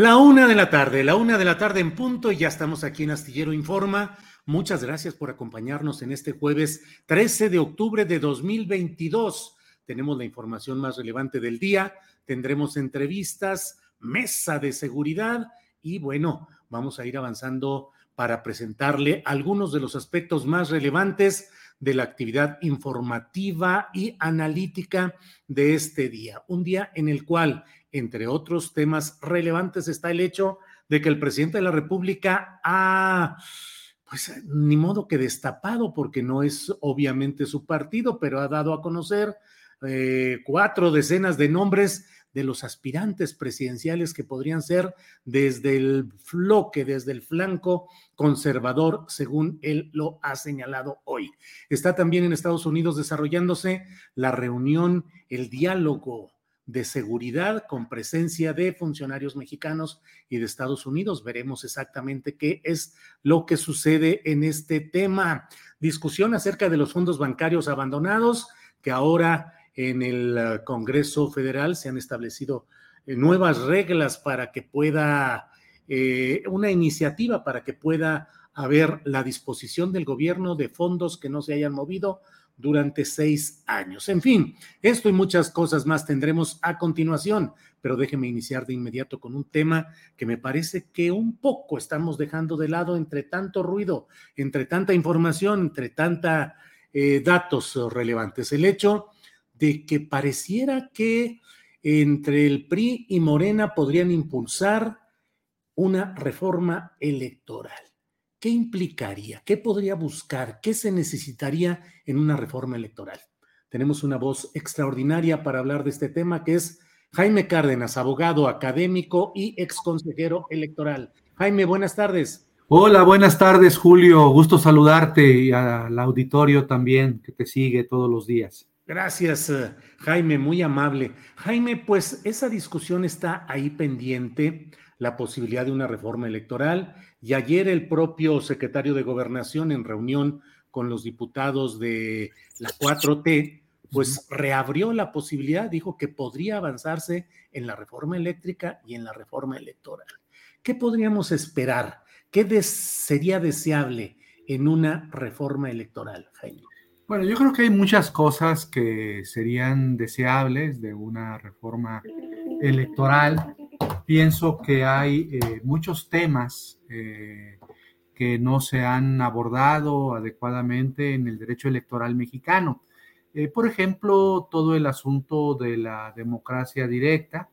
La una de la tarde, la una de la tarde en punto y ya estamos aquí en Astillero Informa. Muchas gracias por acompañarnos en este jueves 13 de octubre de 2022. Tenemos la información más relevante del día, tendremos entrevistas, mesa de seguridad y bueno, vamos a ir avanzando para presentarle algunos de los aspectos más relevantes de la actividad informativa y analítica de este día. Un día en el cual entre otros temas relevantes está el hecho de que el presidente de la República ha, pues ni modo que destapado, porque no es obviamente su partido, pero ha dado a conocer eh, cuatro decenas de nombres de los aspirantes presidenciales que podrían ser desde el bloque, desde el flanco conservador, según él lo ha señalado hoy. Está también en Estados Unidos desarrollándose la reunión, el diálogo de seguridad con presencia de funcionarios mexicanos y de Estados Unidos. Veremos exactamente qué es lo que sucede en este tema. Discusión acerca de los fondos bancarios abandonados, que ahora en el Congreso Federal se han establecido eh, nuevas reglas para que pueda, eh, una iniciativa para que pueda haber la disposición del gobierno de fondos que no se hayan movido durante seis años. En fin, esto y muchas cosas más tendremos a continuación, pero déjeme iniciar de inmediato con un tema que me parece que un poco estamos dejando de lado entre tanto ruido, entre tanta información, entre tanta eh, datos relevantes. El hecho de que pareciera que entre el PRI y Morena podrían impulsar una reforma electoral. ¿Qué implicaría? ¿Qué podría buscar? ¿Qué se necesitaría en una reforma electoral? Tenemos una voz extraordinaria para hablar de este tema, que es Jaime Cárdenas, abogado académico y ex consejero electoral. Jaime, buenas tardes. Hola, buenas tardes, Julio. Gusto saludarte y al auditorio también que te sigue todos los días. Gracias, eh, Jaime, muy amable. Jaime, pues esa discusión está ahí pendiente la posibilidad de una reforma electoral y ayer el propio secretario de Gobernación en reunión con los diputados de la 4T, pues reabrió la posibilidad, dijo que podría avanzarse en la reforma eléctrica y en la reforma electoral. ¿Qué podríamos esperar? ¿Qué sería deseable en una reforma electoral, Jaime? Bueno, yo creo que hay muchas cosas que serían deseables de una reforma electoral pienso que hay eh, muchos temas eh, que no se han abordado adecuadamente en el derecho electoral mexicano. Eh, por ejemplo, todo el asunto de la democracia directa,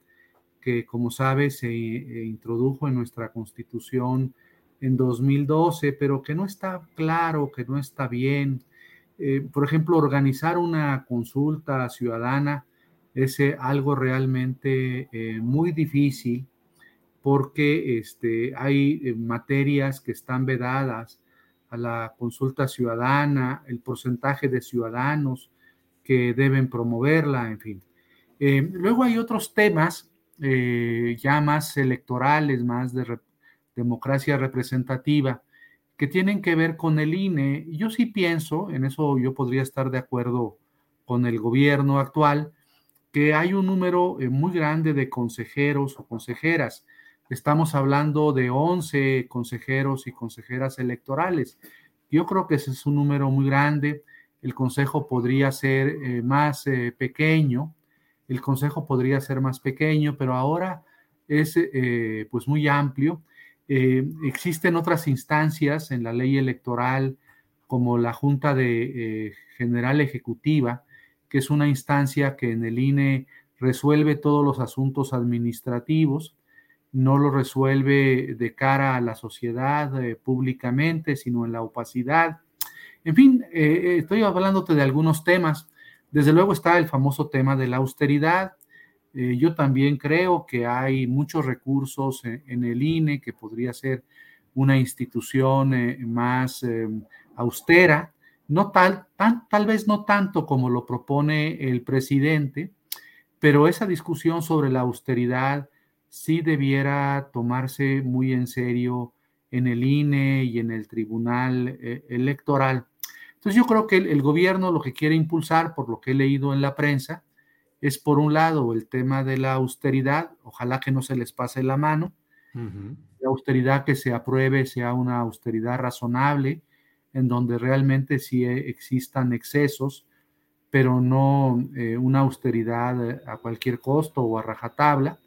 que como sabes se introdujo en nuestra constitución en 2012, pero que no está claro, que no está bien. por ejemplo, organizar una consulta ciudadana es algo realmente eh, muy difícil porque este, hay eh, materias que están vedadas a la consulta ciudadana, el porcentaje de ciudadanos que deben promoverla, en fin. Eh, luego hay otros temas ya más electorales, más de democracia representativa, que tienen que ver con el INE. Yo sí pienso, en eso yo podría estar de acuerdo con el gobierno actual, que hay un número eh, muy grande de consejeros o consejeras. Estamos hablando de 11 consejeros y consejeras electorales. Yo creo que ese es un número muy grande. El consejo podría ser eh, más pequeño, el consejo podría ser más pequeño, pero ahora es eh, pues muy amplio. Eh, existen otras instancias en la ley electoral como la Junta de eh, General Ejecutiva, que es una instancia que en el INE resuelve todos los asuntos administrativos, no lo resuelve de cara a la sociedad públicamente, sino en la opacidad. En fin, estoy hablándote de algunos temas desde luego está el famoso tema de la austeridad. Eh, yo también creo que hay muchos recursos en, el INE que podría ser una institución eh, más austera, no tal, tal vez no tanto como lo propone el presidente, pero esa discusión sobre la austeridad sí debiera tomarse muy en serio en el INE y en el Tribunal eh, Electoral. Entonces yo creo que el, gobierno lo que quiere impulsar, por lo que he leído en la prensa, es por un lado el tema de la austeridad, ojalá que no se les pase la mano, la austeridad que se apruebe sea una austeridad razonable, en donde realmente sí existan excesos, pero no eh, una austeridad a cualquier costo o a rajatabla.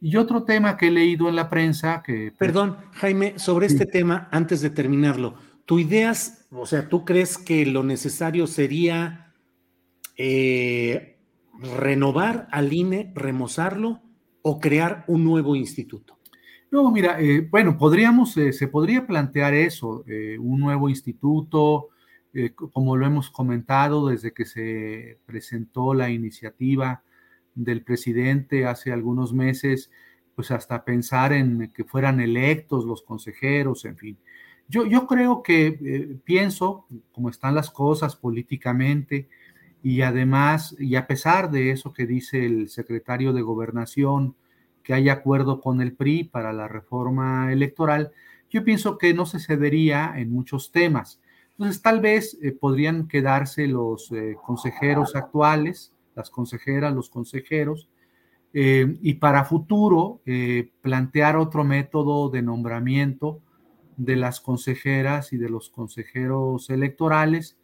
Y otro tema que he leído en la prensa que... Pues Perdón, Jaime, sobre este tema, antes de terminarlo, ¿Tu ideas, o sea, tú crees que lo necesario sería eh, renovar al INE, remozarlo o crear un nuevo instituto? No, mira, eh, bueno, podríamos, eh, se podría plantear eso, un nuevo instituto, como lo hemos comentado desde que se presentó la iniciativa del presidente hace algunos meses, pues hasta pensar en que fueran electos los consejeros, en fin. Yo, creo que eh, pienso, como están las cosas políticamente, y además, y a pesar de eso que dice el secretario de Gobernación, que hay acuerdo con el PRI para la reforma electoral, yo pienso que no se cedería en muchos temas. Entonces, tal vez eh, podrían quedarse los eh, consejeros actuales, las consejeras, los consejeros, y para futuro plantear otro método de nombramiento de las consejeras y de los consejeros electorales,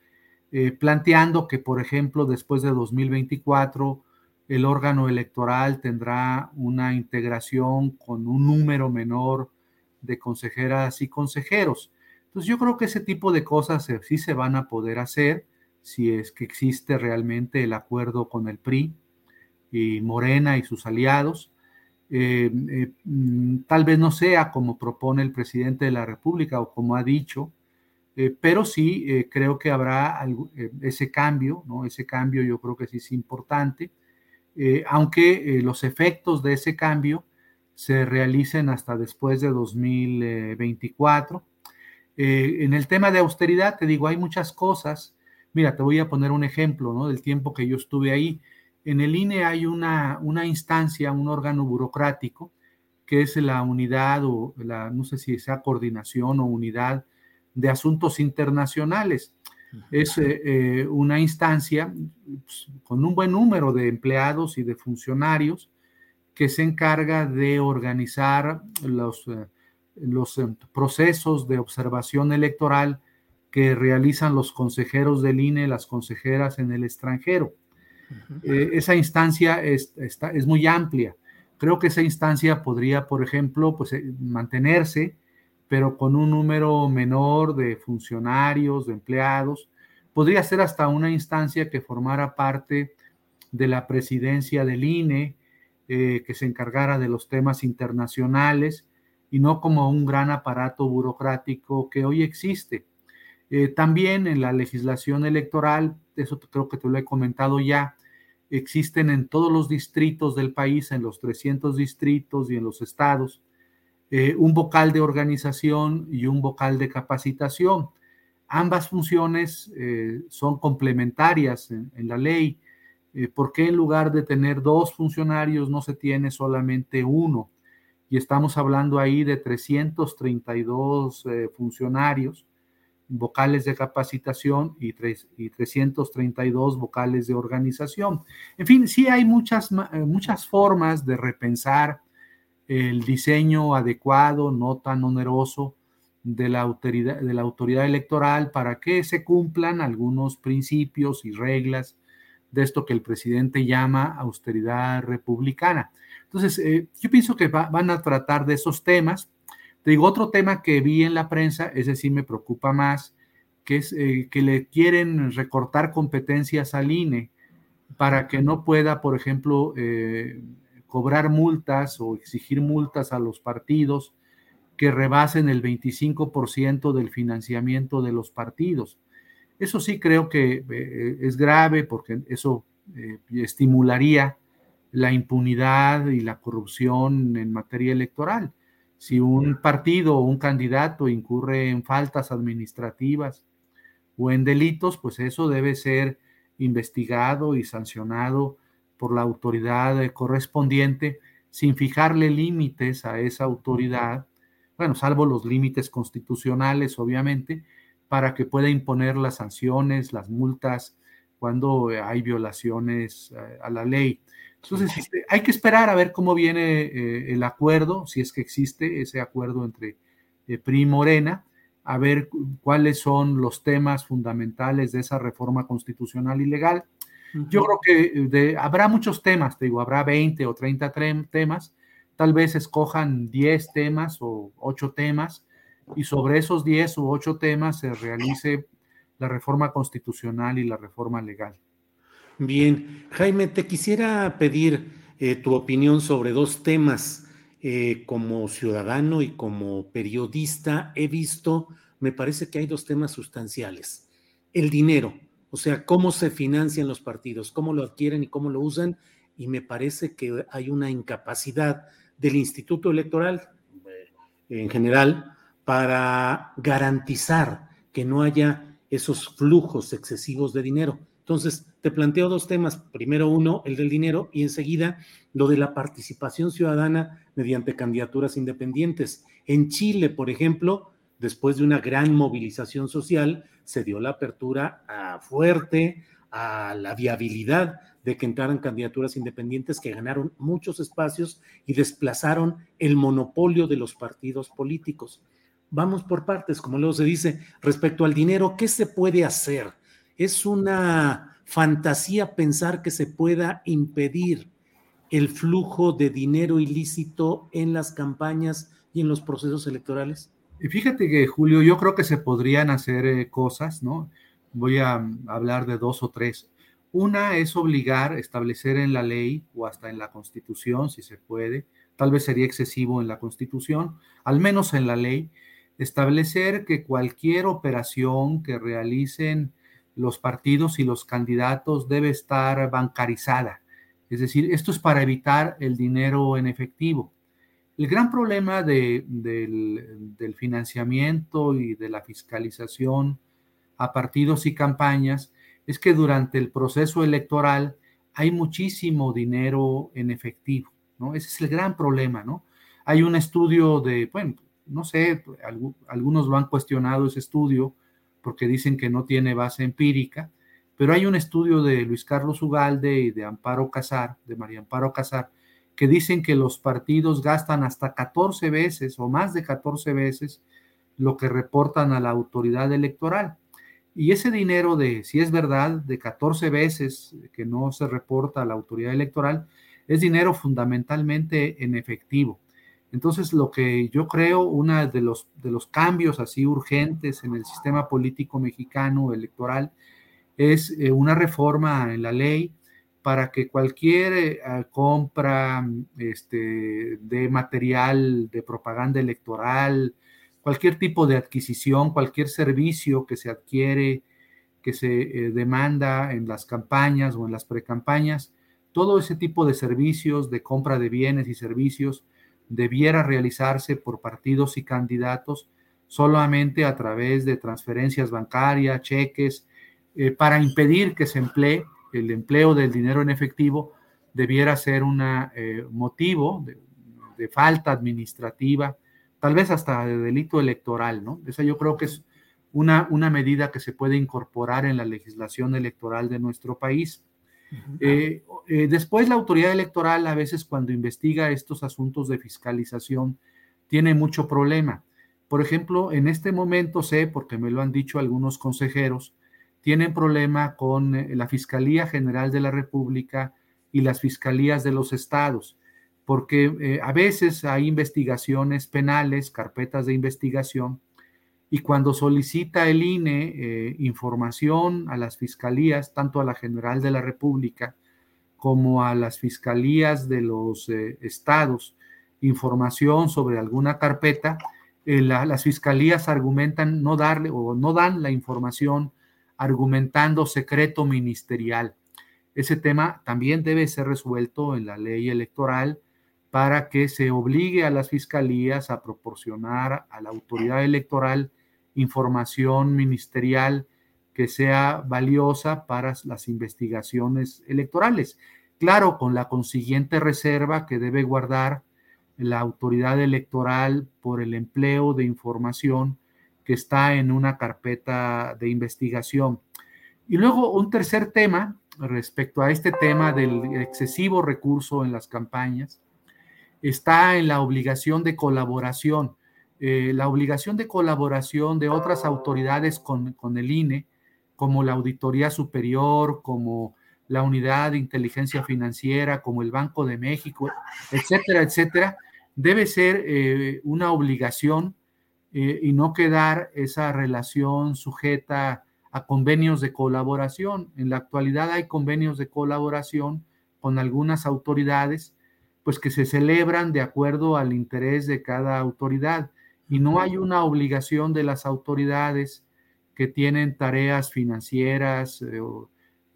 eh, planteando que, por ejemplo, después de 2024, el órgano electoral tendrá una integración con un número menor de consejeras y consejeros. Entonces yo creo que ese tipo de cosas sí se van a poder hacer si es que existe realmente el acuerdo con el PRI y Morena y sus aliados. Eh, eh, mm, tal vez no sea como propone el presidente de la República o como ha dicho, eh, pero sí creo que habrá ese cambio, ¿no? Ese cambio yo creo que sí es importante, aunque los efectos de ese cambio se realicen hasta después de 2024. en el tema de austeridad, te digo, hay muchas cosas. Mira, te voy a poner un ejemplo, ¿no? Del tiempo que yo estuve ahí. En el INE hay una, una instancia, un órgano burocrático, que es la unidad o la, no sé si sea coordinación o unidad de asuntos internacionales. Es eh, eh, una instancia pues, con un buen número de empleados y de funcionarios que se encarga de organizar los, eh, los procesos de observación electoral que realizan los consejeros del INE, las consejeras en el extranjero. Eh, esa instancia es, es, muy amplia. Creo que esa instancia podría, por ejemplo, pues, mantenerse, pero con un número menor de funcionarios, de empleados. Podría ser hasta una instancia que formara parte de la presidencia del INE, eh, que se encargara de los temas internacionales y no como un gran aparato burocrático que hoy existe. también en la legislación electoral, eso creo que te lo he comentado ya, existen en todos los distritos del país, en los 300 distritos y en los estados, eh, un vocal de organización y un vocal de capacitación. Ambas funciones eh, son complementarias en, la ley. Eh, ¿Por qué en lugar de tener dos funcionarios no se tiene solamente uno? Y estamos hablando ahí de 332 funcionarios, vocales de capacitación y, y 332 vocales de organización. En fin, sí hay muchas, muchas formas de repensar el diseño adecuado, no tan oneroso de la autoridad, de la autoridad electoral para que se cumplan algunos principios y reglas de esto que el presidente llama austeridad republicana. Entonces, eh, yo pienso que van a tratar de esos temas. Te digo, otro tema que vi en la prensa, ese sí me preocupa más, que es eh, que le quieren recortar competencias al INE para que no pueda, por ejemplo, eh, cobrar multas o exigir multas a los partidos que rebasen el 25% del financiamiento de los partidos. Eso sí creo que eh, es grave porque eso eh, estimularía la impunidad y la corrupción en materia electoral. Si un partido o un candidato incurre en faltas administrativas o en delitos, pues eso debe ser investigado y sancionado por la autoridad correspondiente sin fijarle límites a esa autoridad, bueno, salvo los límites constitucionales, obviamente, para que pueda imponer las sanciones, las multas cuando hay violaciones eh, a la ley. Entonces, este, hay que esperar a ver cómo viene eh, el acuerdo, si es que existe ese acuerdo entre eh, PRI y Morena, a ver cuáles son los temas fundamentales de esa reforma constitucional y legal yo creo que habrá muchos temas, te digo, habrá 20 o 30 temas, tal vez escojan 10 temas o 8 temas y sobre esos 10 u 8 temas se realice la reforma constitucional y la reforma legal. Bien, Jaime, te quisiera pedir eh, tu opinión sobre dos temas. Eh, como ciudadano y como periodista he visto, me parece que hay dos temas sustanciales. El dinero, o sea, cómo se financian los partidos, cómo lo adquieren y cómo lo usan. Y me parece que hay una incapacidad del Instituto Electoral en general para garantizar que no haya esos flujos excesivos de dinero. Entonces, te planteo dos temas. Primero uno, el del dinero, y enseguida lo de la participación ciudadana mediante candidaturas independientes. En Chile, por ejemplo, después de una gran movilización social, se dio la apertura a fuerte a la viabilidad de que entraran candidaturas independientes que ganaron muchos espacios y desplazaron el monopolio de los partidos políticos. Vamos por partes, como luego se dice, respecto al dinero, ¿qué se puede hacer? Es una fantasía pensar que se pueda impedir el flujo de dinero ilícito en las campañas y en los procesos electorales. Fíjate que, Julio, yo creo que se podrían hacer eh, cosas, ¿no? Voy a mm, hablar de dos o tres. Una es obligar, establecer en la ley o hasta en la constitución, si se puede, tal vez sería excesivo en la constitución, al menos en la ley, establecer que cualquier operación que realicen los partidos y los candidatos debe estar bancarizada. Es decir, esto es para evitar el dinero en efectivo. El gran problema del, financiamiento y de la fiscalización a partidos y campañas es que durante el proceso electoral hay muchísimo dinero en efectivo, ¿no? Ese es el gran problema, ¿no? Hay un estudio de, bueno, no sé, algunos lo han cuestionado ese estudio porque dicen que no tiene base empírica, pero hay un estudio de Luis Carlos Ugalde y de Amparo Casar, de María Amparo Casar, que dicen que los partidos gastan hasta 14 veces o más de 14 veces lo que reportan a la autoridad electoral. Y ese dinero de, si es verdad, de 14 veces que no se reporta a la autoridad electoral, es dinero fundamentalmente en efectivo. Entonces, lo que yo creo, uno de los, de los cambios así urgentes en el sistema político mexicano electoral es eh, una reforma en la ley para que cualquier eh, compra este, de material de propaganda electoral, cualquier tipo de adquisición, cualquier servicio que se adquiere, que se eh, demanda en las campañas o en las precampañas, todo ese tipo de servicios de compra de bienes y servicios debiera realizarse por partidos y candidatos solamente a través de transferencias bancarias, cheques, eh, para impedir que se emplee el empleo del dinero en efectivo debiera ser un eh, motivo de, de, falta administrativa, tal vez hasta de delito electoral, ¿no? Esa yo creo que es una, una medida que se puede incorporar en la legislación electoral de nuestro país. Eh, eh, después la autoridad electoral a veces cuando investiga estos asuntos de fiscalización tiene mucho problema. Por ejemplo, en este momento sé, porque me lo han dicho algunos consejeros, tienen problema con eh, la Fiscalía General de la República y las fiscalías de los estados, porque a veces hay investigaciones penales, carpetas de investigación, y cuando solicita el INE eh, información a las fiscalías, tanto a la General de la República como a las fiscalías de los eh, estados, información sobre alguna carpeta, eh, las fiscalías argumentan no darle o no dan la información argumentando secreto ministerial. Ese tema también debe ser resuelto en la ley electoral para que se obligue a las fiscalías a proporcionar a la autoridad electoral información ministerial que sea valiosa para las investigaciones electorales. Claro, con la consiguiente reserva que debe guardar la autoridad electoral por el empleo de información que está en una carpeta de investigación. Y luego un tercer tema respecto a este tema del excesivo recurso en las campañas, está en la obligación de colaboración. Eh, la obligación de colaboración de otras autoridades con, el INE, como la Auditoría Superior, como la Unidad de Inteligencia Financiera, como el Banco de México, etcétera, etcétera, debe ser eh, una obligación eh, y no quedar esa relación sujeta a convenios de colaboración. En la actualidad hay convenios de colaboración con algunas autoridades, pues que se celebran de acuerdo al interés de cada autoridad y no hay una obligación de las autoridades que tienen tareas financieras eh,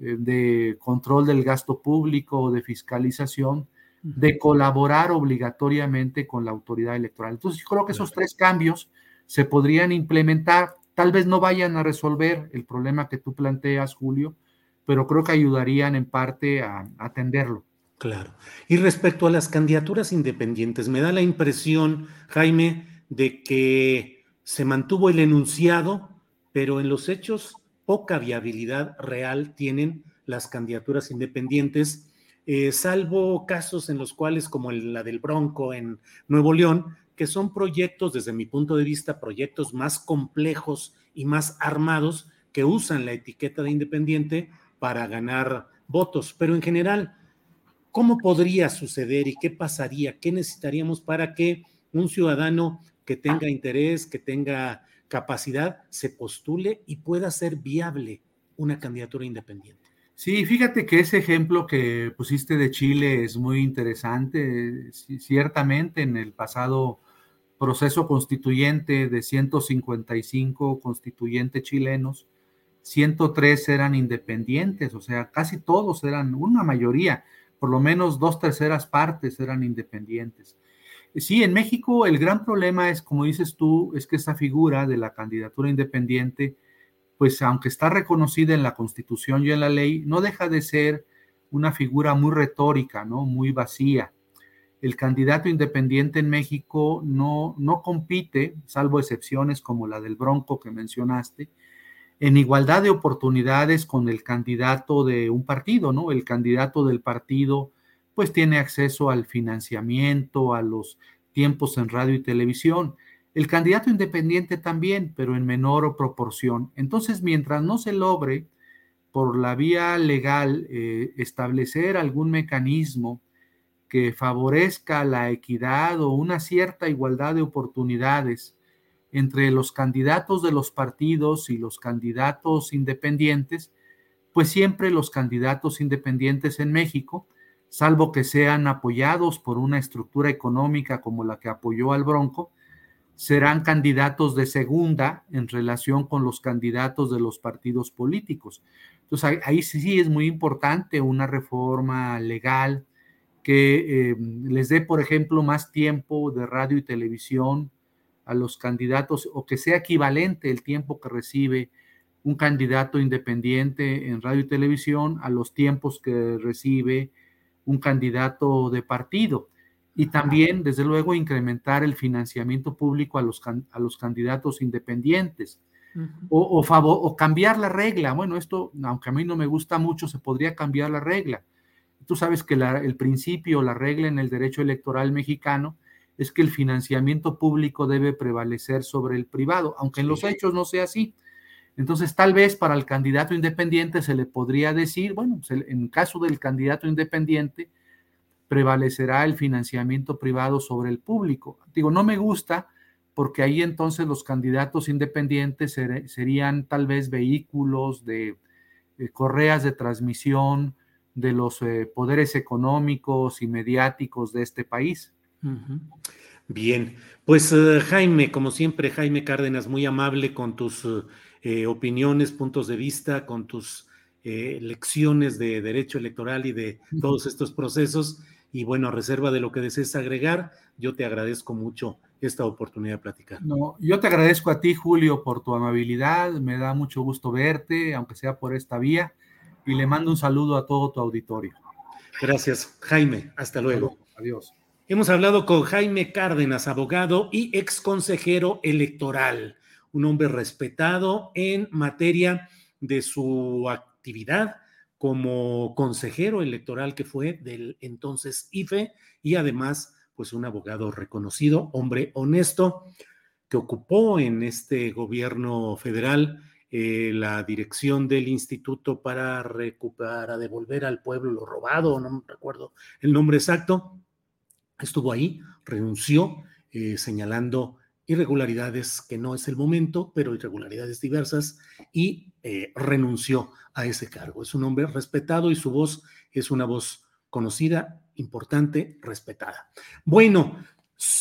eh, de control del gasto público o de fiscalización de colaborar obligatoriamente con la autoridad electoral. Entonces, yo creo que esos tres cambios se podrían implementar. Tal vez no vayan a resolver el problema que tú planteas, Julio, pero creo que ayudarían en parte a atenderlo. Claro. Y respecto a las candidaturas independientes, me da la impresión, Jaime, de que se mantuvo el enunciado, pero en los hechos poca viabilidad real tienen las candidaturas independientes, eh, salvo casos en los cuales, como la del Bronco en Nuevo León, que son proyectos, desde mi punto de vista, proyectos más complejos y más armados que usan la etiqueta de independiente para ganar votos. Pero en general, ¿cómo podría suceder y qué pasaría? ¿Qué necesitaríamos para que un ciudadano que tenga interés, que tenga capacidad, se postule y pueda ser viable una candidatura independiente. Sí, fíjate que ese ejemplo que pusiste de Chile es muy interesante. Ciertamente en el pasado proceso constituyente de 155 constituyentes chilenos, 103 eran independientes, o sea, casi todos eran, una mayoría, por lo menos dos terceras partes eran independientes. Sí, en México el gran problema es, como dices tú, es que esa figura de la candidatura independiente, pues aunque está reconocida en la Constitución y en la ley, no deja de ser una figura muy retórica, ¿no? Muy vacía. El candidato independiente en México no, no compite, salvo excepciones como la del Bronco que mencionaste, en igualdad de oportunidades con el candidato de un partido, ¿no? El candidato del partido pues tiene acceso al financiamiento, a los tiempos en radio y televisión. El candidato independiente también, pero en menor proporción. Entonces, mientras no se logre por la vía legal eh, establecer algún mecanismo que favorezca la equidad o una cierta igualdad de oportunidades entre los candidatos de los partidos y los candidatos independientes, pues siempre los candidatos independientes en México salvo que sean apoyados por una estructura económica como la que apoyó al Bronco, serán candidatos de segunda en relación con los candidatos de los partidos políticos. Entonces ahí, sí es muy importante una reforma legal que eh, les dé, por ejemplo, más tiempo de radio y televisión a los candidatos o que sea equivalente el tiempo que recibe un candidato independiente en radio y televisión a los tiempos que recibe un candidato de partido. Y también, desde luego, incrementar el financiamiento público a los, a los candidatos independientes. o, favor, o cambiar la regla. Bueno, esto, aunque a mí no me gusta mucho, se podría cambiar la regla. Tú sabes que el principio, la regla en el derecho electoral mexicano es que el financiamiento público debe prevalecer sobre el privado, aunque en los hechos no sea así. Entonces, tal vez para el candidato independiente se le podría decir, bueno, en caso del candidato independiente, prevalecerá el financiamiento privado sobre el público. Digo, no me gusta porque ahí entonces los candidatos independientes serían tal vez vehículos de eh, correas de transmisión de los eh, poderes económicos y mediáticos de este país. Bien, pues eh, Jaime, como siempre, Jaime Cárdenas, muy amable con tus eh, opiniones, puntos de vista, con tus eh, lecciones de derecho electoral y de todos estos procesos. Y bueno, a reserva de lo que desees agregar, yo te agradezco mucho esta oportunidad de platicar. No, yo te agradezco a ti, Julio, por tu amabilidad. Me da mucho gusto verte, aunque sea por esta vía. Y le mando un saludo a todo tu auditorio. Gracias, Jaime. Hasta luego. Adiós. Hemos hablado con Jaime Cárdenas, abogado y ex consejero electoral un hombre respetado en materia de su actividad como consejero electoral que fue del entonces IFE y además pues un abogado reconocido, hombre honesto, que ocupó en este gobierno federal eh, la dirección del instituto para recuperar, devolver al pueblo lo robado, no recuerdo el nombre exacto, estuvo ahí, renunció, eh, señalando irregularidades que no es el momento, pero irregularidades diversas, y eh, renunció a ese cargo. Es un hombre respetado y su voz es una voz conocida, importante, respetada. Bueno,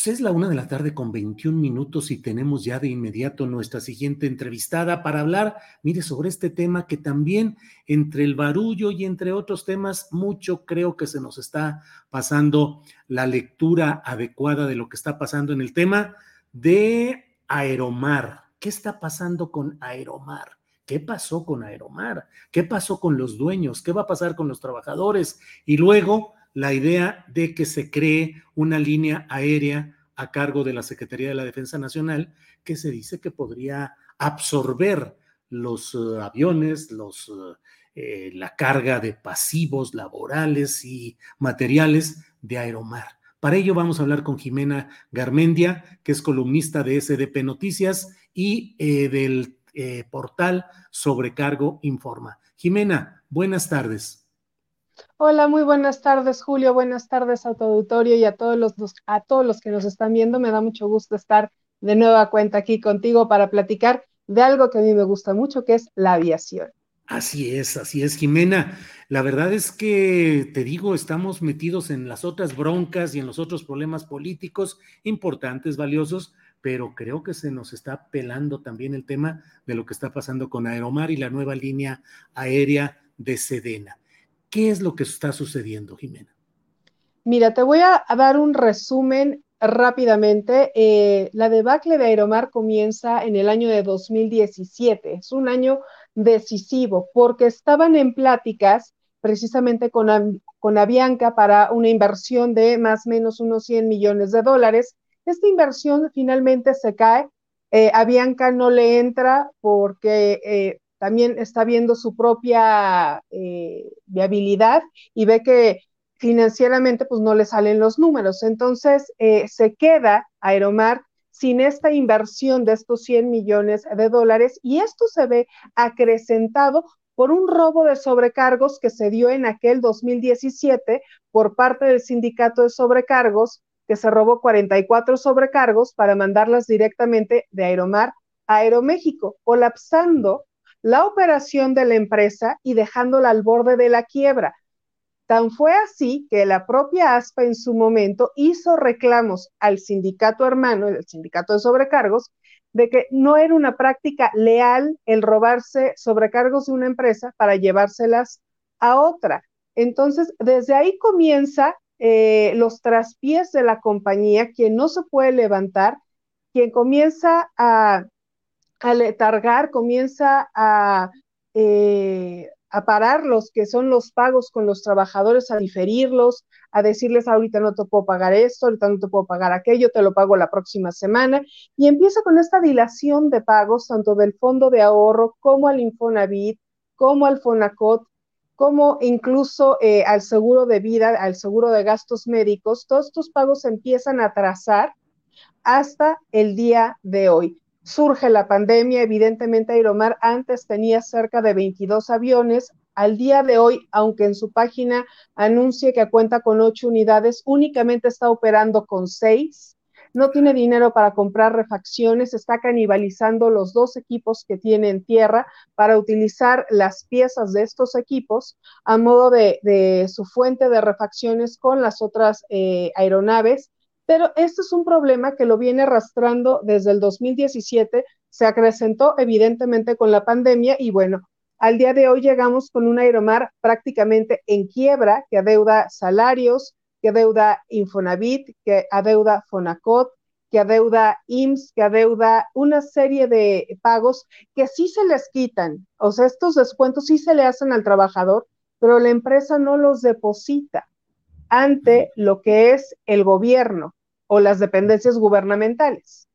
es la una de la tarde con 21 minutos y tenemos ya de inmediato nuestra siguiente entrevistada para hablar, mire, sobre este tema que también entre el barullo y entre otros temas, mucho creo que se nos está pasando la lectura adecuada de lo que está pasando en el tema de Aeromar. ¿Qué está pasando con Aeromar? ¿Qué pasó con Aeromar? ¿Qué pasó con los dueños? ¿Qué va a pasar con los trabajadores? Y luego la idea de que se cree una línea aérea a cargo de la Secretaría de la Defensa Nacional que se dice que podría absorber los uh, aviones, los, uh, eh, la carga de pasivos laborales y materiales de Aeromar. Para ello vamos a hablar con Jimena Garmendia, que es columnista de SDP Noticias y eh, del eh, portal Sobrecargo Informa. Jimena, buenas tardes. Hola, muy buenas tardes, Julio. Buenas tardes a tu auditorio y a todos los, a todos los que nos están viendo. Me da mucho gusto estar de nueva cuenta aquí contigo para platicar de algo que a mí me gusta mucho, que es la aviación. Así es, así es, Jimena. La verdad es que, te digo, estamos metidos en las otras broncas y en los otros problemas políticos importantes, valiosos, pero creo que se nos está pelando también el tema de lo que está pasando con Aeromar y la nueva línea aérea de Sedena. ¿Qué es lo que está sucediendo, Jimena? Mira, te voy a dar un resumen rápidamente. Eh, la debacle de Aeromar comienza en el año de 2017. Es un año decisivo porque estaban en pláticas precisamente con, con Avianca para una inversión de más o menos unos 100 millones de dólares. Esta inversión finalmente se cae. Eh, Avianca no le entra porque eh, también está viendo su propia eh, viabilidad y ve que financieramente pues no le salen los números. Entonces se queda Aeromar sin esta inversión de estos 100 millones de dólares y esto se ve acrecentado por un robo de sobrecargos que se dio en aquel 2017 por parte del sindicato de sobrecargos, que se robó 44 sobrecargos para mandarlas directamente de Aeromar a Aeroméxico, colapsando la operación de la empresa y dejándola al borde de la quiebra. Tan fue así que la propia ASPA en su momento hizo reclamos al sindicato hermano, el sindicato de sobrecargos, de que no era una práctica leal el robarse sobrecargos de una empresa para llevárselas a otra. Entonces, desde ahí comienza eh, los traspiés de la compañía, quien no se puede levantar, quien comienza a, a letargar, comienza a, eh, a parar los que son los pagos con los trabajadores, a diferirlos, a decirles ahorita no te puedo pagar esto, ahorita no te puedo pagar aquello, te lo pago la próxima semana. Y empieza con esta dilación de pagos, tanto del fondo de ahorro como al Infonavit, como al Fonacot, como incluso eh, al seguro de vida, al seguro de gastos médicos. Todos estos pagos empiezan a trazar hasta el día de hoy. Surge la pandemia, evidentemente Aeromar antes tenía cerca de 22 aviones, al día de hoy, aunque en su página anuncie que cuenta con ocho unidades, únicamente está operando con seis. No tiene dinero para comprar refacciones, está canibalizando los dos equipos que tiene en tierra para utilizar las piezas de estos equipos a modo de, su fuente de refacciones con las otras eh, aeronaves. Pero este es un problema que lo viene arrastrando desde el 2017, se acrecentó evidentemente con la pandemia y bueno, al día de hoy llegamos con un Aeromar prácticamente en quiebra, que adeuda salarios, que adeuda Infonavit, que adeuda Fonacot, que adeuda IMSS, que adeuda una serie de pagos que sí se les quitan. O sea, estos descuentos sí se le hacen al trabajador, pero la empresa no los deposita ante lo que es el gobierno o las dependencias gubernamentales.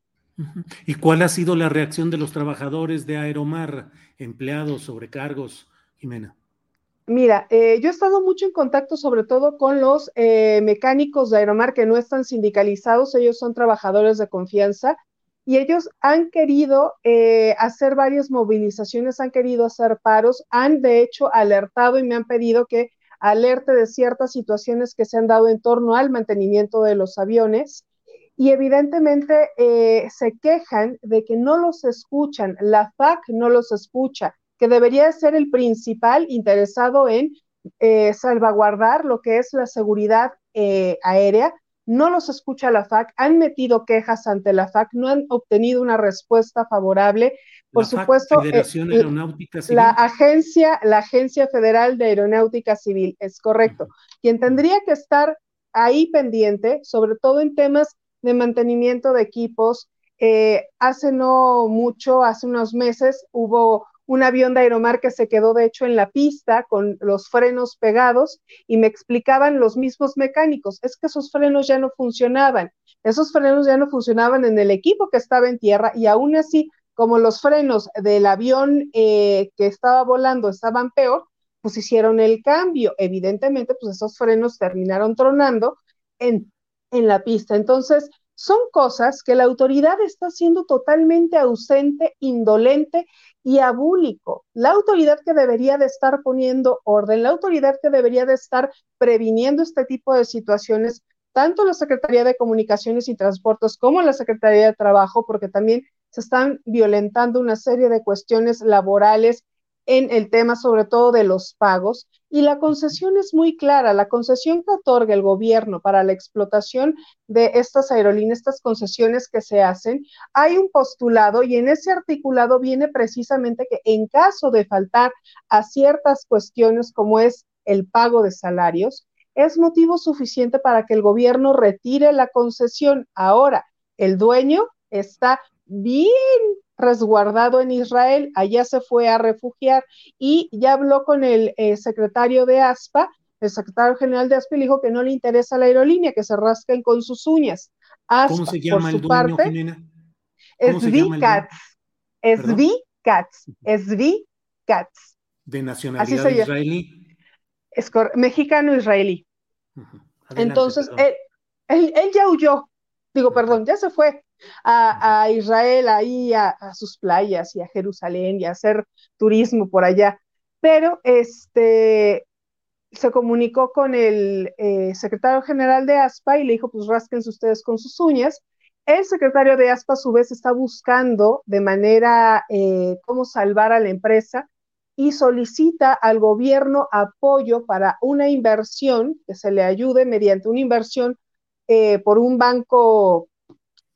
¿Y cuál ha sido la reacción de los trabajadores de Aeromar, empleados, sobrecargos, Jimena? Mira, eh, yo he estado mucho en contacto sobre todo con los eh, mecánicos de Aeromar que no están sindicalizados, ellos son trabajadores de confianza y ellos han querido eh, hacer varias movilizaciones, han querido hacer paros, han de hecho alertado y me han pedido que alerte de ciertas situaciones que se han dado en torno al mantenimiento de los aviones y evidentemente eh, se quejan de que no los escuchan, la FAC no los escucha, que debería ser el principal interesado en eh, salvaguardar lo que es la seguridad eh, aérea. No los escucha la FAC, han metido quejas ante la FAC, no han obtenido una respuesta favorable. Por supuesto, Federación Aeronáutica Civil. la agencia, la Agencia Federal de Aeronáutica Civil, es correcto. Quien tendría que estar ahí pendiente, sobre todo en temas de mantenimiento de equipos. Eh, hace no mucho, hace unos meses, hubo un avión de Aeromar que se quedó de hecho en la pista con los frenos pegados y me explicaban los mismos mecánicos, es que esos frenos ya no funcionaban, esos frenos ya no funcionaban en el equipo que estaba en tierra y aún así, como los frenos del avión eh, que estaba volando estaban peor, pues hicieron el cambio. Evidentemente, pues esos frenos terminaron tronando en en la pista. Entonces, son cosas que la autoridad está siendo totalmente ausente, indolente y abúlico. La autoridad que debería de estar poniendo orden, la autoridad que debería de estar previniendo este tipo de situaciones, tanto la Secretaría de Comunicaciones y Transportes como la Secretaría de Trabajo, porque también se están violentando una serie de cuestiones laborales en el tema sobre todo de los pagos y la concesión es muy clara, la concesión que otorga el gobierno para la explotación de estas aerolíneas, estas concesiones que se hacen, hay un postulado y en ese articulado viene precisamente que en caso de faltar a ciertas cuestiones como es el pago de salarios, es motivo suficiente para que el gobierno retire la concesión. Ahora, el dueño está bien resguardado en Israel, allá se fue a refugiar y ya habló con el eh, secretario de ASPA, el secretario general de ASPA le dijo que no le interesa la aerolínea, que se rasquen con sus uñas. ¿Cómo se llama el dueño, parte, Es V-Cats, es V-Cats, es V-Cats. ¿De nacionalidad israelí? Es mexicano-israelí. Entonces, él, él ya huyó, digo, perdón, ya se fue, a, Israel, ahí a, sus playas y a Jerusalén y a hacer turismo por allá. Pero este se comunicó con el eh, secretario general de ASPA y le dijo, pues rásquense ustedes con sus uñas. El secretario de ASPA a su vez está buscando de manera eh, cómo salvar a la empresa y solicita al gobierno apoyo para una inversión que se le ayude mediante una inversión eh, por un banco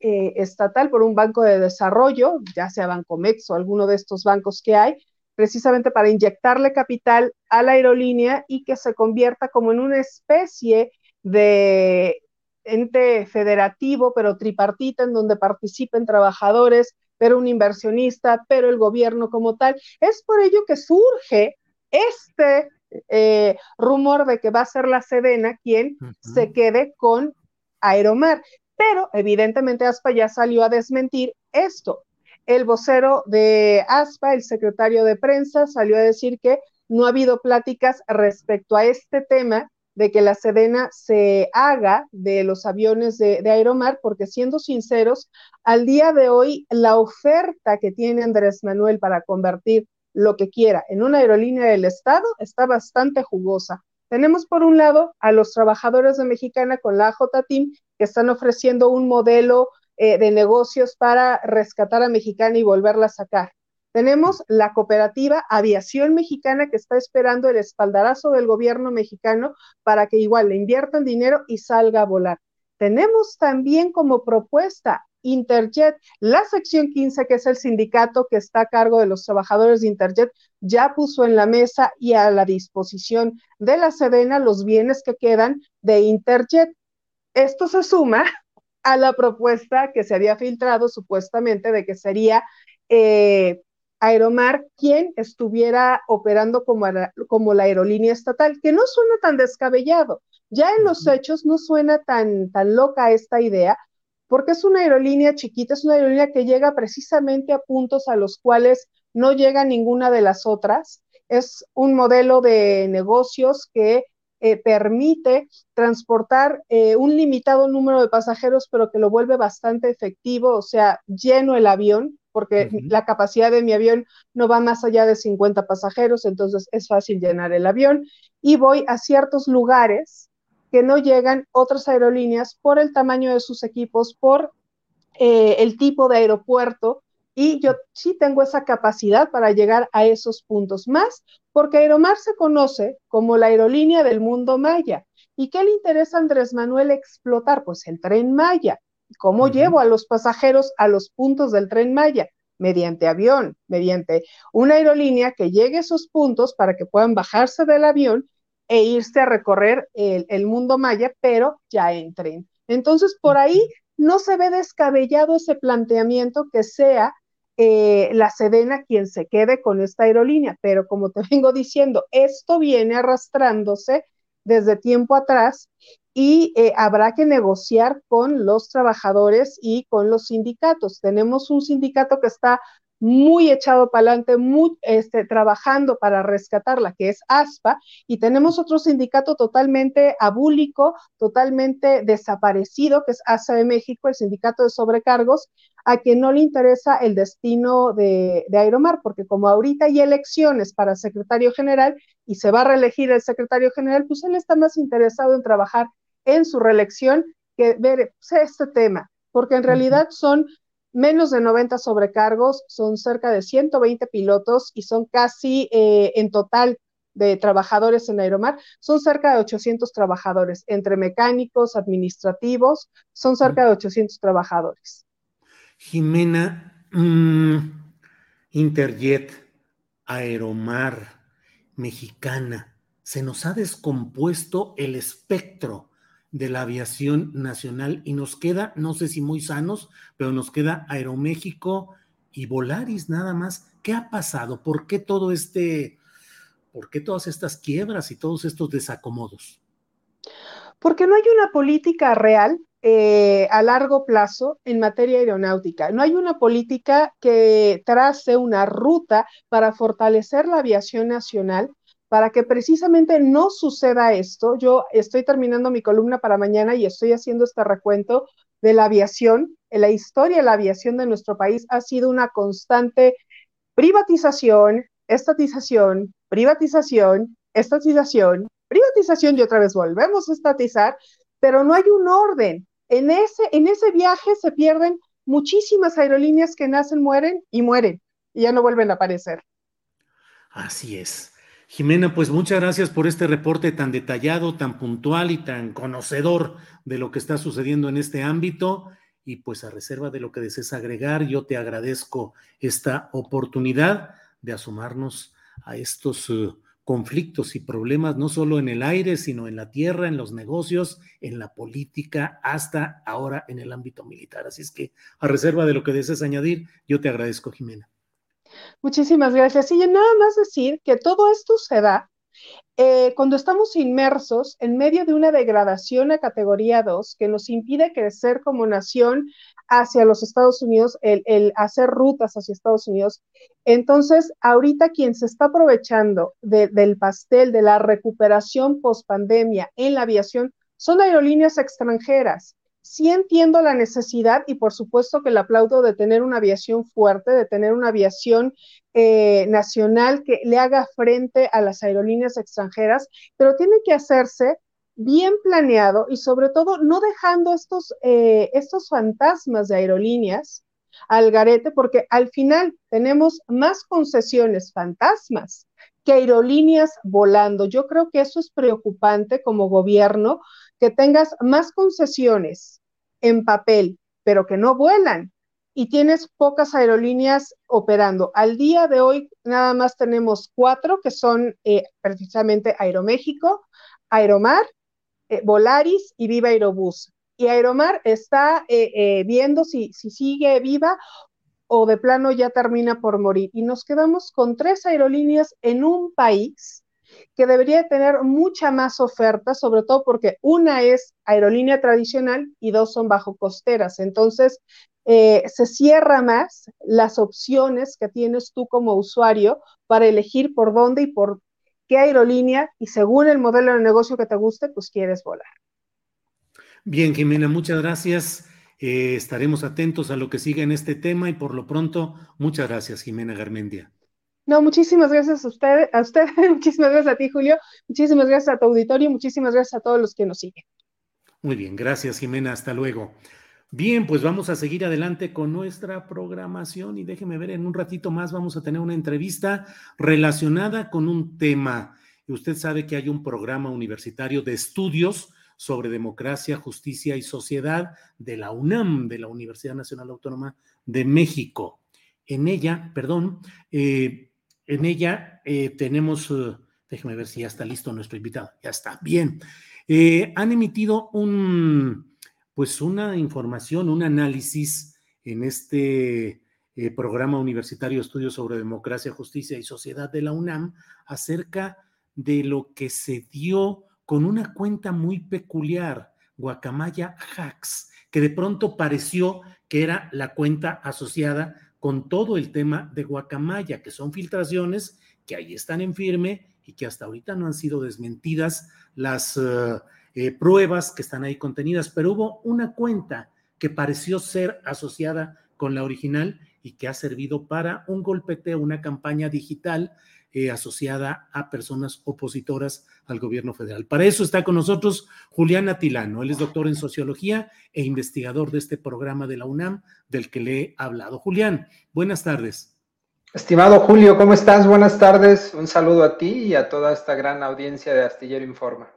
eh, estatal por un banco de desarrollo, ya sea Bancomex o alguno de estos bancos que hay, precisamente para inyectarle capital a la aerolínea y que se convierta como en una especie de ente federativo, pero tripartita, en donde participen trabajadores, pero un inversionista, pero el gobierno como tal. Es por ello que surge este eh, rumor de que va a ser la Sedena quien se quede con Aeromar. Pero evidentemente ASPA ya salió a desmentir esto. El vocero de ASPA, el secretario de prensa, salió a decir que no ha habido pláticas respecto a este tema de que la Sedena se haga de los aviones de, de, Aeromar, porque siendo sinceros, al día de hoy la oferta que tiene Andrés Manuel para convertir lo que quiera en una aerolínea del Estado está bastante jugosa. Tenemos por un lado a los trabajadores de Mexicana con la AJ-Team que están ofreciendo un modelo eh, de negocios para rescatar a Mexicana y volverla a sacar. Tenemos la cooperativa Aviación Mexicana que está esperando el espaldarazo del gobierno mexicano para que igual le inviertan dinero y salga a volar. Tenemos también como propuesta Interjet, la sección 15, que es el sindicato que está a cargo de los trabajadores de Interjet, ya puso en la mesa y a la disposición de la Sedena los bienes que quedan de Interjet. Esto se suma a la propuesta que se había filtrado supuestamente de que sería eh, Aeromar quien estuviera operando como, como la aerolínea estatal, que no suena tan descabellado. Ya en los hechos no suena tan, tan loca esta idea, porque es una aerolínea chiquita, es una aerolínea que llega precisamente a puntos a los cuales no llega ninguna de las otras. Es un modelo de negocios que eh, permite transportar eh, un limitado número de pasajeros, pero que lo vuelve bastante efectivo, o sea, lleno el avión, porque la capacidad de mi avión no va más allá de 50 pasajeros, entonces es fácil llenar el avión. Y voy a ciertos lugares que no llegan otras aerolíneas por el tamaño de sus equipos, por eh, el tipo de aeropuerto, y yo sí tengo esa capacidad para llegar a esos puntos más, porque Aeromar se conoce como la aerolínea del mundo maya. ¿Y qué le interesa a Andrés Manuel explotar? Pues el tren Maya. ¿Cómo llevo a los pasajeros a los puntos del tren Maya? Mediante avión, mediante una aerolínea que llegue a esos puntos para que puedan bajarse del avión e irse a recorrer el, mundo maya, pero ya en tren. Entonces, por ahí no se ve descabellado ese planteamiento que sea eh, la Sedena quien se quede con esta aerolínea, pero como te vengo diciendo, esto viene arrastrándose desde tiempo atrás y eh, habrá que negociar con los trabajadores y con los sindicatos. Tenemos un sindicato que está muy echado para adelante, muy este, trabajando para rescatarla, que es ASPA, y tenemos otro sindicato totalmente abúlico, totalmente desaparecido, que es ASA de México, el sindicato de sobrecargos, a quien no le interesa el destino de, de Aeromar, porque como ahorita hay elecciones para secretario general y se va a reelegir el secretario general, pues él está más interesado en trabajar en su reelección que ver pues, este tema, porque en realidad son menos de 90 sobrecargos, son cerca de 120 pilotos y son casi eh, en total de trabajadores en Aeromar, son cerca de 800 trabajadores, entre mecánicos, administrativos, son cerca de 800 trabajadores. Jimena, mm, Interjet, Aeromar, Mexicana, se nos ha descompuesto el espectro de la aviación nacional y nos queda, no sé si muy sanos, pero nos queda Aeroméxico y Volaris nada más. ¿Qué ha pasado? ¿Por qué todo este, por qué todas estas quiebras y todos estos desacomodos? Porque no hay una política real eh, a largo plazo en materia aeronáutica. No hay una política que trace una ruta para fortalecer la aviación nacional para que precisamente no suceda esto. Yo estoy terminando mi columna para mañana y estoy haciendo este recuento de la aviación. En la historia de la aviación de nuestro país ha sido una constante privatización, estatización, privatización, estatización, privatización y otra vez volvemos a estatizar, pero no hay un orden. En ese, en ese viaje se pierden muchísimas aerolíneas que nacen, mueren y mueren y ya no vuelven a aparecer. Así es. Jimena, pues muchas gracias por este reporte tan detallado, tan puntual y tan conocedor de lo que está sucediendo en este ámbito. Y pues a reserva de lo que desees agregar, yo te agradezco esta oportunidad de asomarnos a estos eh, conflictos y problemas no solo en el aire, sino en la tierra, en los negocios, en la política, hasta ahora en el ámbito militar. Así es que, a reserva de lo que desees añadir, yo te agradezco, Jimena. Muchísimas gracias. Y nada más decir que todo esto se da eh, cuando estamos inmersos en medio de una degradación a categoría 2 que nos impide crecer como nación hacia los Estados Unidos, el, hacer rutas hacia Estados Unidos. Entonces, ahorita quien se está aprovechando del pastel de la recuperación post pandemia en la aviación son aerolíneas extranjeras sí entiendo la necesidad y por supuesto que le aplaudo de tener una aviación fuerte, de tener una aviación eh, nacional que le haga frente a las aerolíneas extranjeras, pero tiene que hacerse bien planeado y sobre todo no dejando estos, eh, estos fantasmas de aerolíneas al garete, porque al final tenemos más concesiones fantasmas que aerolíneas volando. Yo creo que eso es preocupante como gobierno, que tengas más concesiones en papel, pero que no vuelan y tienes pocas aerolíneas operando. Al día de hoy nada más tenemos cuatro que son eh, precisamente Aeroméxico, Aeromar, eh, Volaris y Viva Aerobús. Y Aeromar está eh, viendo si, si sigue viva o de plano ya termina por morir. Y nos quedamos con tres aerolíneas en un país que debería tener mucha más oferta, sobre todo porque una es aerolínea tradicional y dos son bajo costeras. Entonces, eh, se cierra más las opciones que tienes tú como usuario para elegir por dónde y por qué aerolínea y según el modelo de negocio que te guste, pues quieres volar. Bien, Jimena, muchas gracias. Eh, estaremos atentos a lo que siga en este tema y por lo pronto, muchas gracias, Jimena Garmendia. No, muchísimas gracias a usted, a usted, muchísimas gracias a ti, Julio, muchísimas gracias a tu auditorio, muchísimas gracias a todos los que nos siguen. Muy bien, gracias Jimena, hasta luego. Bien, pues vamos a seguir adelante con nuestra programación y déjeme ver, en un ratito más vamos a tener una entrevista relacionada con un tema. Usted sabe que hay un programa universitario de estudios sobre democracia, justicia y sociedad de la UNAM, de la Universidad Nacional Autónoma de México. En ella, perdón, eh, en ella eh, tenemos, uh, déjeme ver si ya está listo nuestro invitado, ya está, bien. Eh, han emitido un, pues una información, un análisis en este eh, programa universitario estudios sobre democracia, justicia y sociedad de la UNAM acerca de lo que se dio con una cuenta muy peculiar, Guacamaya Hacks, que de pronto pareció que era la cuenta asociada con todo el tema de Guacamaya, que son filtraciones que ahí están en firme y que hasta ahorita no han sido desmentidas las eh, eh, pruebas que están ahí contenidas, pero hubo una cuenta que pareció ser asociada con la original y que ha servido para un golpeteo, una campaña digital eh, asociada a personas opositoras al gobierno federal. Para eso está con nosotros Julián Atilano. Él es doctor en sociología e investigador de este programa de la UNAM del que le he hablado. Julián, buenas tardes. Estimado Julio, ¿cómo estás? Buenas tardes. Un saludo a ti y a toda esta gran audiencia de Astillero Informa.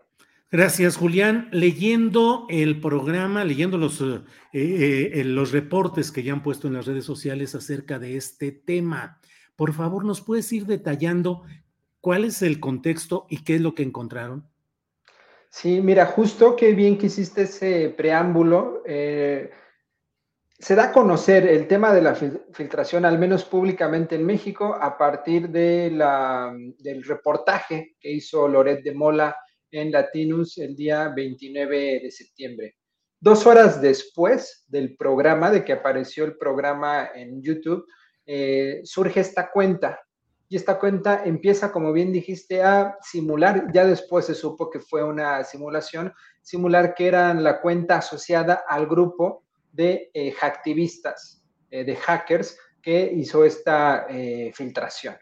Gracias, Julián. Leyendo el programa, leyendo los, eh, eh, los reportes que ya han puesto en las redes sociales acerca de este tema, por favor, ¿nos puedes ir detallando cuál es el contexto y qué es lo que encontraron? Sí, mira, justo qué bien que hiciste ese preámbulo. Eh, se da a conocer el tema de la filtración, al menos públicamente en México, a partir de la, del reportaje que hizo Loret de Mola en Latinus el día 29 de septiembre. Dos horas después del programa, de que apareció el programa en YouTube, eh, surge esta cuenta. Y esta cuenta empieza, como bien dijiste, a simular, ya después se supo que fue una simulación, simular que era la cuenta asociada al grupo de eh, hacktivistas, eh, de hackers, que hizo esta filtración.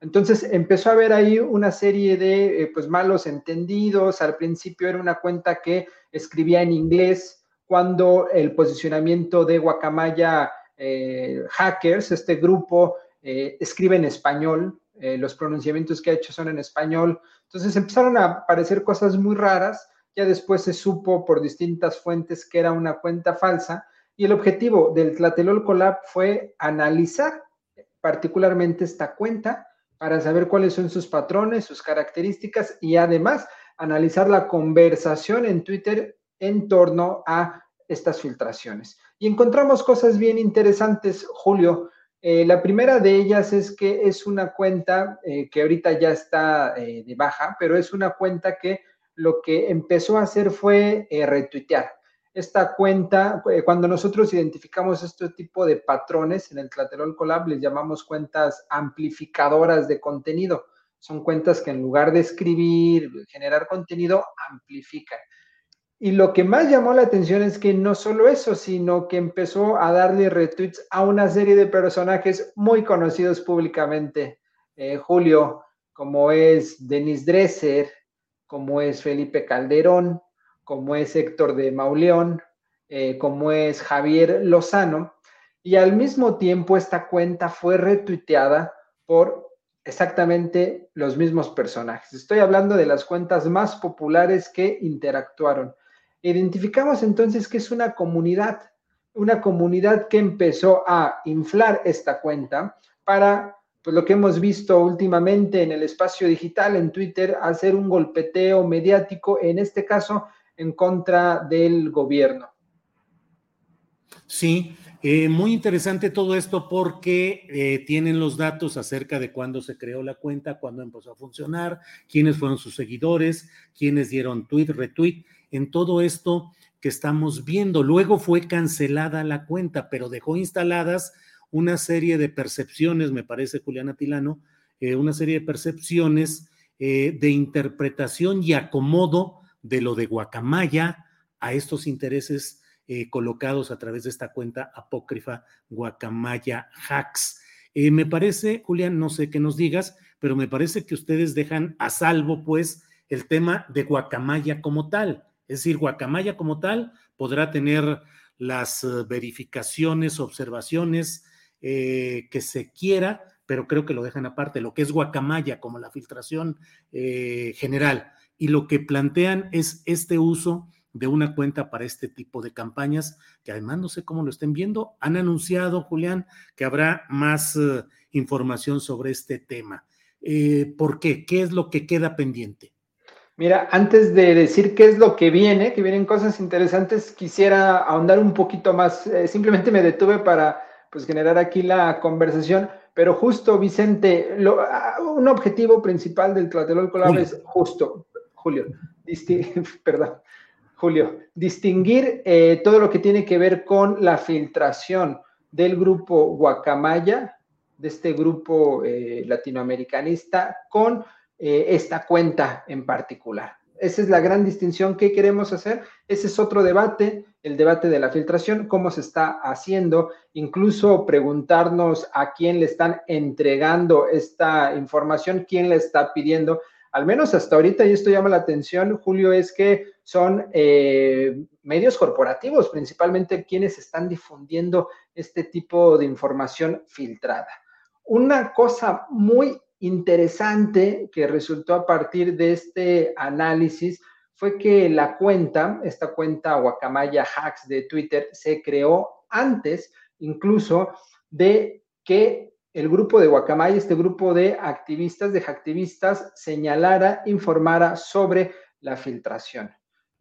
Entonces empezó a haber ahí una serie de pues, malos entendidos. Al principio era una cuenta que escribía en inglés, cuando el posicionamiento de Guacamaya eh, hackers, este grupo eh, escribe en español, eh, los pronunciamientos que ha hecho son en español, entonces empezaron a aparecer cosas muy raras, ya después se supo por distintas fuentes que era una cuenta falsa. Y el objetivo del Tlatelolco Lab fue analizar particularmente esta cuenta para saber cuáles son sus patrones, sus características y además analizar la conversación en Twitter en torno a estas filtraciones. Y encontramos cosas bien interesantes, Julio. Eh, la primera de ellas es que es una cuenta eh, que ahorita ya está eh, de baja, pero es una cuenta que lo que empezó a hacer fue retuitear. Esta cuenta, cuando nosotros identificamos este tipo de patrones en el Tlatelolco Collab, les llamamos cuentas amplificadoras de contenido. Son cuentas que en lugar de escribir, generar contenido, amplifican. Y lo que más llamó la atención es que no solo eso, sino que empezó a darle retweets a una serie de personajes muy conocidos públicamente. Eh, Julio, como es Denis Dresser, como es Felipe Calderón, como es Héctor de Mauleón, eh, como es Javier Lozano. Y al mismo tiempo esta cuenta fue retuiteada por exactamente los mismos personajes. Estoy hablando de las cuentas más populares que interactuaron. Identificamos entonces que es una comunidad, una comunidad que empezó a inflar esta cuenta para, pues lo que hemos visto últimamente en el espacio digital, en Twitter, hacer un golpeteo mediático, en este caso, en contra del gobierno. Sí, eh, muy interesante todo esto porque eh, tienen los datos acerca de cuándo se creó la cuenta, cuándo empezó a funcionar, quiénes fueron sus seguidores, quiénes dieron tweet, retweet en todo esto que estamos viendo. Luego fue cancelada la cuenta, pero dejó instaladas una serie de percepciones, me parece, Juliana Tilano, eh, una serie de percepciones eh, de interpretación y acomodo de lo de Guacamaya a estos intereses eh, colocados a través de esta cuenta apócrifa Guacamaya Hacks. me parece, Julián, no sé qué nos digas, pero me parece que ustedes dejan a salvo, pues, el tema de Guacamaya como tal. Es decir, Guacamaya como tal podrá tener las eh, verificaciones, observaciones eh, que se quiera, pero creo que lo dejan aparte, lo que es Guacamaya como la filtración eh, general. Y lo que plantean es este uso de una cuenta para este tipo de campañas, que además no sé cómo lo estén viendo. Han anunciado, Julián, que habrá más información sobre este tema. ¿Por qué? ¿Qué es lo que queda pendiente? Mira, antes de decir qué es lo que viene, que vienen cosas interesantes, quisiera ahondar un poquito más. Eh, simplemente me detuve para pues, generar aquí la conversación, pero justo, Vicente, ah, un objetivo principal del Tlatelolco Lab es justo, Julio, perdón, Julio, distinguir eh, todo lo que tiene que ver con la filtración del grupo Guacamaya, de este grupo eh, latinoamericanista, con eh, esta cuenta en particular. Esa es la gran distinción que queremos hacer. Ese es otro debate, el debate de la filtración, cómo se está haciendo, incluso preguntarnos a quién le están entregando esta información, quién le está pidiendo. Al menos hasta ahorita, y esto llama la atención, Julio, es que son eh, medios corporativos, principalmente quienes están difundiendo este tipo de información filtrada. Una cosa muy interesante que resultó a partir de este análisis fue que la cuenta, esta cuenta Guacamaya Hacks de Twitter, se creó antes incluso de que el grupo de Guacamaya, este grupo de activistas, de hacktivistas, señalara, informara sobre la filtración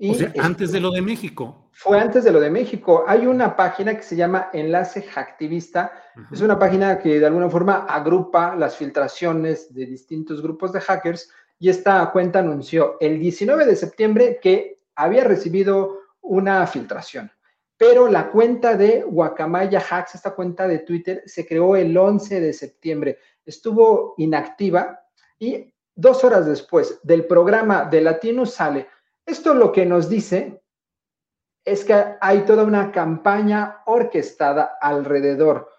o sea, antes de lo de México. Fue antes de lo de México. Hay una página que se llama Enlace Hacktivista. Es una página que de alguna forma agrupa las filtraciones de distintos grupos de hackers y esta cuenta anunció el 19 de septiembre que había recibido una filtración. Pero la cuenta de Guacamaya Hacks, esta cuenta de Twitter, se creó el 11 de septiembre. Estuvo inactiva y dos horas después del programa de Latino sale esto lo que nos dice es que hay toda una campaña orquestada alrededor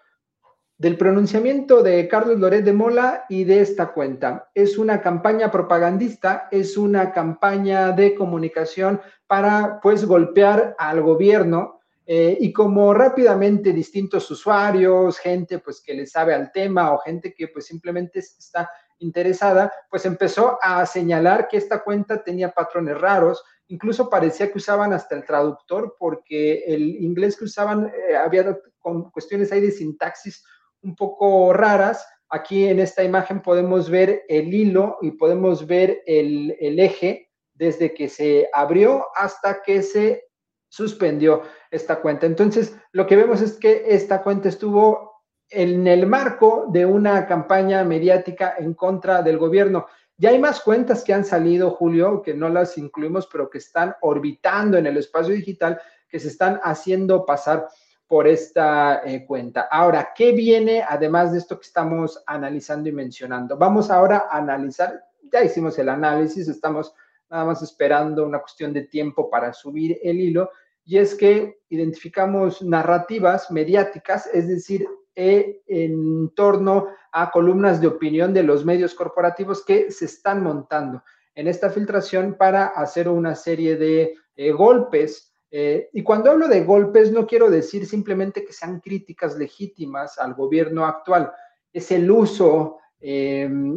del pronunciamiento de Carlos Loret de Mola y de esta cuenta. Es una campaña propagandista, es una campaña de comunicación para pues golpear al gobierno eh, y como rápidamente distintos usuarios, gente pues que le sabe al tema o gente que pues simplemente está interesada, pues empezó a señalar que esta cuenta tenía patrones raros, incluso parecía que usaban hasta el traductor porque el inglés que usaban eh, había con cuestiones ahí de sintaxis un poco raras, Aquí en esta imagen podemos ver el hilo y podemos ver el, el eje desde que se abrió hasta que se suspendió esta cuenta. Entonces, lo que vemos es que esta cuenta estuvo en el marco de una campaña mediática en contra del gobierno. Ya hay más cuentas que han salido, Julio, que no las incluimos, pero que están orbitando en el espacio digital, que se están haciendo pasar por esta eh, cuenta. Ahora, ¿qué viene además de esto que estamos analizando y mencionando? Vamos ahora a analizar, ya hicimos el análisis, estamos nada más esperando una cuestión de tiempo para subir el hilo y es que identificamos narrativas mediáticas, es decir, en torno a columnas de opinión de los medios corporativos que se están montando en esta filtración para hacer una serie de eh, golpes. Eh, y cuando hablo de golpes, no quiero decir simplemente que sean críticas legítimas al gobierno actual, es el uso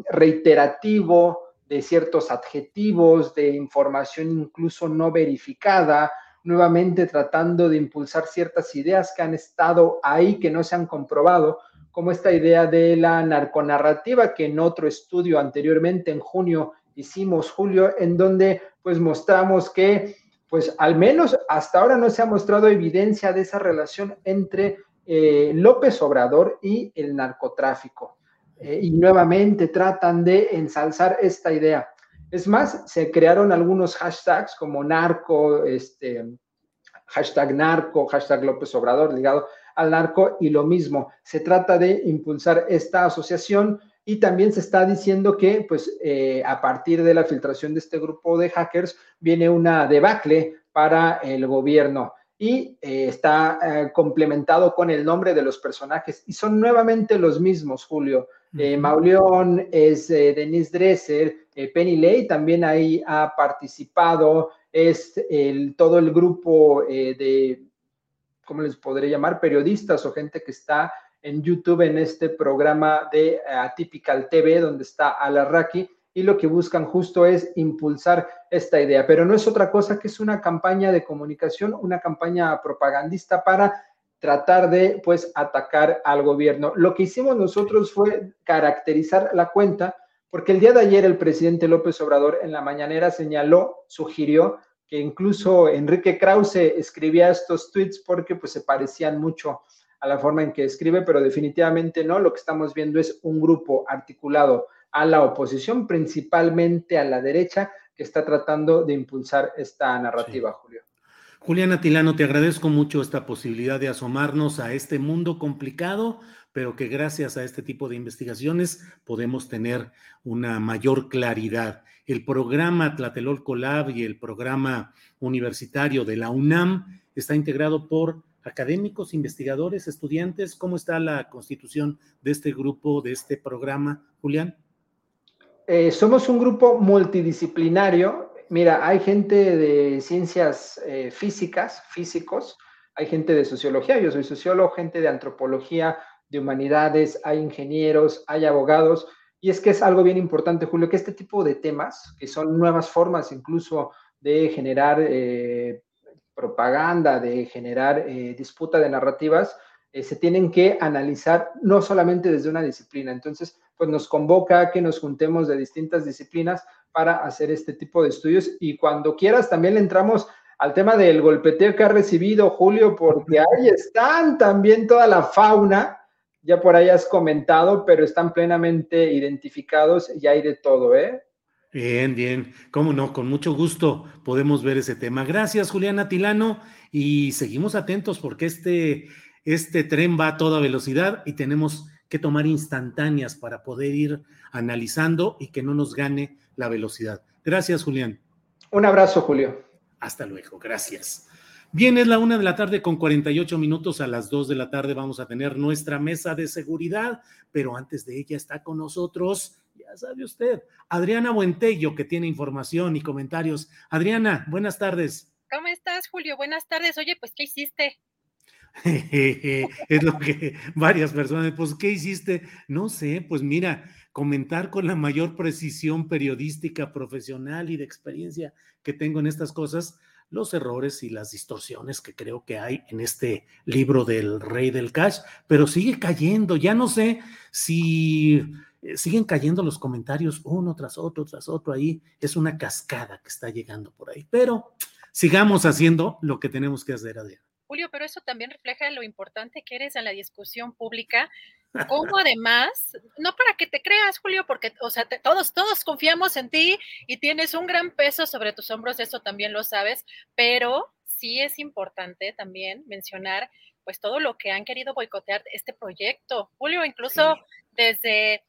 reiterativo de ciertos adjetivos, de información incluso no verificada, nuevamente tratando de impulsar ciertas ideas que han estado ahí, que no se han comprobado, como esta idea de la narconarrativa que en otro estudio anteriormente en junio hicimos, Julio, en donde pues mostramos que pues al menos hasta ahora no se ha mostrado evidencia de esa relación entre eh, López Obrador y el narcotráfico. Eh, y nuevamente tratan de ensalzar esta idea. Es más, se crearon algunos hashtags como narco, este, hashtag narco, hashtag López Obrador ligado al narco y lo mismo. Se trata de impulsar esta asociación y también se está diciendo que pues eh, a partir de la filtración de este grupo de hackers viene una debacle para el gobierno y eh, está eh, complementado con el nombre de los personajes y son nuevamente los mismos, Julio. Eh, Mauleón es Denise Dresser, Penny Lay también ahí ha participado, es el, todo el grupo de, ¿cómo les podré llamar? Periodistas o gente que está en YouTube en este programa de Atypical TV, donde está Alarraqui y lo que buscan justo es impulsar esta idea. Pero no es otra cosa que es una campaña de comunicación, una campaña propagandista para tratar de pues atacar al gobierno. Lo que hicimos nosotros fue caracterizar la cuenta porque el día de ayer el presidente López Obrador en la mañanera señaló, sugirió que incluso Enrique Krause escribía estos tweets porque pues se parecían mucho a la forma en que escribe, pero definitivamente no, lo que estamos viendo es un grupo articulado a la oposición, principalmente a la derecha, que está tratando de impulsar esta narrativa, Julio. Juliana Tilano, te agradezco mucho esta posibilidad de asomarnos a este mundo complicado, pero que gracias a este tipo de investigaciones podemos tener una mayor claridad. El programa Tlatelolco Lab y el programa universitario de la UNAM está integrado por académicos, investigadores, estudiantes. ¿Cómo está la constitución de este grupo, de este programa, Julián? Eh, somos un grupo multidisciplinario. Mira, hay gente de ciencias eh, físicas, físicos, hay gente de sociología, yo soy sociólogo, gente de antropología, de humanidades, hay ingenieros, hay abogados. Y es que es algo bien importante, Julio, que este tipo de temas, que son nuevas formas incluso de generar eh, propaganda, de generar disputa de narrativas, se tienen que analizar no solamente desde una disciplina. Entonces, pues nos convoca a que nos juntemos de distintas disciplinas para hacer este tipo de estudios y cuando quieras también le entramos al tema del golpeteo que ha recibido Julio, porque ahí están también toda la fauna, ya por ahí has comentado, pero están plenamente identificados y hay de todo, ¿eh? Bien, bien, cómo no, con mucho gusto podemos ver ese tema. Gracias, Juliana Tilano, y seguimos atentos porque este, este tren va a toda velocidad y tenemos que tomar instantáneas para poder ir analizando y que no nos gane la velocidad. Gracias, Julián. Un abrazo, Julio. Hasta luego, gracias. Bien, es la una de la tarde con 48 minutos. A las dos de la tarde vamos a tener nuestra mesa de seguridad, pero antes de ella está con nosotros, ya sabe usted, Adriana Buentello, que tiene información y comentarios. Adriana, buenas tardes. ¿Cómo estás, Julio? Buenas tardes. Oye, pues, ¿qué hiciste? es lo que varias personas, pues, ¿qué hiciste? No sé, pues mira, comentar con la mayor precisión periodística, profesional y de experiencia que tengo en estas cosas, los errores y las distorsiones que creo que hay en este libro del rey del cash, pero sigue cayendo. Ya no sé si eh, siguen cayendo los comentarios uno tras otro, tras otro ahí. Es una cascada que está llegando por ahí, pero sigamos haciendo lo que tenemos que hacer, Adrián. Julio, pero eso también refleja lo importante que eres en la discusión pública, como además, no para que te creas, Julio, porque, o sea, todos, todos confiamos en ti y tienes un gran peso sobre tus hombros, eso también lo sabes, pero sí es importante también mencionar, pues, todo lo que han querido boicotear este proyecto. Julio, incluso desde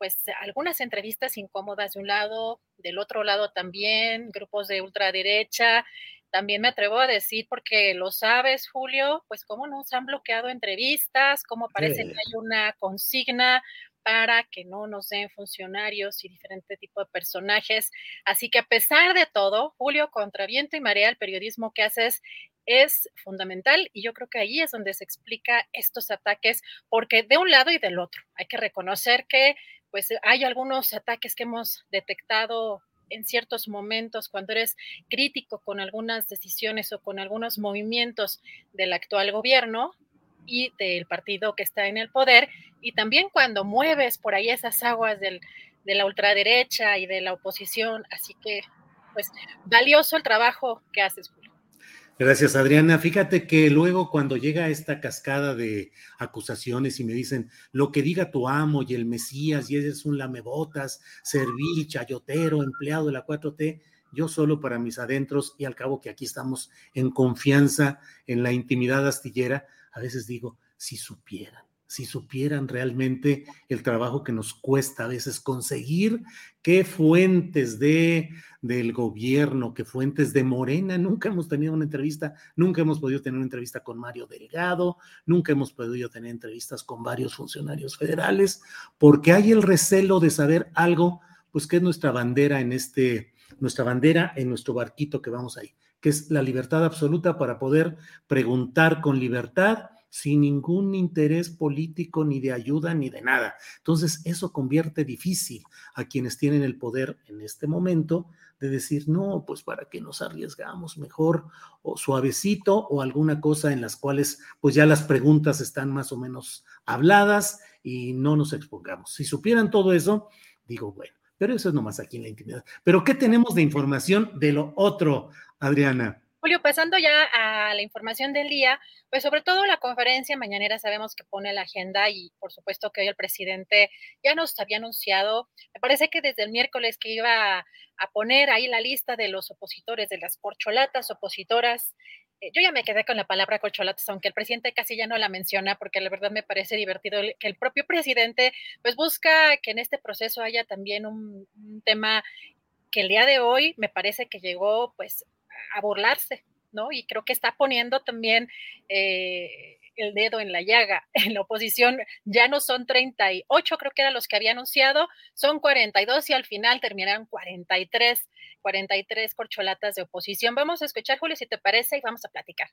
pues algunas entrevistas incómodas de un lado, del otro lado también, grupos de ultraderecha, también me atrevo a decir, porque lo sabes, Julio, pues cómo nos han bloqueado entrevistas, cómo parece que hay una consigna para que no nos den funcionarios y diferente tipo de personajes. Así que a pesar de todo, Julio, contra viento y marea, el periodismo que haces es fundamental y yo creo que ahí es donde se explica estos ataques, porque de un lado y del otro hay que reconocer que pues hay algunos ataques que hemos detectado en ciertos momentos, cuando eres crítico con algunas decisiones o con algunos movimientos del actual gobierno y del partido que está en el poder, y también cuando mueves por ahí esas aguas de la ultraderecha y de la oposición. Así que, pues, valioso el trabajo que haces, Gracias, Adriana. Fíjate que luego cuando llega esta cascada de acusaciones y me dicen lo que diga tu amo y el Mesías y eres un lamebotas, servil, chayotero, empleado de la 4T, yo solo para mis adentros y al cabo que aquí estamos en confianza en la intimidad astillera, a veces digo, si supieran si supieran realmente el trabajo que nos cuesta a veces conseguir, qué fuentes de del gobierno, qué fuentes de Morena, nunca hemos tenido una entrevista, nunca hemos podido tener una entrevista con Mario Delgado, nunca hemos podido tener entrevistas con varios funcionarios federales, porque hay el recelo de saber algo, pues que es nuestra bandera en este, nuestra bandera en nuestro barquito que vamos ahí, que es la libertad absoluta para poder preguntar con libertad sin ningún interés político, ni de ayuda, ni de nada. Entonces, eso convierte difícil a quienes tienen el poder en este momento de decir, no, pues para qué nos arriesgamos mejor o suavecito o alguna cosa en las cuales pues ya las preguntas están más o menos habladas y no nos expongamos. Si supieran todo eso, digo, bueno, pero eso es nomás aquí en la intimidad. Pero ¿qué tenemos de información de lo otro, Adriana? Julio, pasando ya a la información del día, pues sobre todo la conferencia mañanera sabemos que pone la agenda y por supuesto que hoy el presidente ya nos había anunciado, me parece que desde el miércoles que iba a poner ahí la lista de los opositores, de las corcholatas opositoras. Eh, yo ya me quedé con la palabra corcholatas, aunque el presidente casi ya no la menciona, porque la verdad me parece divertido que el propio presidente pues busca que en este proceso haya también un, un tema que el día de hoy me parece que llegó pues a burlarse, ¿no? Y creo que está poniendo también eh, el dedo en la llaga. En la oposición ya no son 38, creo que eran los que había anunciado, son 42 y al final terminarán 43, 43 corcholatas de oposición. Vamos a escuchar, Julio, si te parece, y vamos a platicar.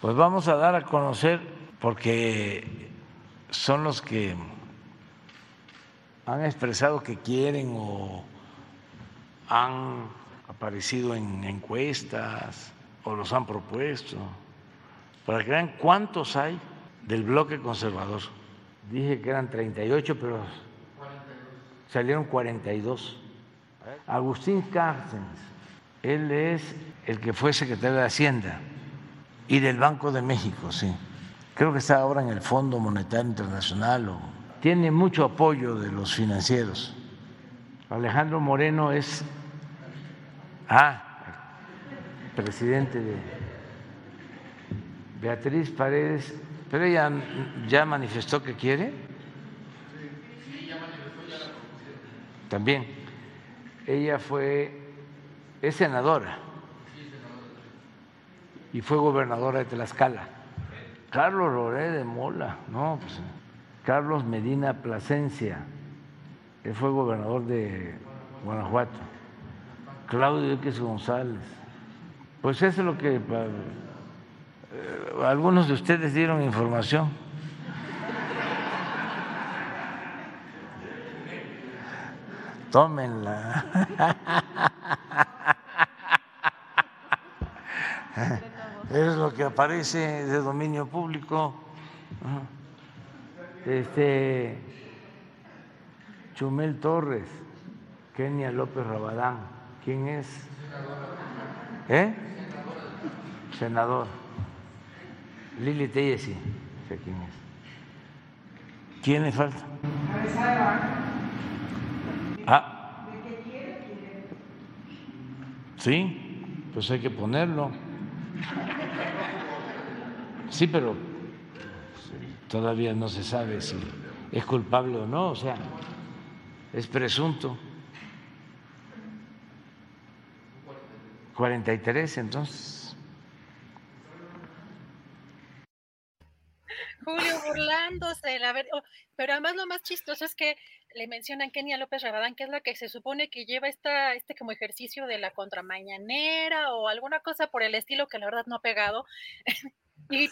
Pues vamos a dar a conocer, porque son los que han expresado que quieren o han aparecido en encuestas o los han propuesto, para que vean cuántos hay del bloque conservador. Dije que eran 38, pero salieron 42. Agustín Cárcenes, él es el que fue secretario de Hacienda y del Banco de México, sí. Creo que está ahora en el Fondo Monetario Internacional. Tiene mucho apoyo de los financieros. Alejandro Moreno es Ah, presidente de Beatriz Paredes, pero ella ya manifestó que quiere. También. Ella fue, es senadora. Y fue gobernadora de Tlaxcala. Carlos Loré de Mola, no, pues, Carlos Medina Plasencia, él fue gobernador de Guanajuato. Claudio X González. Pues eso es lo que eh, algunos de ustedes dieron información. Tómenla. es lo que aparece de dominio público. Este Chumel Torres, Kenia López Rabadán. ¿Quién es? ¿Eh? Senador. Lili Tellesi, sé quién es. ¿Quién le falta? Ah. Sí, pues hay que ponerlo. Sí, pero todavía no se sabe si es culpable o no, o sea, es presunto. 43 entonces. Julio burlándose, la verdad, oh, pero además lo más chistoso es que le mencionan Kenia López Rabadán, que es la que se supone que lleva esta, este como ejercicio de la contramañanera o alguna cosa por el estilo que la verdad no ha pegado. y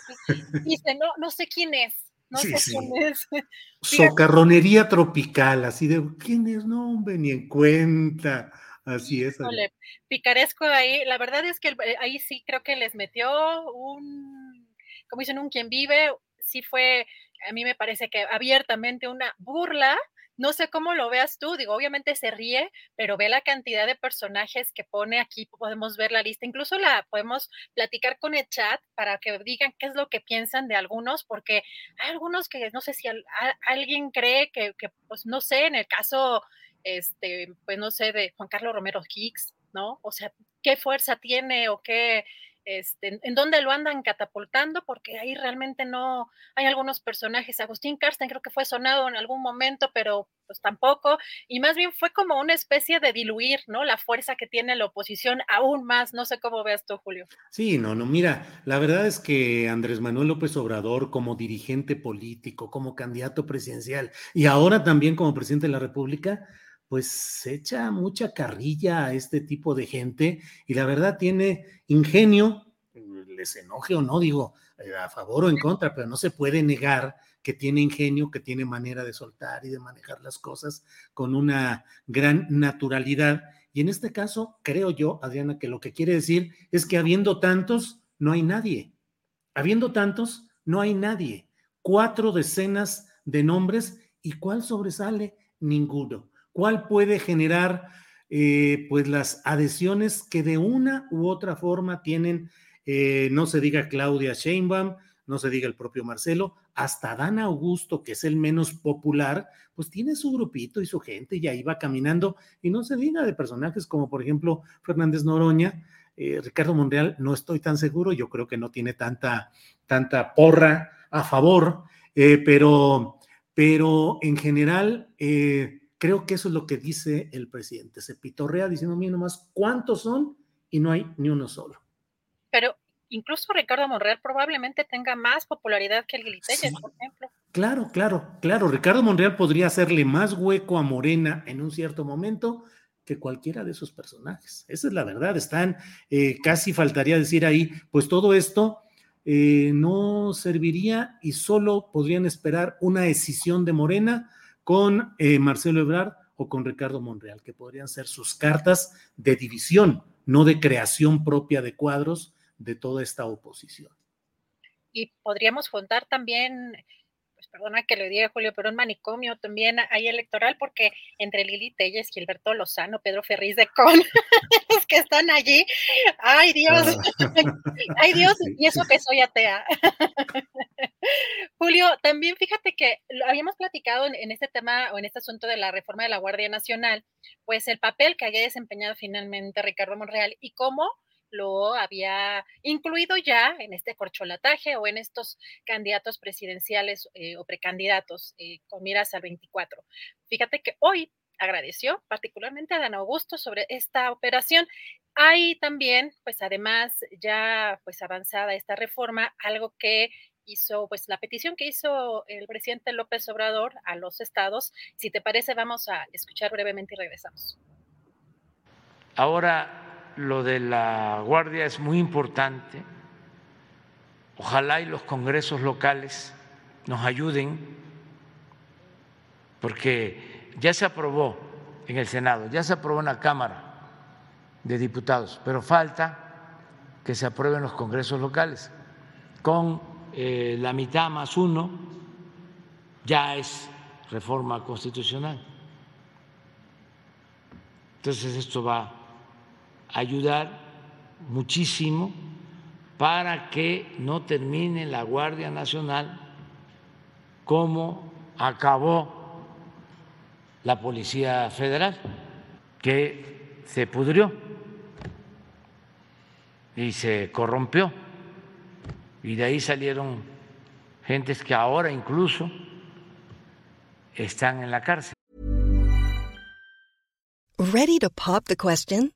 dice, no, no sé quién es. No sé quién es. Socarronería tropical, así de quién es, no, hombre, ni en cuenta. Así es. picaresco ahí. La verdad es que eh, ahí sí creo que les metió un, como dicen, un quien vive. Sí fue, a mí me parece que abiertamente una burla no sé cómo lo veas tú, digo, obviamente se ríe, pero ve la cantidad de personajes que pone aquí, podemos ver la lista, incluso la podemos platicar con el chat para que digan qué es lo que piensan de algunos, porque hay algunos que no sé si alguien cree que, que, pues no sé, en el caso, este, pues no sé, de Juan Carlos Romero Hicks, ¿no? O sea, qué fuerza tiene o qué este, en dónde lo andan catapultando, porque ahí realmente no hay algunos personajes. Agustín Karsten creo que fue sonado en algún momento, pero pues tampoco. Y más bien fue como una especie de diluir, ¿no? La fuerza que tiene la oposición aún más. No sé cómo veas tú, Julio. Sí, no, no, mira, la verdad es que Andrés Manuel López Obrador, como dirigente político, como candidato presidencial y ahora también como presidente de la República, pues se echa mucha carrilla a este tipo de gente y la verdad tiene ingenio, les enoje o no, digo, eh, a favor o en contra, pero no se puede negar que tiene ingenio, que tiene manera de soltar y de manejar las cosas con una gran naturalidad. Y en este caso, creo yo, Adriana, que lo que quiere decir es que habiendo tantos, no hay nadie. Habiendo tantos, no hay nadie. Cuatro decenas de nombres y ¿cuál sobresale? Ninguno cuál puede generar eh, pues las adhesiones que de una u otra forma tienen, eh, no se diga Claudia Sheinbaum, no se diga el propio Marcelo, hasta Dan Augusto, que es el menos popular, pues tiene su grupito y su gente y ahí va caminando, y no se diga de personajes como por ejemplo Fernández Noroña, eh, Ricardo Monreal, no estoy tan seguro, yo creo que no tiene tanta, tanta porra a favor, pero, pero en general... Creo que eso es lo que dice el presidente. Se pitorrea diciendo, mira nomás, ¿cuántos son? Y no hay ni uno solo. Pero incluso Ricardo Monreal probablemente tenga más popularidad que el Lili por ejemplo. Claro, claro, claro. Ricardo Monreal podría hacerle más hueco a Morena en un cierto momento que cualquiera de esos personajes. Esa es la verdad. Están, eh, casi faltaría decir ahí, pues todo esto eh, no serviría y solo podrían esperar una decisión de Morena con eh, Marcelo Ebrard o con Ricardo Monreal, que podrían ser sus cartas de división, no de creación propia de cuadros de toda esta oposición. Y podríamos juntar también perdona que le diga Julio, pero un manicomio también hay electoral porque entre Lili Telles, Gilberto Lozano, Pedro Ferriz de Con, los que están allí, ay Dios, ah. ay Dios, y eso que soy atea. Julio, también fíjate que habíamos platicado en, este tema o en este asunto de la reforma de la Guardia Nacional, pues el papel que haya desempeñado finalmente Ricardo Monreal y cómo lo había incluido ya en este corcholataje o en estos candidatos presidenciales eh, o precandidatos eh, con miras al 24. Fíjate que hoy agradeció particularmente a Dan Augusto sobre esta operación. Hay también, pues además ya pues avanzada esta reforma, algo que hizo, pues la petición que hizo el presidente López Obrador a los estados. Si te parece, vamos a escuchar brevemente y regresamos. Ahora lo de la Guardia es muy importante. Ojalá y los congresos locales nos ayuden, porque ya se aprobó en el Senado, ya se aprobó en la Cámara de Diputados, pero falta que se aprueben los congresos locales. con eh, la mitad más uno, ya es reforma constitucional. Entonces esto va ayudar muchísimo para que no termine la Guardia Nacional como acabó la Policía Federal, que se pudrió y se corrompió. Y de ahí salieron gentes que ahora incluso están en la cárcel. Ready to pop the question?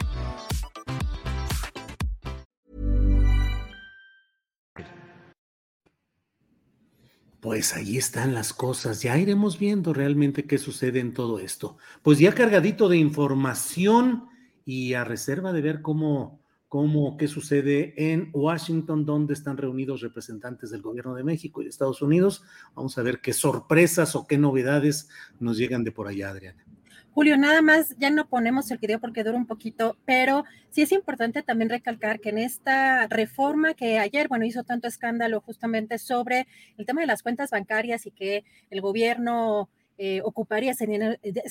Pues ahí están las cosas. Ya iremos viendo realmente qué sucede en todo esto. Pues ya cargadito de información y a reserva de ver cómo cómo qué sucede en Washington, donde están reunidos representantes del gobierno de México y de Estados Unidos. Vamos a ver qué sorpresas o qué novedades nos llegan de por allá, Adriana. Julio, nada más, ya no ponemos el video porque dura un poquito, pero sí es importante también recalcar que en esta reforma que ayer, bueno, hizo tanto escándalo justamente sobre el tema de las cuentas bancarias y que el gobierno eh, ocuparía ese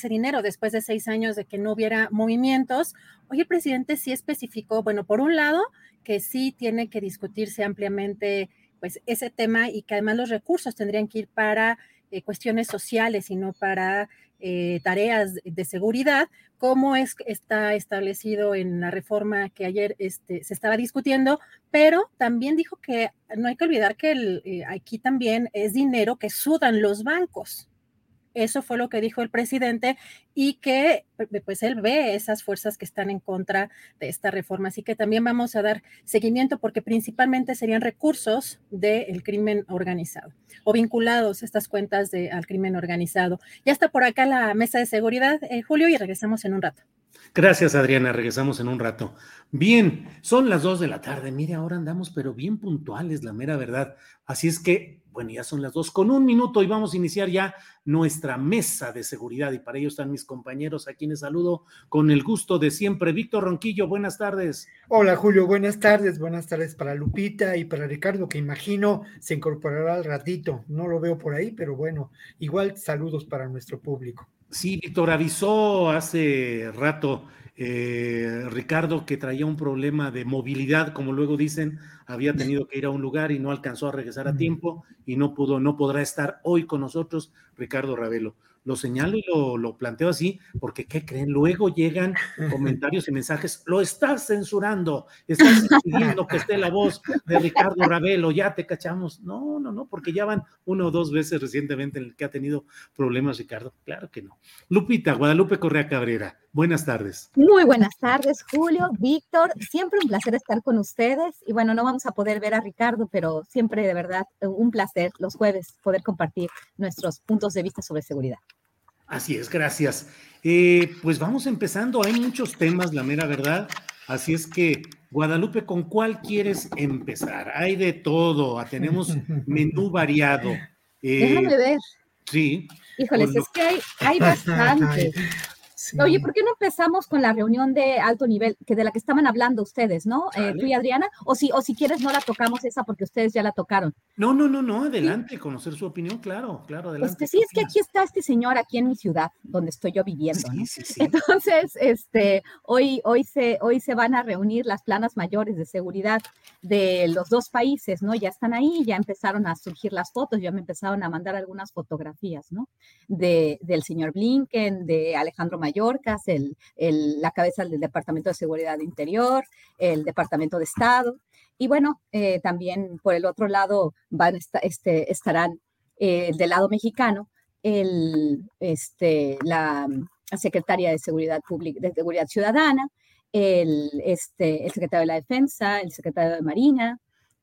dinero, después de seis años de que no hubiera movimientos. Hoy el presidente sí especificó, bueno, por un lado, que sí tiene que discutirse ampliamente pues ese tema y que además los recursos tendrían que ir para eh, cuestiones sociales y no para eh, tareas de seguridad, como es, está establecido en la reforma que ayer este, se estaba discutiendo, pero también dijo que no hay que olvidar que aquí también es dinero que sudan los bancos. Eso fue lo que dijo el presidente y que pues él ve esas fuerzas que están en contra de esta reforma. Así que también vamos a dar seguimiento porque principalmente serían recursos del crimen organizado o vinculados estas cuentas de, al crimen organizado. Ya está por acá la mesa de seguridad, eh, Julio, y regresamos en un rato. Gracias, Adriana. Regresamos en un rato. Bien, son las dos de la tarde. Mire, ahora andamos, pero bien puntuales, la mera verdad. Así es que, bueno, ya son las dos con un minuto y vamos a iniciar ya nuestra mesa de seguridad. Y para ello están mis compañeros a quienes saludo con el gusto de siempre. Víctor Ronquillo, buenas tardes. Hola, Julio, buenas tardes. Buenas tardes para Lupita y para Ricardo, que imagino se incorporará al ratito. No lo veo por ahí, pero bueno, igual saludos para nuestro público. Sí, Víctor, avisó hace rato eh, Ricardo que traía un problema de movilidad, como luego dicen, había tenido que ir a un lugar y no alcanzó a regresar a tiempo y no pudo, no podrá estar hoy con nosotros, Ricardo Ravelo lo señalo y lo, planteo así, porque ¿qué creen? Luego llegan comentarios y mensajes, lo estás censurando, estás pidiendo que esté la voz de Ricardo Ravelo, ya te cachamos. No, no, no, porque ya van una o dos veces recientemente en el que ha tenido problemas Ricardo. Claro que no. Lupita, Guadalupe Correa Cabrera, buenas tardes. Muy buenas tardes, Julio, Víctor, siempre un placer estar con ustedes y bueno, no vamos a poder ver a Ricardo, pero siempre de verdad un placer los jueves poder compartir nuestros puntos de vista sobre seguridad. Así es, gracias. Eh, pues vamos empezando, hay muchos temas, la mera verdad. Así es que, Guadalupe, ¿con cuál quieres empezar? Hay de todo, tenemos menú variado. Eh, Déjame ver. Sí. Híjoles, es que hay, hay bastante. Oye, ¿por qué no empezamos con la reunión de alto nivel, que de la que estaban hablando ustedes, ¿no? Eh, tú y Adriana, o si, o si quieres no la tocamos esa porque ustedes ya la tocaron. No, no, no, no, adelante, conocer su opinión, claro, claro, adelante. Este, sí, es que aquí está este señor, aquí en mi ciudad, donde estoy yo viviendo. Entonces, este, hoy, hoy, se, hoy se van a reunir las planas mayores de seguridad de los dos países, ¿no? Ya están ahí, ya empezaron a surgir las fotos, ya me empezaron a mandar algunas fotografías, ¿no? De, del señor Blinken, de Alejandro Mayor el, la cabeza del Departamento de Seguridad Interior, el Departamento de Estado. Y bueno, eh, también por el otro lado van este, estarán eh, del lado mexicano el, este, la, secretaria de Seguridad Pública, de Seguridad Ciudadana, el, este, el secretario de la Defensa, el secretario de Marina,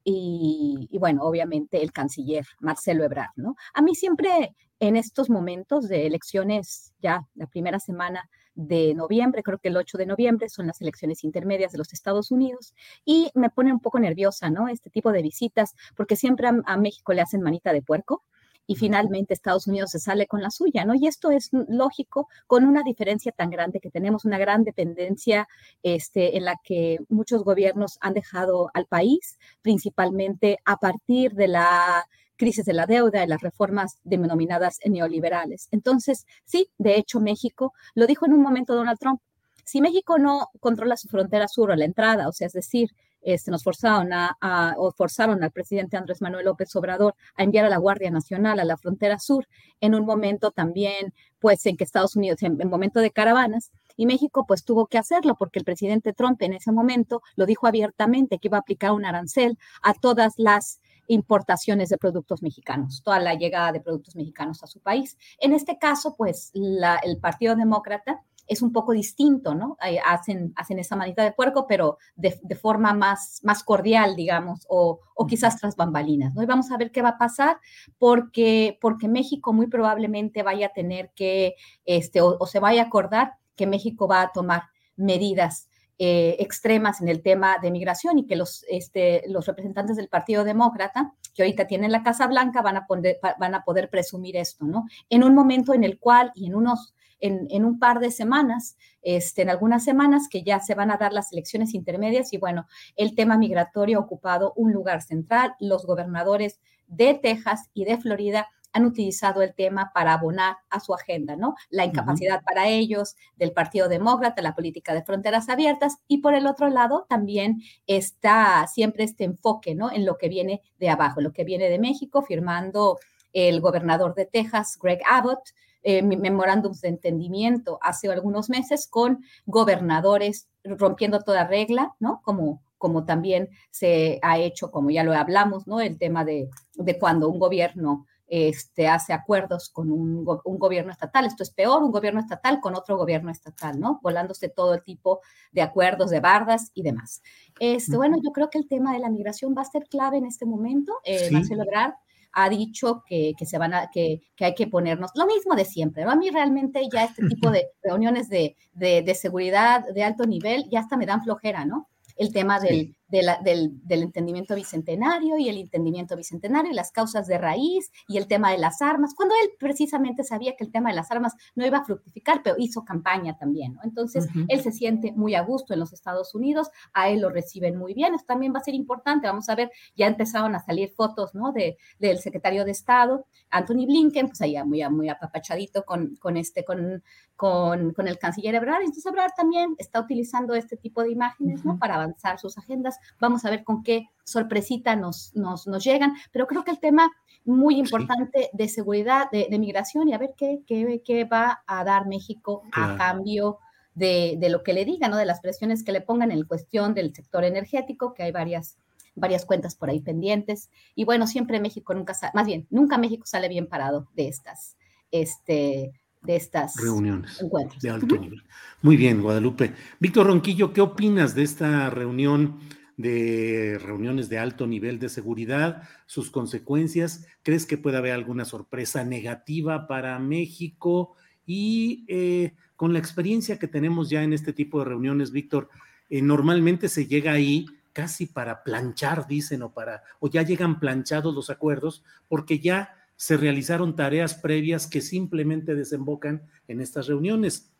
y, bueno, obviamente el canciller Marcelo Ebrard, ¿no? A mí siempre en estos momentos de elecciones, ya la primera semana de noviembre, creo que el 8 de noviembre son las elecciones intermedias de los Estados Unidos y me pone un poco nerviosa, ¿no? Este tipo de visitas, porque siempre a, México le hacen manita de puerco y finalmente Estados Unidos se sale con la suya, ¿no? Y esto es lógico con una diferencia tan grande que tenemos una gran dependencia este, en la que muchos gobiernos han dejado al país, principalmente a partir de la crisis de la deuda y las reformas denominadas neoliberales. Entonces, sí, de hecho, México, lo dijo en un momento Donald Trump, si México no controla su frontera sur o la entrada, o sea, es decir, este, nos forzaron a, forzaron al presidente Andrés Manuel López Obrador a enviar a la Guardia Nacional a la frontera sur en un momento también, pues en que Estados Unidos, en, en momento de caravanas, y México pues tuvo que hacerlo porque el presidente Trump en ese momento lo dijo abiertamente que iba a aplicar un arancel a todas las importaciones de productos mexicanos, toda la llegada de productos mexicanos a su país. En este caso, pues el Partido Demócrata es un poco distinto, ¿no? hacen, hacen esa manita de puerco, pero de, forma más, más cordial, digamos, o, quizás tras bambalinas, ¿no? Y vamos a ver qué va a pasar, porque, porque México muy probablemente vaya a tener que, este, o se vaya a acordar que México va a tomar medidas eh, extremas en el tema de migración y que los, este, los representantes del Partido Demócrata, que ahorita tienen la Casa Blanca, van a, poder, van a poder presumir esto, ¿no? En un momento en el cual y en unos en, en, un par de semanas, este, en algunas semanas que ya se van a dar las elecciones intermedias y bueno, el tema migratorio ha ocupado un lugar central. Los gobernadores de Texas y de Florida han utilizado el tema para abonar a su agenda, ¿no? La incapacidad para ellos del Partido Demócrata, la política de fronteras abiertas y por el otro lado también está siempre este enfoque, ¿no? En lo que viene de abajo, lo que viene de México, firmando el gobernador de Texas, Greg Abbott, eh, memorándums de entendimiento hace algunos meses con gobernadores rompiendo toda regla, ¿no? Como, como también se ha hecho, como ya lo hablamos, ¿no? El tema de, de cuando un gobierno este, hace acuerdos con un, gobierno estatal. Esto es peor, un gobierno estatal con otro gobierno estatal, ¿no? Volándose todo el tipo de acuerdos, de bardas y demás. Este, bueno, yo creo que el tema de la migración va a ser clave en este momento. Eh, Marcelo Ebrard ha dicho que, se van a, que, hay que ponernos lo mismo de siempre. ¿no? A mí realmente ya este tipo de reuniones de, de, de seguridad de alto nivel ya hasta me dan flojera, ¿no? El tema del, del, del, entendimiento bicentenario y el entendimiento bicentenario y las causas de raíz y el tema de las armas, cuando él precisamente sabía que el tema de las armas no iba a fructificar, pero hizo campaña también, ¿no? Entonces, él se siente muy a gusto en los Estados Unidos, a él lo reciben muy bien, esto también va a ser importante, vamos a ver, ya empezaron a salir fotos, ¿no? De, del secretario de Estado, Anthony Blinken, pues allá muy, muy apapachadito con, con este, con, con, con el canciller Ebrard, entonces Ebrard también está utilizando este tipo de imágenes, ¿no? Para avanzar sus agendas Vamos a ver con qué sorpresita nos, nos, llegan, pero creo que el tema muy importante de seguridad, de, migración y a ver qué, qué, qué, va a dar México a cambio de, lo que le digan, ¿no? de las presiones que le pongan en cuestión del sector energético, que hay varias varias cuentas por ahí pendientes. Y bueno, siempre México nunca sale, más bien, nunca México sale bien parado de estas, este, de estas reuniones de alto nivel. Muy bien, Guadalupe. Víctor Ronquillo, ¿qué opinas de esta reunión de reuniones de alto nivel de seguridad, sus consecuencias. ¿Crees que puede haber alguna sorpresa negativa para México? Y eh, con la experiencia que tenemos ya en este tipo de reuniones, Víctor, eh, normalmente se llega ahí casi para planchar, dicen, o para, o ya llegan planchados los acuerdos, porque ya se realizaron tareas previas que simplemente desembocan en estas reuniones.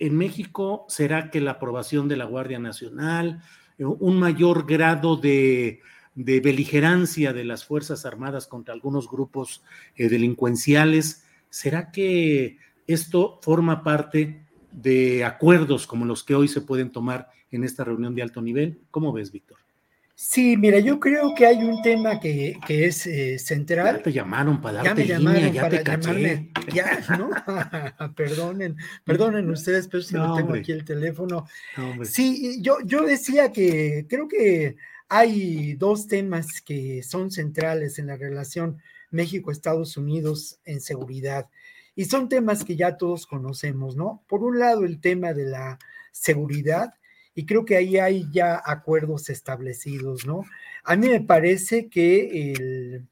en México será que la aprobación de la Guardia Nacional, un mayor grado de, beligerancia de las Fuerzas Armadas contra algunos grupos eh, delincuenciales, ¿será que esto forma parte de acuerdos como los que hoy se pueden tomar en esta reunión de alto nivel? ¿Cómo ves, Víctor? Sí, mira, yo creo que hay un tema que, es eh, central. Ya te llamaron para darte ya me línea, ya te caché. Ya, ¿no? perdonen, perdonen ustedes, pero si no, tengo aquí el teléfono. sí, yo, yo decía que creo que hay dos temas que son centrales en la relación México-Estados Unidos en seguridad. Y son temas que ya todos conocemos, ¿no? Por un lado, el tema de la seguridad y creo que ahí hay ya acuerdos establecidos, ¿no? A mí me parece que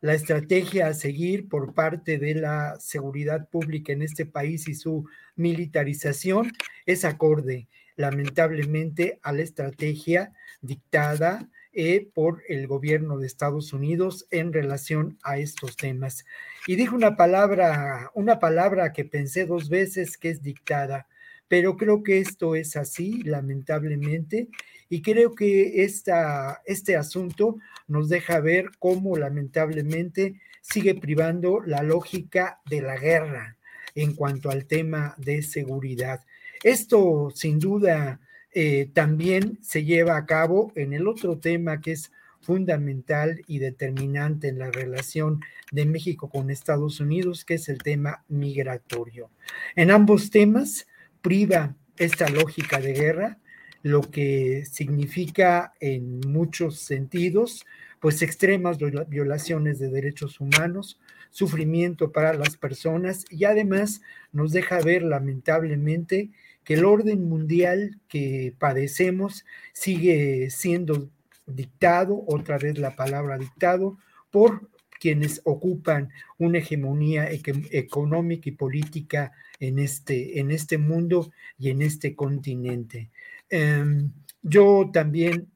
la estrategia a seguir por parte de la seguridad pública en este país y su militarización es acorde, lamentablemente, a la estrategia dictada eh, por el gobierno de Estados Unidos en relación a estos temas. Y dijo una palabra, una palabra que pensé dos veces que es dictada pero creo que esto es así, lamentablemente, y creo que esta, este asunto nos deja ver cómo lamentablemente sigue privando la lógica de la guerra en cuanto al tema de seguridad. Esto sin duda eh, también se lleva a cabo en el otro tema que es fundamental y determinante en la relación de México con Estados Unidos, que es el tema migratorio. En ambos temas priva esta lógica de guerra, lo que significa en muchos sentidos, pues extremas violaciones de derechos humanos, sufrimiento para las personas y además nos deja ver lamentablemente que el orden mundial que padecemos sigue siendo dictado, otra vez la palabra dictado, por quienes ocupan una hegemonía económica y política en este, en este mundo y en este continente. Em, yo también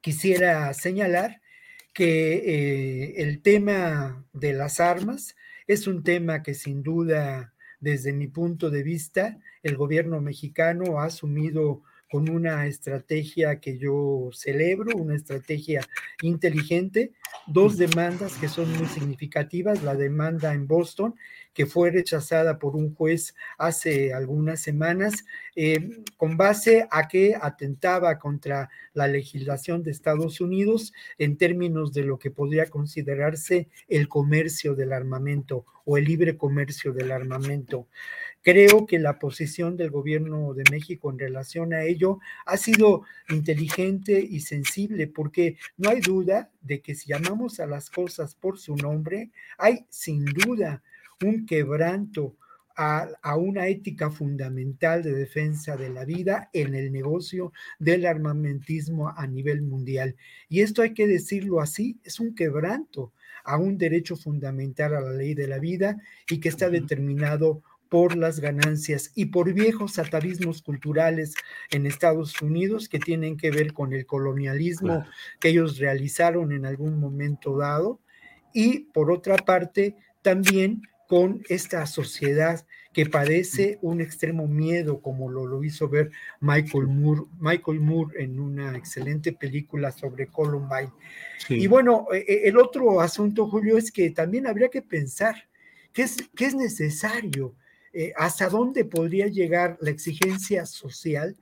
quisiera señalar que eh, el tema de las armas es un tema que sin duda, desde mi punto de vista, el gobierno mexicano ha asumido con una estrategia que yo celebro, una estrategia inteligente, dos demandas que son muy significativas, la demanda en Boston, que fue rechazada por un juez hace algunas semanas, eh, con base a que atentaba contra la legislación de Estados Unidos en términos de lo que podría considerarse el comercio del armamento o el libre comercio del armamento. Creo que la posición del gobierno de México en relación a ello ha sido inteligente y sensible porque no hay duda de que si llamamos a las cosas por su nombre, hay sin duda un quebranto a, una ética fundamental de defensa de la vida en el negocio del armamentismo a nivel mundial. Y esto hay que decirlo así, es un quebranto a un derecho fundamental a la ley de la vida y que está determinado por las ganancias y por viejos atavismos culturales en Estados Unidos que tienen que ver con el colonialismo que ellos realizaron en algún momento dado y por otra parte también con esta sociedad que padece un extremo miedo, como lo, lo hizo ver Michael Moore, Michael Moore en una excelente película sobre Columbine. Y bueno, e, e, el otro asunto, Julio, es que también habría que pensar que es, que es necesario eh, hasta dónde podría llegar la exigencia social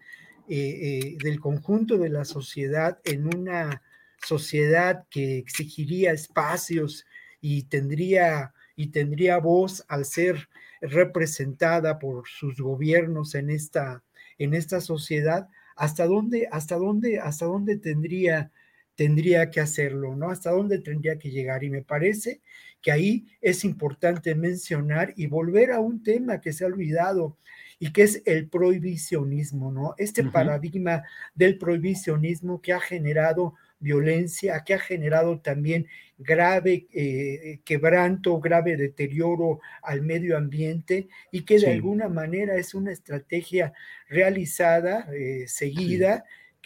eh, eh, del conjunto de la sociedad en una sociedad que exigiría espacios y tendría, y tendría voz al ser representada por sus gobiernos en esta, en esta sociedad, hasta dónde, hasta dónde, hasta dónde tendría, tendría que hacerlo, ¿no? Hasta dónde tendría que llegar. Y me parece que ahí es importante mencionar y volver a un tema que se ha olvidado y que es el prohibicionismo, ¿no? Este paradigma del prohibicionismo que ha generado violencia, que ha generado también grave eh, quebranto, grave deterioro al medio ambiente y que de alguna manera es una estrategia realizada, eh, seguida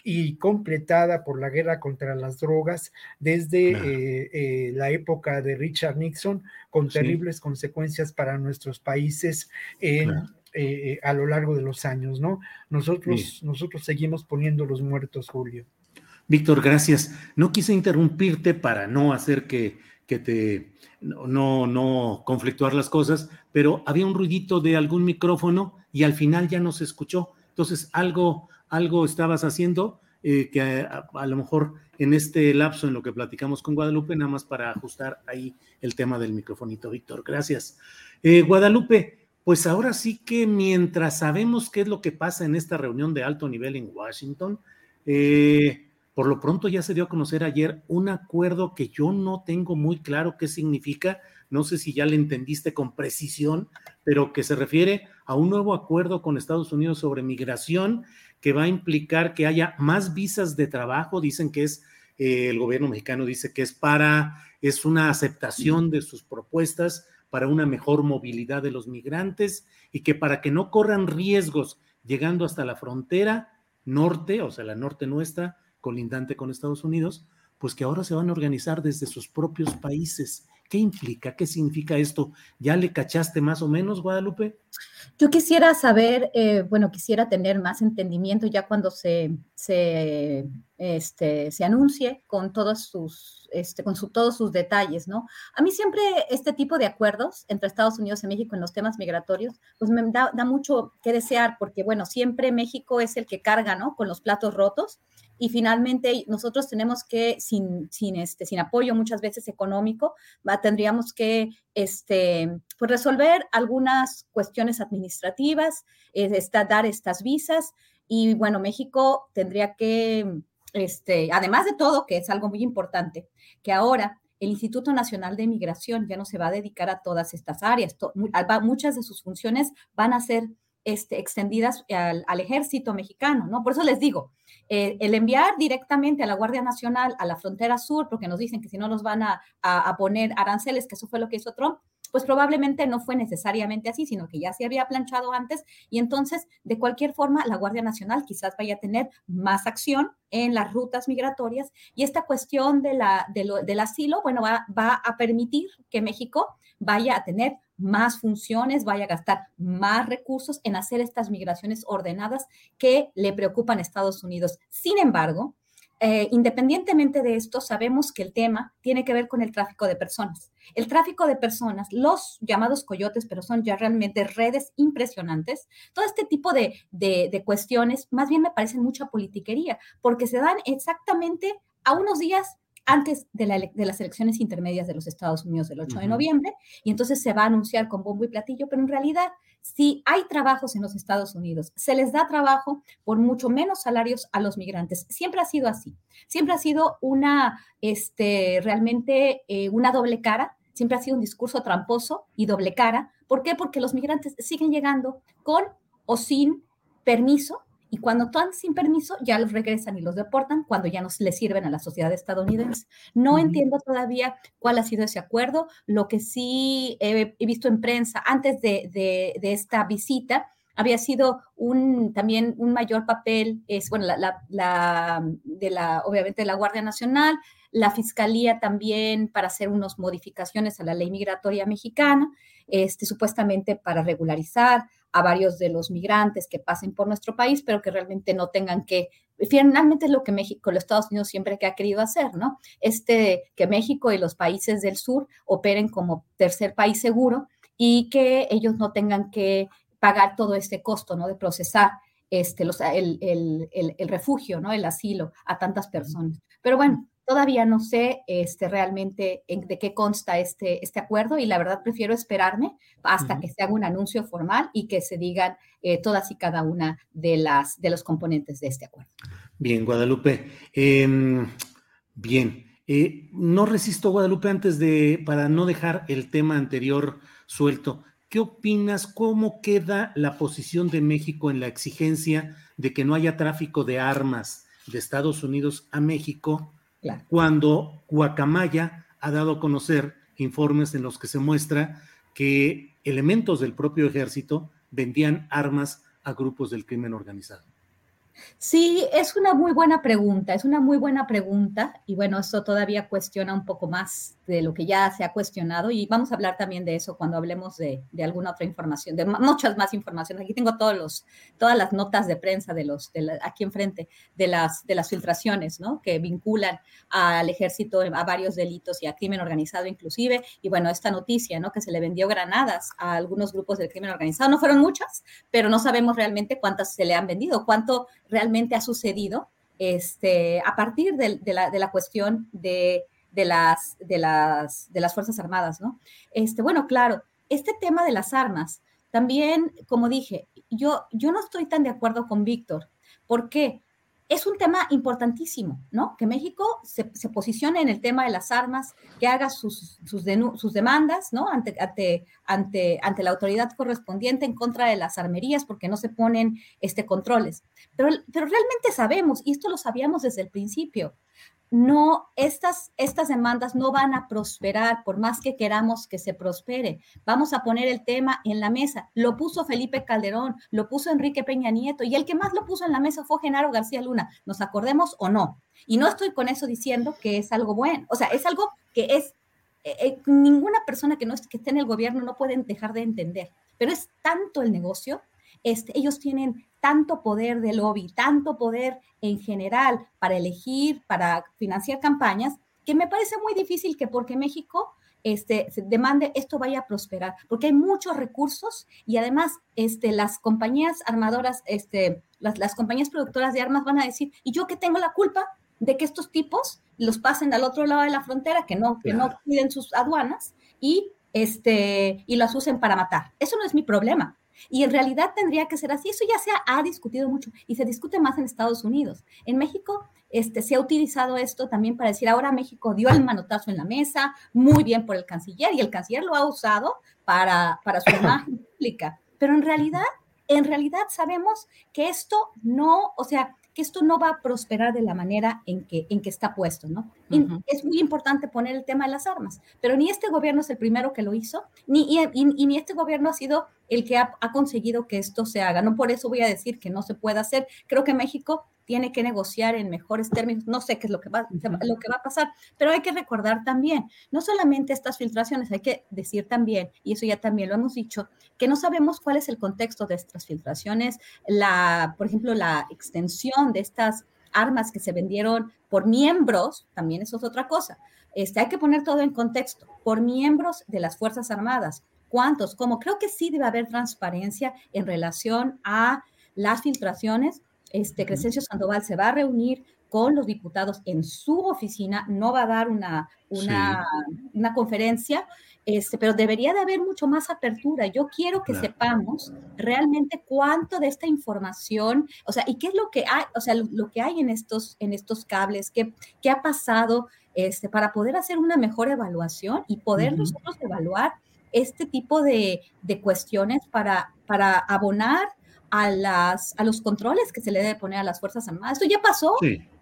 y completada por la guerra contra las drogas desde eh, eh, la época de Richard Nixon, con terribles consecuencias para nuestros países en, eh, a lo largo de los años, ¿no? Nosotros, nosotros seguimos poniendo los muertos, Julio. Víctor, gracias. No quise interrumpirte para no hacer que, que te no, no conflictuar las cosas, pero había un ruidito de algún micrófono y al final ya no se escuchó. Entonces, algo, algo estabas haciendo eh, que a, lo mejor en este lapso en lo que platicamos con Guadalupe, nada más para ajustar ahí el tema del microfonito, Víctor. Gracias. Eh, Guadalupe, pues ahora sí que mientras sabemos qué es lo que pasa en esta reunión de alto nivel en Washington, eh, por lo pronto ya se dio a conocer ayer un acuerdo que yo no tengo muy claro qué significa, no sé si ya le entendiste con precisión, pero que se refiere a un nuevo acuerdo con Estados Unidos sobre migración que va a implicar que haya más visas de trabajo, dicen que es, eh, el gobierno mexicano dice que es para, es una aceptación de sus propuestas para una mejor movilidad de los migrantes y que para que no corran riesgos llegando hasta la frontera norte, o sea, la norte nuestra, colindante con Estados Unidos, pues que ahora se van a organizar desde sus propios países. ¿Qué implica? ¿Qué significa esto? ¿Ya le cachaste más o menos, Guadalupe? Yo quisiera saber, eh, bueno, quisiera tener más entendimiento ya cuando se, se, este, se anuncie con todos sus, este, con su, todos sus detalles, ¿no? A mí siempre este tipo de acuerdos entre Estados Unidos y México en los temas migratorios, pues me da, da mucho que desear, porque, bueno, siempre México es el que carga, ¿no? Con los platos rotos y finalmente nosotros tenemos que, sin, sin, este, sin apoyo muchas veces económico, tendríamos que este, pues resolver algunas cuestiones administrativas, eh, dar estas visas y bueno, México tendría que, este, además de todo, que es algo muy importante, que ahora el Instituto Nacional de Migración ya no se va a dedicar a todas estas áreas, muchas de sus funciones van a ser este, extendidas al, ejército mexicano, ¿no? Por eso les digo, eh, el enviar directamente a la Guardia Nacional a la frontera sur, porque nos dicen que si no nos van a, a poner aranceles, que eso fue lo que hizo Trump, pues probablemente no fue necesariamente así, sino que ya se había planchado antes y entonces, de cualquier forma, la Guardia Nacional quizás vaya a tener más acción en las rutas migratorias y esta cuestión de la, del asilo, bueno, va, va a permitir que México vaya a tener más funciones, vaya a gastar más recursos en hacer estas migraciones ordenadas que le preocupan a Estados Unidos. Sin embargo, eh, independientemente de esto, sabemos que el tema tiene que ver con el tráfico de personas. El tráfico de personas, los llamados coyotes, pero son ya realmente redes impresionantes, todo este tipo de, de cuestiones más bien me parecen mucha politiquería, porque se dan exactamente a unos días antes de, las elecciones intermedias de los Estados Unidos del 8 de noviembre, y entonces se va a anunciar con bombo y platillo, pero en realidad, si hay trabajos en los Estados Unidos, se les da trabajo por mucho menos salarios a los migrantes. Siempre ha sido así, siempre ha sido una, este, realmente eh, una doble cara, siempre ha sido un discurso tramposo y doble cara. ¿Por qué? Porque los migrantes siguen llegando con o sin permiso y cuando están sin permiso ya los regresan y los deportan cuando ya no les sirven a la sociedad estadounidense. No entiendo todavía cuál ha sido ese acuerdo. Lo que sí he, visto en prensa antes de, de, esta visita había sido un también un mayor papel, es bueno, la, la, de la, obviamente de la Guardia Nacional, la Fiscalía también para hacer unas modificaciones a la ley migratoria mexicana, este, supuestamente para regularizar a varios de los migrantes que pasen por nuestro país, pero que realmente no tengan que, finalmente es lo que México, los Estados Unidos siempre que ha querido hacer, ¿no? Este, que México y los países del sur operen como tercer país seguro y que ellos no tengan que pagar todo este costo, ¿no? De procesar este, los, el, el, el, refugio, ¿no? El asilo a tantas personas. Pero bueno, Todavía no sé este, realmente de qué consta este, este acuerdo y la verdad prefiero esperarme hasta que se haga un anuncio formal y que se digan eh, todas y cada una de, las, de los componentes de este acuerdo. Bien, Guadalupe. Em, bien, eh, no resisto, Guadalupe, antes de, para no dejar el tema anterior suelto. ¿Qué opinas? ¿Cómo queda la posición de México en la exigencia de que no haya tráfico de armas de Estados Unidos a México cuando Guacamaya ha dado a conocer informes en los que se muestra que elementos del propio ejército vendían armas a grupos del crimen organizado. Sí, es una muy buena pregunta, es una muy buena pregunta y bueno, eso todavía cuestiona un poco más de lo que ya se ha cuestionado y vamos a hablar también de eso cuando hablemos de, alguna otra información, de muchas más informaciones. Aquí tengo todos los, todas las notas de prensa de los, de aquí enfrente, de las, de las filtraciones, ¿no? Que vinculan al ejército a varios delitos y a crimen organizado inclusive. Y bueno, esta noticia, ¿no? Que se le vendió granadas a algunos grupos del crimen organizado. No fueron muchas, pero no sabemos realmente cuántas se le han vendido, cuánto realmente ha sucedido este, a partir de, la, de la, cuestión de, de, las, de, las, de las Fuerzas Armadas, ¿no? Este, bueno, claro, este tema de las armas, también, como dije, yo, yo no estoy tan de acuerdo con Víctor. ¿Por qué? Es un tema importantísimo, ¿no? Que México se, posicione en el tema de las armas, que haga sus, sus, demandas, ¿no? Ante, ante, ante, ante, la autoridad correspondiente en contra de las armerías porque no se ponen este, controles. Pero, pero realmente sabemos, y esto lo sabíamos desde el principio, no, estas, estas demandas no van a prosperar por más que queramos que se prospere. Vamos a poner el tema en la mesa. Lo puso Felipe Calderón, lo puso Enrique Peña Nieto y el que más lo puso en la mesa fue Genaro García Luna. ¿Nos acordemos o no? Y no estoy con eso diciendo que es algo bueno. O sea, es algo que es, eh, eh, ninguna persona que, no, que esté en el gobierno no puede dejar de entender. Pero es tanto el negocio este, ellos tienen tanto poder de lobby, tanto poder en general para elegir, para financiar campañas, que me parece muy difícil que porque México este, demande esto vaya a prosperar, porque hay muchos recursos y además este, las compañías armadoras, este, las, compañías productoras de armas van a decir, ¿y yo qué tengo la culpa de que estos tipos los pasen al otro lado de la frontera, que no, que no cuiden sus aduanas y, este, y las usen para matar? Eso no es mi problema. Y en realidad tendría que ser así. Eso ya se ha, discutido mucho y se discute más en Estados Unidos. En México este, se ha utilizado esto también para decir, ahora México dio el manotazo en la mesa, muy bien por el canciller, y el canciller lo ha usado para, para su imagen pública. Pero en realidad, en realidad sabemos que esto no, o sea, que esto no va a prosperar de la manera en que, en que está puesto, ¿no? Es muy importante poner el tema de las armas, pero ni este gobierno es el primero que lo hizo, ni, y, ni este gobierno ha sido el que ha, conseguido que esto se haga. No por eso voy a decir que no se pueda hacer. Creo que México tiene que negociar en mejores términos. No sé qué es lo que va, lo que va a pasar, pero hay que recordar también, no solamente estas filtraciones, hay que decir también, y eso ya también lo hemos dicho, que no sabemos cuál es el contexto de estas filtraciones, la, por ejemplo, la extensión de estas armas que se vendieron por miembros, también eso es otra cosa. Este, hay que poner todo en contexto, por miembros de las Fuerzas Armadas. ¿Cuántos? ¿Cómo? Creo que sí debe haber transparencia en relación a las filtraciones este, Crescencio Sandoval se va a reunir con los diputados en su oficina, no va a dar una, una, una conferencia, este, pero debería de haber mucho más apertura. Yo quiero que sepamos realmente cuánto de esta información, o sea, y qué es lo que hay, o sea, lo, que hay en estos, en estos cables, qué, qué ha pasado, este, para poder hacer una mejor evaluación y poder nosotros evaluar este tipo de, de cuestiones para, para abonar a, las, a los controles que se le debe poner a las Fuerzas Armadas. Esto ya pasó,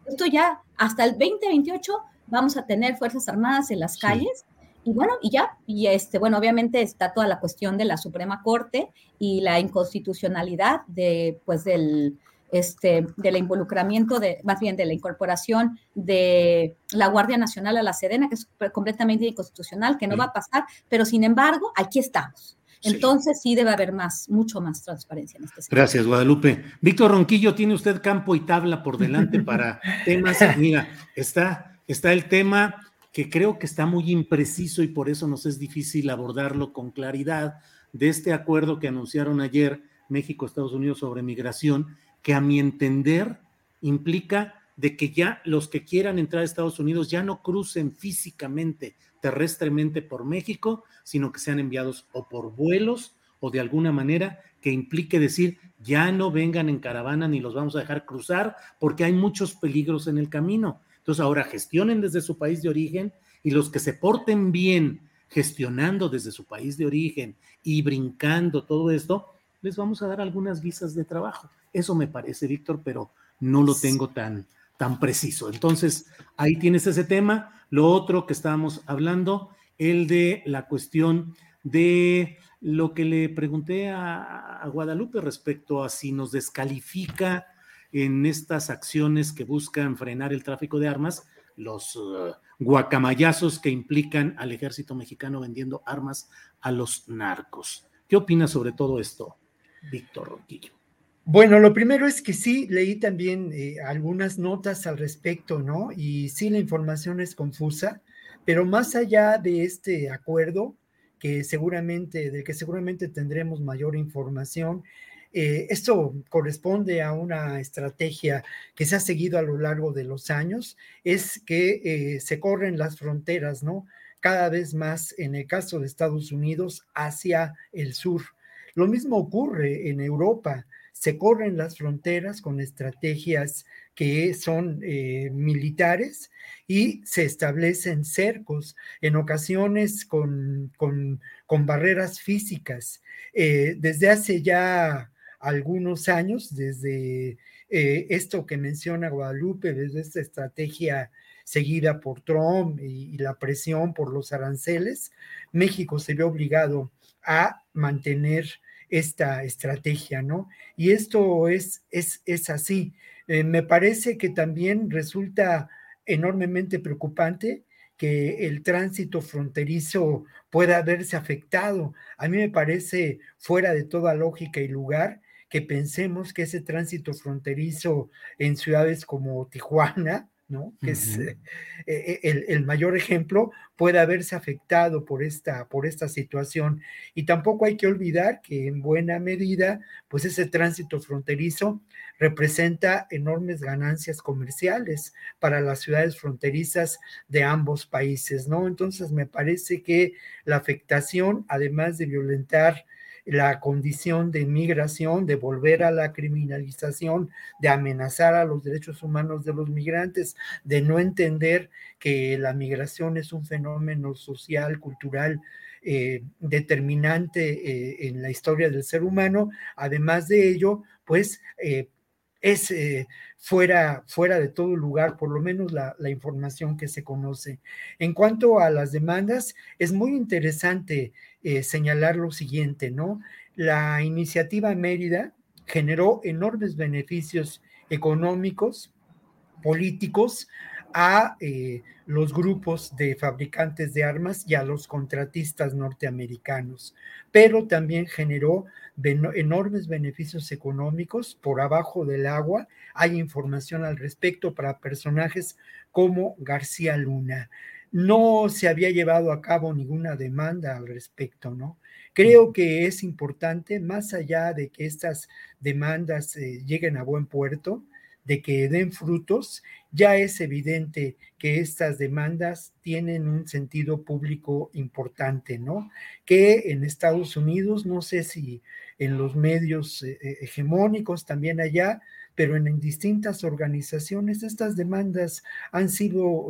esto ya hasta el 2028 vamos a tener Fuerzas Armadas en las calles. Y bueno, y ya, y este, bueno, obviamente está toda la cuestión de la Suprema Corte y la inconstitucionalidad de, pues, del, este, del involucramiento, de, más bien de la incorporación de la Guardia Nacional a la Sedena, que es completamente inconstitucional, que no va a pasar, pero sin embargo, aquí estamos. Entonces sí. debe haber más, mucho más transparencia en este sentido. Gracias, Guadalupe. Víctor Ronquillo, tiene usted campo y tabla por delante para temas. Mira, está, está el tema que creo que está muy impreciso y por eso nos es difícil abordarlo con claridad de este acuerdo que anunciaron ayer México-Estados Unidos sobre migración, que a mi entender implica de que ya los que quieran entrar a Estados Unidos ya no crucen físicamente, terrestremente por México, sino que sean enviados o por vuelos o de alguna manera que implique decir, ya no vengan en caravana ni los vamos a dejar cruzar porque hay muchos peligros en el camino. Entonces ahora gestionen desde su país de origen y los que se porten bien gestionando desde su país de origen y brincando todo esto, les vamos a dar algunas visas de trabajo. Eso me parece, Víctor, pero no lo tengo tan, tan preciso. Entonces, ahí tienes ese tema. Lo otro que estábamos hablando, el de la cuestión de lo que le pregunté a, Guadalupe respecto a si nos descalifica en estas acciones que buscan frenar el tráfico de armas, los uh, guacamayazos que implican al ejército mexicano vendiendo armas a los narcos. ¿Qué opinas sobre todo esto, Víctor Ronquillo? Bueno, lo primero es que sí, leí también eh, algunas notas al respecto, ¿no? Y sí, la información es confusa, pero más allá de este acuerdo, que seguramente, del que seguramente tendremos mayor información, eh, esto corresponde a una estrategia que se ha seguido a lo largo de los años, es que eh, se corren las fronteras, ¿no? Cada vez más, en el caso de Estados Unidos, hacia el sur. Lo mismo ocurre en Europa se corren las fronteras con estrategias que son eh, militares y se establecen cercos, en ocasiones con, con, barreras físicas. Eh, desde hace ya algunos años, desde eh, esto que menciona Guadalupe, desde esta estrategia seguida por Trump y, y la presión por los aranceles, México se ve obligado a mantener esta estrategia, ¿no? Y esto es, es, es así. Eh, me parece que también resulta enormemente preocupante que el tránsito fronterizo pueda verse afectado. A mí me parece fuera de toda lógica y lugar que pensemos que ese tránsito fronterizo en ciudades como Tijuana, que es eh, eh, el, mayor ejemplo, puede haberse afectado por esta, por esta situación. Y tampoco hay que olvidar que en buena medida, pues ese tránsito fronterizo representa enormes ganancias comerciales para las ciudades fronterizas de ambos países, ¿no? Entonces me parece que la afectación, además de violentar la condición de migración, de volver a la criminalización, de amenazar a los derechos humanos de los migrantes, de no entender que la migración es un fenómeno social, cultural, eh, determinante eh, en la historia del ser humano. Además de ello, pues eh, es fuera, fuera de todo lugar, por lo menos la, la, información que se conoce. En cuanto a las demandas, es muy interesante eh, señalar lo siguiente, ¿no? La iniciativa Mérida generó enormes beneficios económicos, políticos, a eh, los grupos de fabricantes de armas y a los contratistas norteamericanos, pero también generó enormes beneficios económicos por abajo del agua. Hay información al respecto para personajes como García Luna no se había llevado a cabo ninguna demanda al respecto, ¿no? Creo que es importante, más allá de que estas demandas eh, lleguen a buen puerto, de que den frutos, ya es evidente que estas demandas tienen un sentido público importante, ¿no? Que en Estados Unidos, no sé si en los medios eh, eh, hegemónicos también allá, pero en, distintas organizaciones estas demandas han sido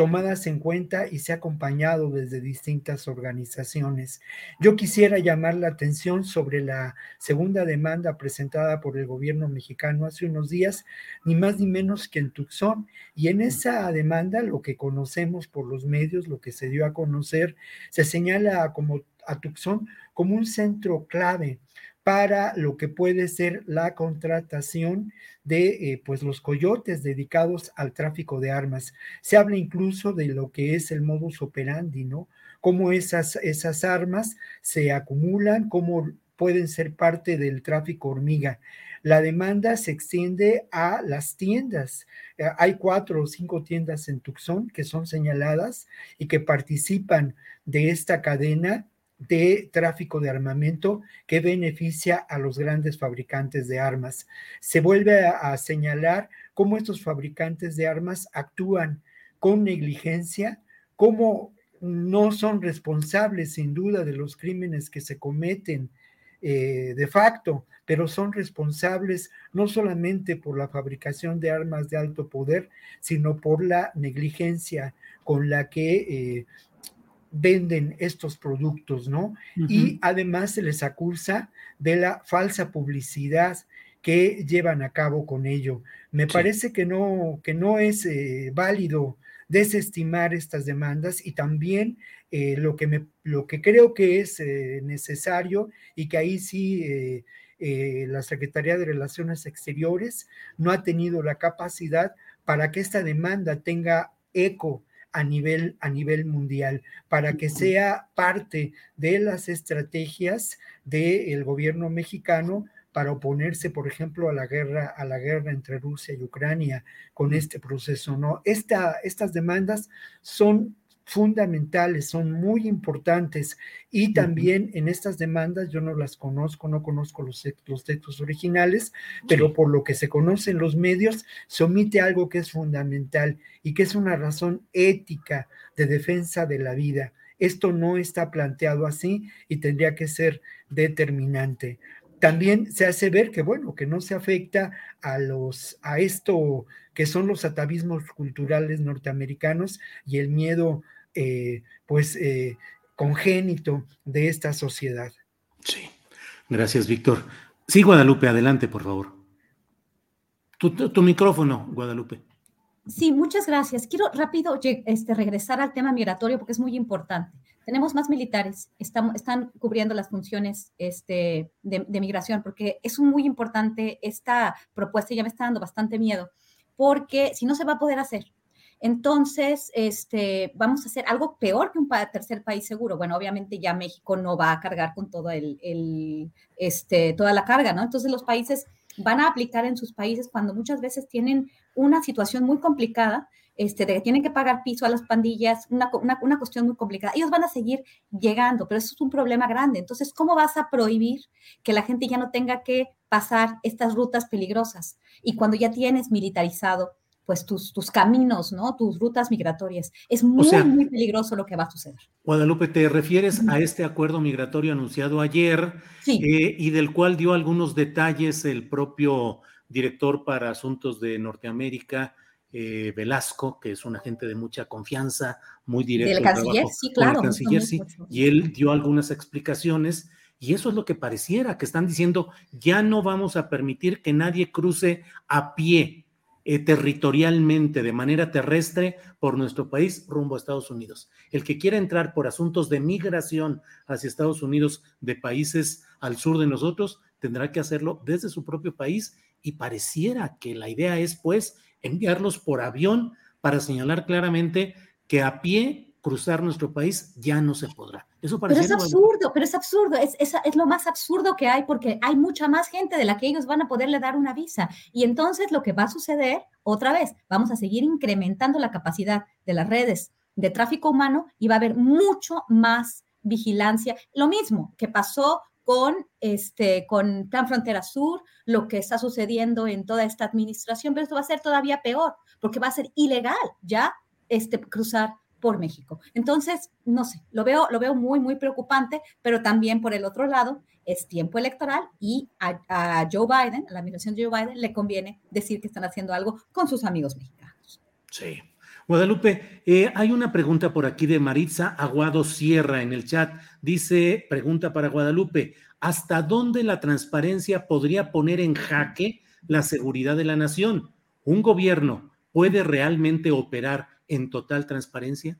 tomadas en cuenta y se ha acompañado desde distintas organizaciones. Yo quisiera llamar la atención sobre la segunda demanda presentada por el gobierno mexicano hace unos días, ni más ni menos que en Tucson. Y en esa demanda, lo que conocemos por los medios, lo que se dio a conocer, se señala como a Tucson como un centro clave para lo que puede ser la contratación de eh, pues los coyotes dedicados al tráfico de armas. Se habla incluso de lo que es el modus operandi, ¿no? Cómo esas, esas armas se acumulan, cómo pueden ser parte del tráfico hormiga. La demanda se extiende a las tiendas. Eh, hay cuatro o cinco tiendas en Tucson que son señaladas y que participan de esta cadena de tráfico de armamento que beneficia a los grandes fabricantes de armas. Se vuelve a, señalar cómo estos fabricantes de armas actúan con negligencia, cómo no son responsables sin duda de los crímenes que se cometen eh, de facto, pero son responsables no solamente por la fabricación de armas de alto poder, sino por la negligencia con la que eh, venden estos productos, ¿no? Y además se les acusa de la falsa publicidad que llevan a cabo con ello. Me parece que no, que no es eh, válido desestimar estas demandas y también eh, lo, que me, lo que creo que es eh, necesario y que ahí sí la Secretaría de Relaciones Exteriores no ha tenido la capacidad para que esta demanda tenga eco a nivel, a nivel mundial, para que sea parte de las estrategias del gobierno mexicano para oponerse, por ejemplo, a la guerra, a la guerra entre Rusia y Ucrania con este proceso, ¿no? Esta, estas demandas son fundamentales, son muy importantes. Y también en estas demandas yo no las conozco, no conozco los, los textos originales, pero por lo que se conoce en los medios se omite algo que es fundamental y que es una razón ética de defensa de la vida. Esto no está planteado así y tendría que ser determinante. También se hace ver que, bueno, que no se afecta a los, a esto que son los atavismos culturales norteamericanos y el miedo, eh, pues, eh, congénito de esta sociedad. Sí, gracias, Víctor. Sí, Guadalupe, adelante, por favor. Tu, micrófono, Guadalupe. Sí, muchas gracias. Quiero rápido este, regresar al tema migratorio porque es muy importante tenemos más militares, están, están cubriendo las funciones este, de, migración, porque es muy importante esta propuesta, y ya me está dando bastante miedo, porque si no se va a poder hacer. Entonces, este, vamos a hacer algo peor que un tercer país seguro. Bueno, obviamente ya México no va a cargar con todo este, toda la carga, ¿no? Entonces los países van a aplicar en sus países cuando muchas veces tienen una situación muy complicada este, de que tienen que pagar piso a las pandillas, una, una, cuestión muy complicada. Ellos van a seguir llegando, pero eso es un problema grande. Entonces, ¿cómo vas a prohibir que la gente ya no tenga que pasar estas rutas peligrosas? Y cuando ya tienes militarizado pues tus, tus caminos, ¿no? Tus rutas migratorias. Es muy, muy peligroso lo que va a suceder. Guadalupe, ¿te refieres a este acuerdo migratorio anunciado ayer eh, y del cual dio algunos detalles el propio director para asuntos de Norteamérica, eh, Velasco, que es un agente de mucha confianza, muy directo. Del canciller, sí, claro. canciller, sí. Y él dio algunas explicaciones y eso es lo que pareciera, que están diciendo, ya no vamos a permitir que nadie cruce a pie eh, territorialmente, de manera terrestre, por nuestro país rumbo a Estados Unidos. El que quiera entrar por asuntos de migración hacia Estados Unidos de países al sur de nosotros, tendrá que hacerlo desde su propio país y pareciera que la idea es, pues, enviarlos por avión para señalar claramente que a pie cruzar nuestro país ya no se podrá. Eso pero es absurdo, pero es absurdo, es, es, es, lo más absurdo que hay porque hay mucha más gente de la que ellos van a poderle dar una visa. Y entonces lo que va a suceder, otra vez, vamos a seguir incrementando la capacidad de las redes de tráfico humano y va a haber mucho más vigilancia. Lo mismo que pasó con, este, con Plan Frontera Sur, lo que está sucediendo en toda esta administración, pero esto va a ser todavía peor, porque va a ser ilegal ya este, cruzar por México. Entonces, no sé, lo veo, lo veo muy, muy preocupante, pero también por el otro lado, es tiempo electoral y a, Joe Biden, a la administración de Joe Biden, le conviene decir que están haciendo algo con sus amigos mexicanos. Sí. Guadalupe, eh, hay una pregunta por aquí de Maritza Aguado Sierra en el chat. Dice, pregunta para Guadalupe, ¿hasta dónde la transparencia podría poner en jaque la seguridad de la nación? ¿Un gobierno puede realmente operar en total transparencia?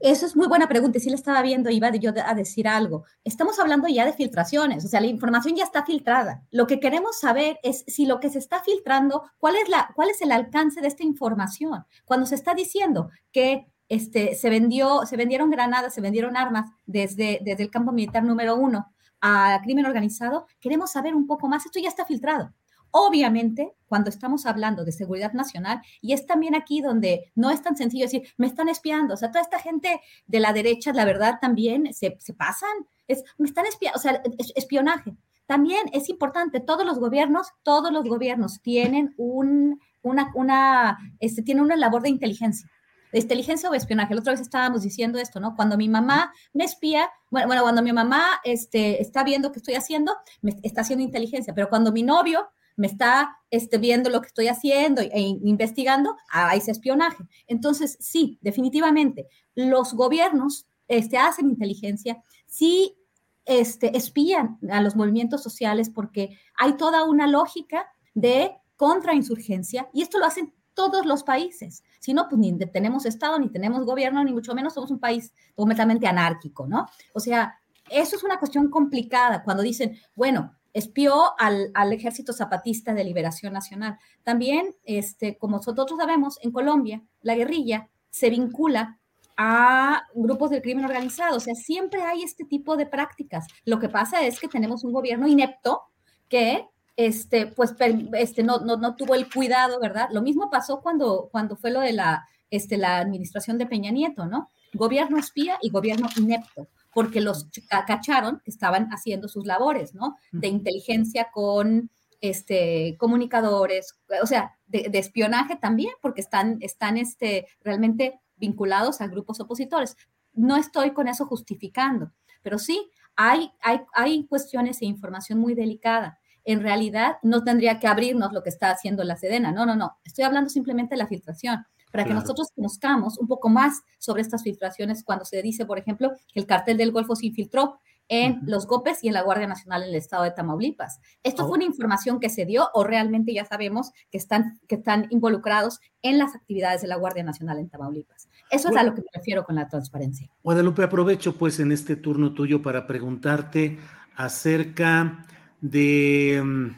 Eso es muy buena pregunta. Sí le estaba viendo, iba yo a decir algo. Estamos hablando ya de filtraciones, o sea, la información ya está filtrada. Lo que queremos saber es si lo que se está filtrando, cuál es, la, cuál es el alcance de esta información. Cuando se está diciendo que este, se, vendió, se vendieron granadas, se vendieron armas desde, desde el campo militar número uno a crimen organizado, queremos saber un poco más. Esto ya está filtrado. Obviamente, cuando estamos hablando de seguridad nacional, y es también aquí donde no es tan sencillo decir, me están espiando, o sea, toda esta gente de la derecha, la verdad, también se, pasan, es, me están espiando, o sea, espionaje. También es importante, todos los gobiernos, todos los gobiernos tienen un, una, una, este, una labor de inteligencia de inteligencia o espionaje. La otra vez estábamos diciendo esto, ¿no? Cuando mi mamá me espía, bueno, bueno cuando mi mamá este, está viendo qué estoy haciendo, me está haciendo inteligencia, pero cuando mi novio me está este, viendo lo que estoy haciendo e investigando, hay ese espionaje. Entonces, sí, definitivamente, los gobiernos este, hacen inteligencia, sí este, espían a los movimientos sociales porque hay toda una lógica de contrainsurgencia y esto lo hacen todos los países. Si no, pues ni tenemos Estado, ni tenemos gobierno, ni mucho menos somos un país completamente anárquico, ¿no? O sea, eso es una cuestión complicada cuando dicen, bueno, espió al, al, Ejército Zapatista de Liberación Nacional. También, este, como nosotros sabemos, en Colombia, la guerrilla se vincula a grupos del crimen organizado. O sea, siempre hay este tipo de prácticas. Lo que pasa es que tenemos un gobierno inepto que este, pues, este, no, no, no, tuvo el cuidado, ¿verdad? Lo mismo pasó cuando, cuando fue lo de la, este, la administración de Peña Nieto, ¿no? Gobierno espía y gobierno inepto, porque los cacharon que estaban haciendo sus labores, ¿no? De inteligencia con este, comunicadores, o sea, de, de espionaje también, porque están, están este, realmente vinculados a grupos opositores. No estoy con eso justificando, pero sí hay, hay, hay cuestiones e información muy delicada. En realidad no tendría que abrirnos lo que está haciendo la Sedena. No, no, no. Estoy hablando simplemente de la filtración para que nosotros conozcamos un poco más sobre estas filtraciones cuando se dice, por ejemplo, que el cartel del Golfo se infiltró en los GOPES y en la Guardia Nacional en el estado de Tamaulipas. ¿Esto fue oh. una información que se dio o realmente ya sabemos que están, que están involucrados en las actividades de la Guardia Nacional en Tamaulipas? Eso es a lo que me refiero con la transparencia. Guadalupe, aprovecho pues en este turno tuyo para preguntarte acerca de mm,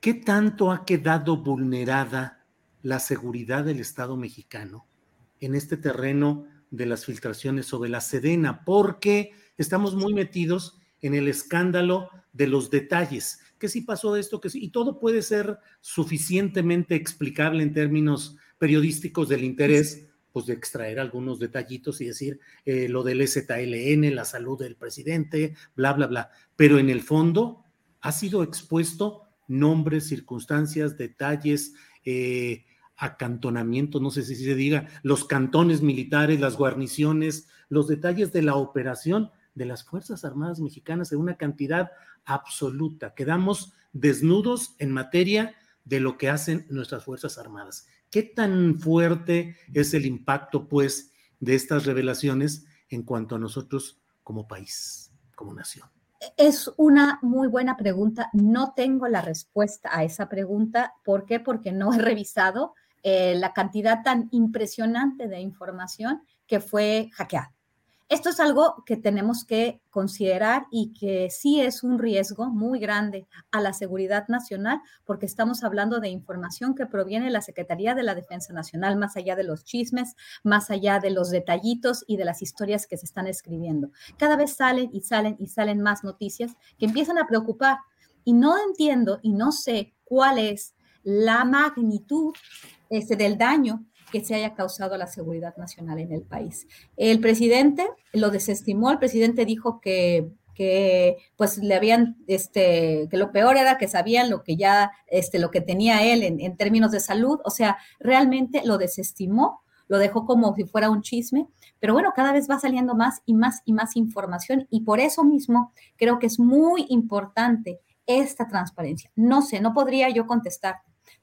qué tanto ha quedado vulnerada la seguridad del Estado mexicano en este terreno de las filtraciones sobre la Sedena, porque estamos muy metidos en el escándalo de los detalles, que si pasó esto, que sí, y todo puede ser suficientemente explicable en términos periodísticos del interés, pues de extraer algunos detallitos y decir eh, lo del ZLN, la salud del presidente, bla, bla, bla. Pero en el fondo ha sido expuesto nombres, circunstancias, detalles, eh, acantonamiento, no sé si se diga, los cantones militares, las guarniciones, los detalles de la operación de las Fuerzas Armadas Mexicanas en una cantidad absoluta. Quedamos desnudos en materia de lo que hacen nuestras Fuerzas Armadas. ¿Qué tan fuerte es el impacto, pues, de estas revelaciones en cuanto a nosotros como país, como nación? Es una muy buena pregunta. No tengo la respuesta a esa pregunta. ¿Por qué? Porque no he revisado eh, la cantidad tan impresionante de información que fue hackeada. Esto es algo que tenemos que considerar y que sí es un riesgo muy grande a la seguridad nacional porque estamos hablando de información que proviene de la Secretaría de la Defensa Nacional, más allá de los chismes, más allá de los detallitos y de las historias que se están escribiendo. Cada vez salen y salen y salen más noticias que empiezan a preocupar y no entiendo y no sé cuál es la magnitud este, del daño que se haya causado a la seguridad nacional en el país. El presidente lo desestimó, el presidente dijo que pues le habían, este, que lo peor era que sabían lo que ya, este, lo que tenía él en, en, términos de salud, o sea, realmente lo desestimó, lo dejó como si fuera un chisme, pero bueno, cada vez va saliendo más y más y más información y por eso mismo creo que es muy importante esta transparencia. No sé, no podría yo contestar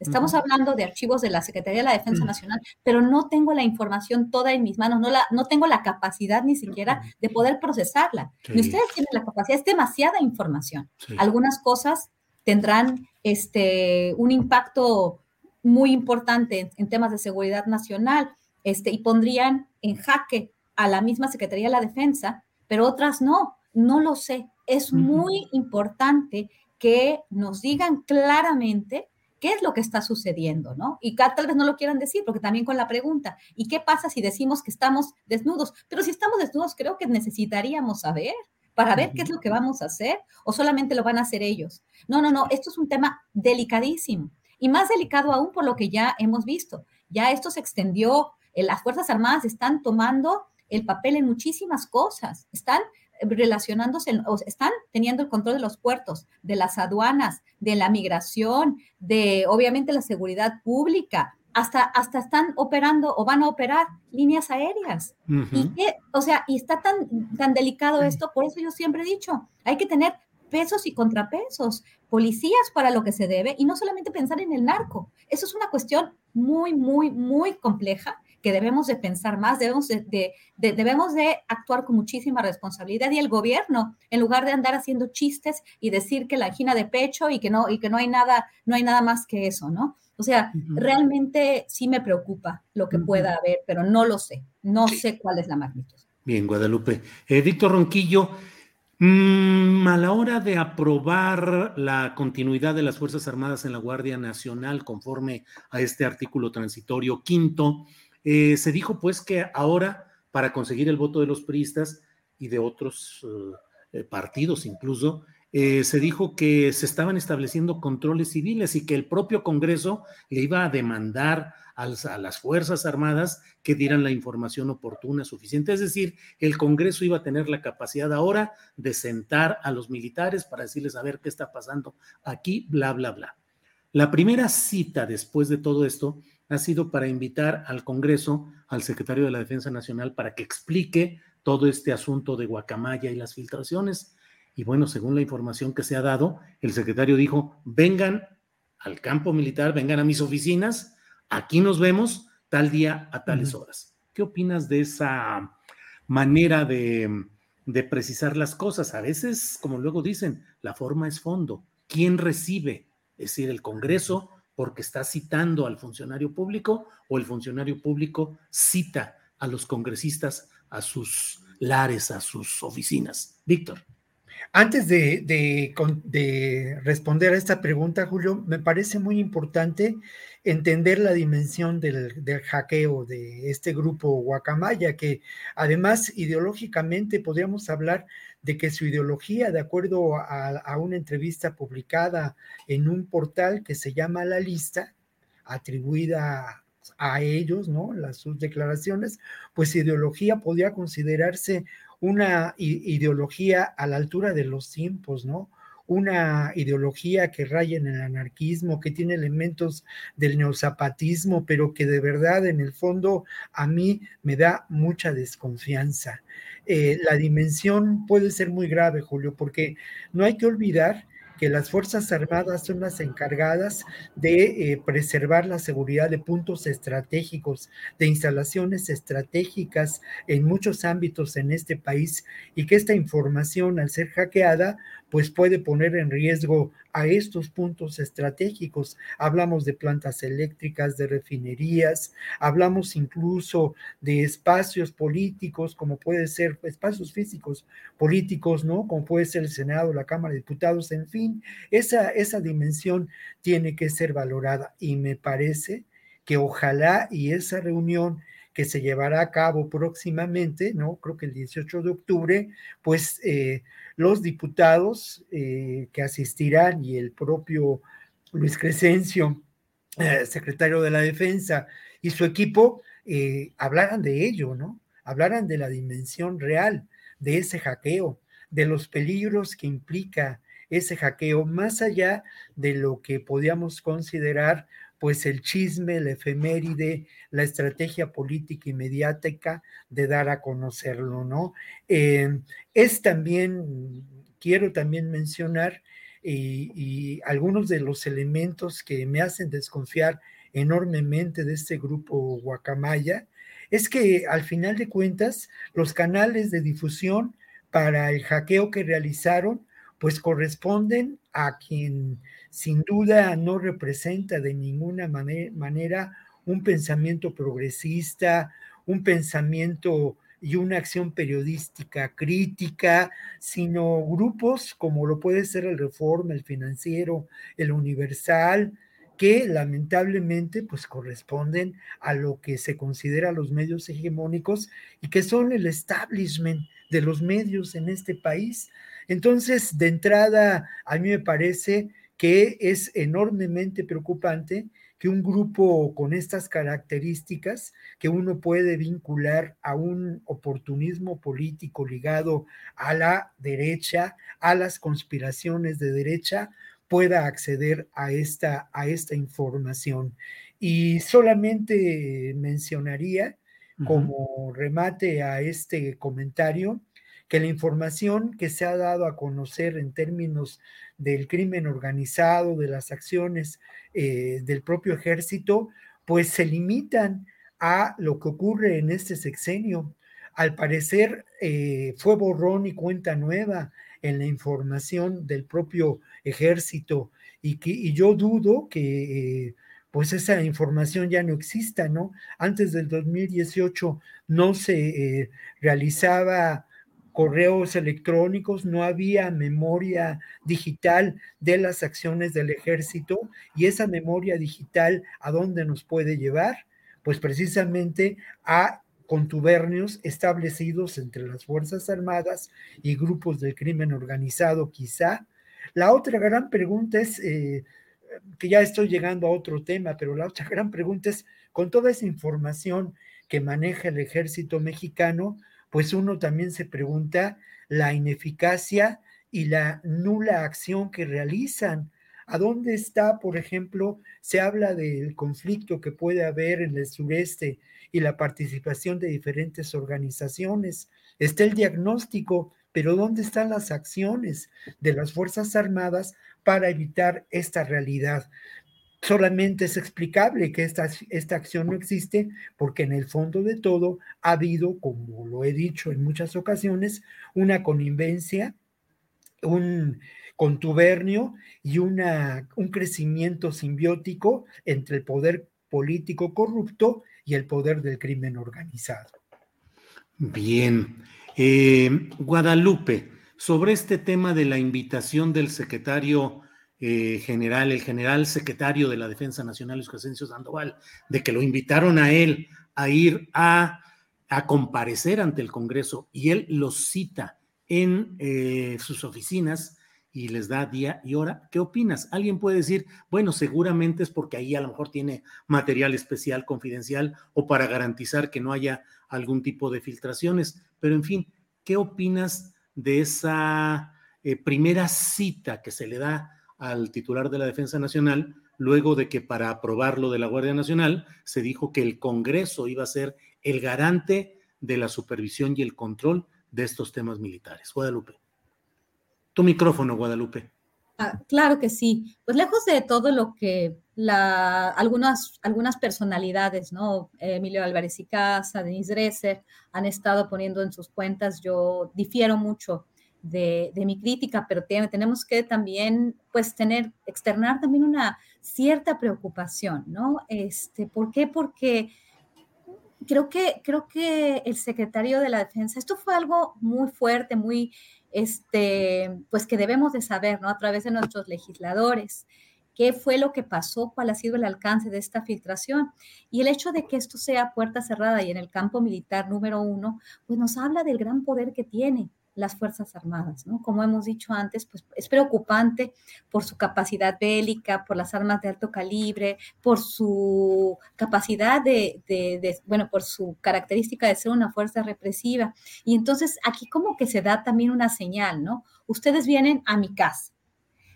Estamos hablando de archivos de la Secretaría de la Defensa Nacional, pero no tengo la información toda en mis manos, no, la, no tengo la capacidad ni siquiera de poder procesarla. ustedes tienen la capacidad, es demasiada información. Algunas cosas tendrán este, un impacto muy importante en, temas de seguridad nacional este, y pondrían en jaque a la misma Secretaría de la Defensa, pero otras no, no lo sé. Es muy importante que nos digan claramente qué es lo que está sucediendo, ¿no? Y tal vez no lo quieran decir, porque también con la pregunta, ¿y qué pasa si decimos que estamos desnudos? Pero si estamos desnudos, creo que necesitaríamos saber para ver qué es lo que vamos a hacer o solamente lo van a hacer ellos. No, no, no, esto es un tema delicadísimo y más delicado aún por lo que ya hemos visto. Ya esto se extendió, eh, las Fuerzas Armadas están tomando el papel en muchísimas cosas, están relacionándose, están teniendo el control de los puertos, de las aduanas, de la migración, de obviamente la seguridad pública, hasta, hasta están operando o van a operar líneas aéreas. Y que, o sea, y está tan, tan delicado esto, por eso yo siempre he dicho, hay que tener pesos y contrapesos, policías para lo que se debe y no solamente pensar en el narco. Eso es una cuestión muy, muy, muy compleja que debemos de pensar más, debemos de, debemos de actuar con muchísima responsabilidad y el gobierno, en lugar de andar haciendo chistes y decir que la angina de pecho y que no, y que no hay nada, no hay nada más que eso, ¿no? O sea, realmente sí me preocupa lo que pueda haber, pero no lo sé, no sé cuál es la magnitud. Bien, Guadalupe. Eh, Víctor Ronquillo, Mm, a la hora de aprobar la continuidad de las Fuerzas Armadas en la Guardia Nacional conforme a este artículo transitorio quinto, eh, se dijo pues que ahora para conseguir el voto de los priistas y de otros eh, eh, partidos incluso, se dijo que se estaban estableciendo controles civiles y que el propio Congreso le iba a demandar a las Fuerzas Armadas que dieran la información oportuna, suficiente. Es decir, el Congreso iba a tener la capacidad ahora de sentar a los militares para decirles a ver qué está pasando aquí, bla, bla, bla. La primera cita después de todo esto ha sido para invitar al Congreso, al secretario de la Defensa Nacional, para que explique todo este asunto de Guacamaya y las filtraciones. Y bueno, según la información que se ha dado, el secretario dijo, vengan al campo militar, vengan a mis oficinas aquí nos vemos tal día a tales horas. ¿Qué opinas de esa manera de, precisar las cosas? A veces, como luego dicen, la forma es fondo. ¿Quién recibe? Es decir, el Congreso porque está citando al funcionario público o el funcionario público cita a los congresistas a sus lares, a sus oficinas. Víctor. Antes de, de, responder a esta pregunta, Julio, me parece muy importante entender la dimensión del, hackeo de este grupo Guacamaya, que además ideológicamente podríamos hablar de que su ideología, de acuerdo a, una entrevista publicada en un portal que se llama La Lista, atribuida a ellos, ¿no? Las sus declaraciones, pues ideología podría considerarse una ideología a la altura de los tiempos, ¿no? Una ideología que raya en el anarquismo, que tiene elementos del neozapatismo, pero que de verdad en el fondo a mí me da mucha desconfianza. Eh, la dimensión puede ser muy grave, Julio, porque no hay que olvidar que las Fuerzas Armadas son las encargadas de eh, preservar la seguridad de puntos estratégicos, de instalaciones estratégicas en muchos ámbitos en este país y que esta información al ser hackeada pues puede poner en riesgo a estos puntos estratégicos. Hablamos de plantas eléctricas, de refinerías, hablamos incluso de espacios políticos, como puede ser espacios físicos políticos, ¿no? Como puede ser el Senado, la Cámara de Diputados, en fin, esa, esa dimensión tiene que ser valorada y me parece que ojalá y esa reunión que se llevará a cabo próximamente, ¿no? Creo que el 18 de octubre, pues eh, los diputados eh, que asistirán y el propio Luis Crescencio, eh, secretario de la Defensa, y su equipo, hablaran de ello, ¿no? Hablaran de la dimensión real de ese hackeo, de los peligros que implica ese hackeo, más allá de lo que podíamos considerar pues el chisme, la efeméride, la estrategia política y mediática de dar a conocerlo, ¿no? Eh, es también, quiero también mencionar, y, algunos de los elementos que me hacen desconfiar enormemente de este grupo Guacamaya, es que al final de cuentas los canales de difusión para el hackeo que realizaron pues corresponden a quien sin duda no representa de ninguna manera un pensamiento progresista, un pensamiento y una acción periodística crítica, sino grupos como lo puede ser el Reforma, el Financiero, el Universal, que lamentablemente pues corresponden a lo que se considera los medios hegemónicos y que son el establishment de los medios en este país. Entonces, de entrada, a mí me parece que es enormemente preocupante que un grupo con estas características, que uno puede vincular a un oportunismo político ligado a la derecha, a las conspiraciones de derecha, pueda acceder a esta, a esta información. Y solamente mencionaría como remate a este comentario, que la información que se ha dado a conocer en términos del crimen organizado, de las acciones eh, del propio ejército, pues se limitan a lo que ocurre en este sexenio. Al parecer eh, fue borrón y cuenta nueva en la información del propio ejército y, que, yo dudo que eh, pues esa información ya no exista, ¿no? Antes del 2018 no se realizaba correos electrónicos, no había memoria digital de las acciones del ejército y esa memoria digital a dónde nos puede llevar? Pues precisamente a contubernios establecidos entre las Fuerzas Armadas y grupos del crimen organizado quizá. La otra gran pregunta es, eh, que ya estoy llegando a otro tema, pero la otra gran pregunta es, con toda esa información que maneja el ejército mexicano, pues uno también se pregunta la ineficacia y la nula acción que realizan. ¿A dónde está, por ejemplo, se habla del conflicto que puede haber en el sureste y la participación de diferentes organizaciones? Está el diagnóstico, pero ¿dónde están las acciones de las Fuerzas Armadas para evitar esta realidad? Solamente es explicable que esta, esta acción no existe porque en el fondo de todo ha habido, como lo he dicho en muchas ocasiones, una connivencia, un contubernio y una, un crecimiento simbiótico entre el poder político corrupto y el poder del crimen organizado. Bien. Eh, Guadalupe, sobre este tema de la invitación del secretario eh, general, el general secretario de la Defensa Nacional, Luis Crescencio Sandoval, de que lo invitaron a él a ir a, comparecer ante el Congreso y él los cita en eh, sus oficinas y les da día y hora. ¿Qué opinas? Alguien puede decir, bueno, seguramente es porque ahí a lo mejor tiene material especial, confidencial o para garantizar que no haya algún tipo de filtraciones, pero en fin, ¿qué opinas de esa eh, primera cita que se le da al titular de la Defensa Nacional, luego de que para aprobarlo de la Guardia Nacional se dijo que el Congreso iba a ser el garante de la supervisión y el control de estos temas militares. Guadalupe. Tu micrófono, Guadalupe. Ah, claro que sí. Pues lejos de todo lo que algunas, algunas personalidades, ¿no? Emilio Álvarez y Casa, Denise Dresser, han estado poniendo en sus cuentas, yo difiero mucho de, mi crítica, pero tenemos que también, pues, tener, externar también una cierta preocupación, ¿no? Este, ¿Por qué? Porque creo que, creo que el secretario de la Defensa, esto fue algo muy fuerte, muy, este, pues, que debemos de saber, ¿no? A través de nuestros legisladores qué fue lo que pasó, cuál ha sido el alcance de esta filtración. Y el hecho de que esto sea puerta cerrada y en el campo militar número uno, pues nos habla del gran poder que tiene las Fuerzas Armadas, ¿no? Como hemos dicho antes, pues es preocupante por su capacidad bélica, por las armas de alto calibre, por su capacidad de, de, bueno, por su característica de ser una fuerza represiva. Y entonces aquí como que se da también una señal, ¿no? Ustedes vienen a mi casa.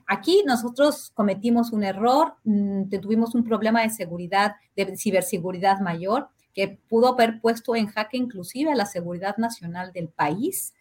Aquí nosotros cometimos un error, mm, tuvimos un problema de seguridad, de ciberseguridad mayor, que pudo haber puesto en jaque inclusive la seguridad nacional del país.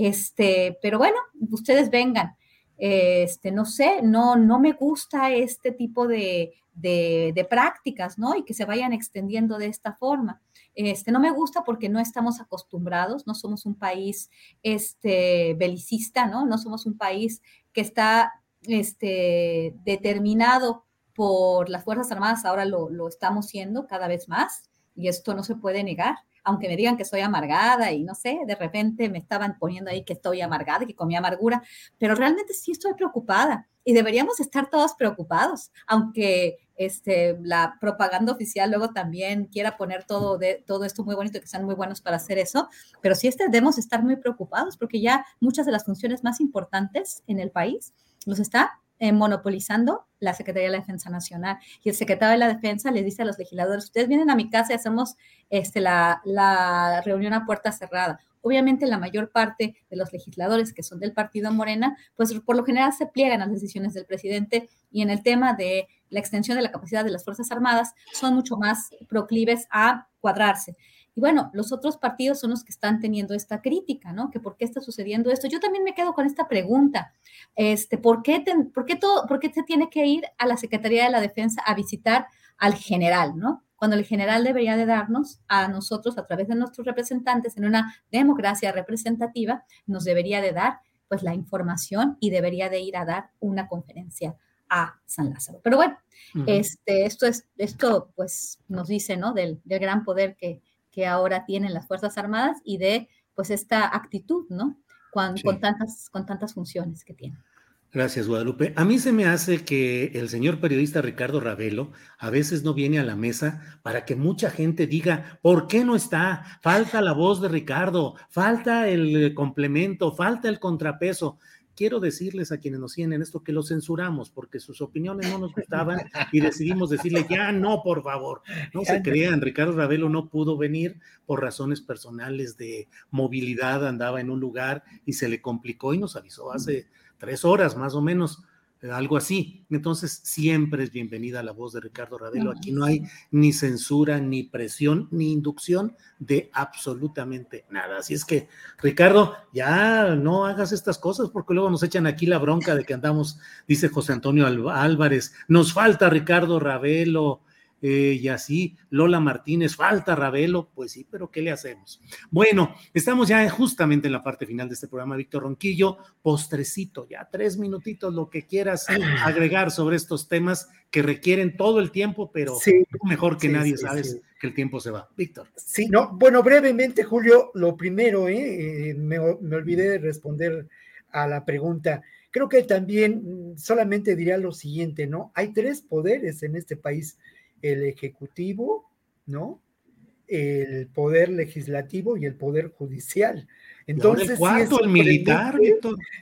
Este, pero bueno, ustedes vengan. Este, no sé, no, no me gusta este tipo de, de, prácticas, ¿no? Y que se vayan extendiendo de esta forma. Este, no me gusta porque no estamos acostumbrados, no somos un país este, belicista, ¿no? No somos un país que está este, determinado por las Fuerzas Armadas, ahora lo, lo estamos siendo cada vez más, y esto no se puede negar aunque me digan que soy amargada y no sé, de repente me estaban poniendo ahí que estoy amargada y que comí amargura, pero realmente sí estoy preocupada y deberíamos estar todos preocupados, aunque este, la propaganda oficial luego también quiera poner todo, de, todo esto muy bonito, que sean muy buenos para hacer eso, pero sí este, debemos estar muy preocupados porque ya muchas de las funciones más importantes en el país los está eh, monopolizando la Secretaría de la Defensa Nacional. Y el secretario de la Defensa les dice a los legisladores, ustedes vienen a mi casa y hacemos este, la, la reunión a puerta cerrada. Obviamente la mayor parte de los legisladores que son del partido Morena, pues por lo general se pliegan a las decisiones del presidente y en el tema de la extensión de la capacidad de las Fuerzas Armadas son mucho más proclives a cuadrarse. Y bueno, los otros partidos son los que están teniendo esta crítica, ¿no? Que por qué está sucediendo esto. Yo también me quedo con esta pregunta. Este, ¿por, qué por, qué todo, ¿Por qué se tiene que ir a la Secretaría de la Defensa a visitar al general, ¿no? Cuando el general debería de darnos a nosotros, a través de nuestros representantes, en una democracia representativa, nos debería de dar pues la información y debería de ir a dar una conferencia a San Lázaro. Pero bueno, este, esto, es, esto pues nos dice, ¿no? Del, del gran poder que, que ahora tienen las Fuerzas Armadas y de pues esta actitud, ¿no? Con, con, tantas, con tantas funciones que tiene. Gracias, Guadalupe. A mí se me hace que el señor periodista Ricardo Ravelo a veces no viene a la mesa para que mucha gente diga, ¿por qué no está? Falta la voz de Ricardo, falta el complemento, falta el contrapeso. Quiero decirles a quienes nos siguen en esto que lo censuramos porque sus opiniones no nos gustaban y decidimos decirle, ya no, por favor. No se crean, Ricardo Ravelo no pudo venir por razones personales de movilidad, andaba en un lugar y se le complicó y nos avisó hace tres horas más o menos, algo así. Entonces, siempre es bienvenida la voz de Ricardo Ravelo. Aquí no hay ni censura, ni presión, ni inducción de absolutamente nada. Así es que, Ricardo, ya no hagas estas cosas porque luego nos echan aquí la bronca de que andamos, dice José Antonio Álvarez, nos falta Ricardo Ravelo, eh, y así, Lola Martínez, falta Ravelo, pues sí, pero ¿qué le hacemos? Bueno, estamos ya justamente en la parte final de este programa, Víctor Ronquillo, postrecito, ya tres minutitos, lo que quieras agregar sobre estos temas que requieren todo el tiempo, pero mejor que nadie sabes que el tiempo se va. Víctor. Sí, no, bueno, brevemente, Julio, lo primero, ¿eh? eh me, me olvidé de responder a la pregunta. Creo que también mm, solamente diría lo siguiente, ¿no? Hay tres poderes en este país el ejecutivo, ¿no? El poder legislativo y el poder judicial. Entonces, el el militar,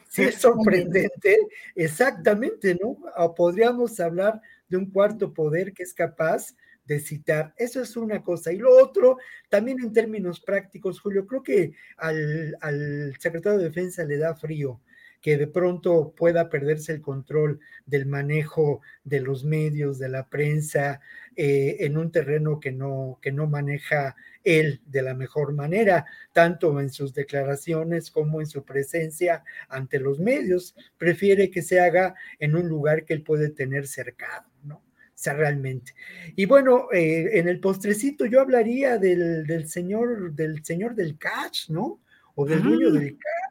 Sí es sorprendente, exactamente, ¿no? podríamos hablar de un cuarto poder que es capaz de citar. Eso es una cosa. Y lo otro, también en términos prácticos, Julio, creo que al, al secretario de Defensa le da frío que de pronto pueda perderse el control del manejo de los medios, de la prensa, eh, en un terreno que no, que no maneja él de la mejor manera, tanto en sus declaraciones como en su presencia ante los medios. Prefiere que se haga en un lugar que él puede tener cercado, ¿no? O sea, realmente. Y bueno, eh, en el postrecito yo hablaría del, del, señor, del señor del catch, ¿no? O del dueño del catch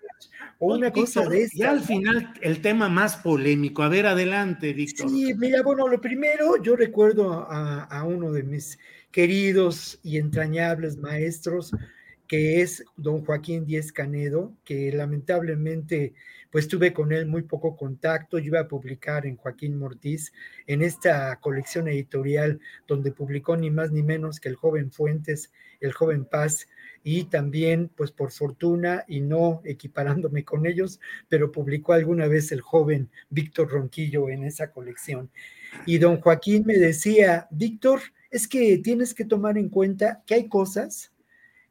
o una cosa de esta. Ya al final, el tema más polémico. A ver, adelante, Víctor. Sí, mira, bueno, lo primero, yo recuerdo a, uno de mis queridos y entrañables maestros, que es don Joaquín Díez Canedo, que lamentablemente pues tuve con él muy poco contacto. Yo iba a publicar en Joaquín Mortiz, en esta colección editorial donde publicó ni más ni menos que el joven Fuentes, el joven Paz, y también, pues por fortuna y no equiparándome con ellos, pero publicó alguna vez el joven Víctor Ronquillo en esa colección. Y don Joaquín me decía, Víctor, es que tienes que tomar en cuenta que hay cosas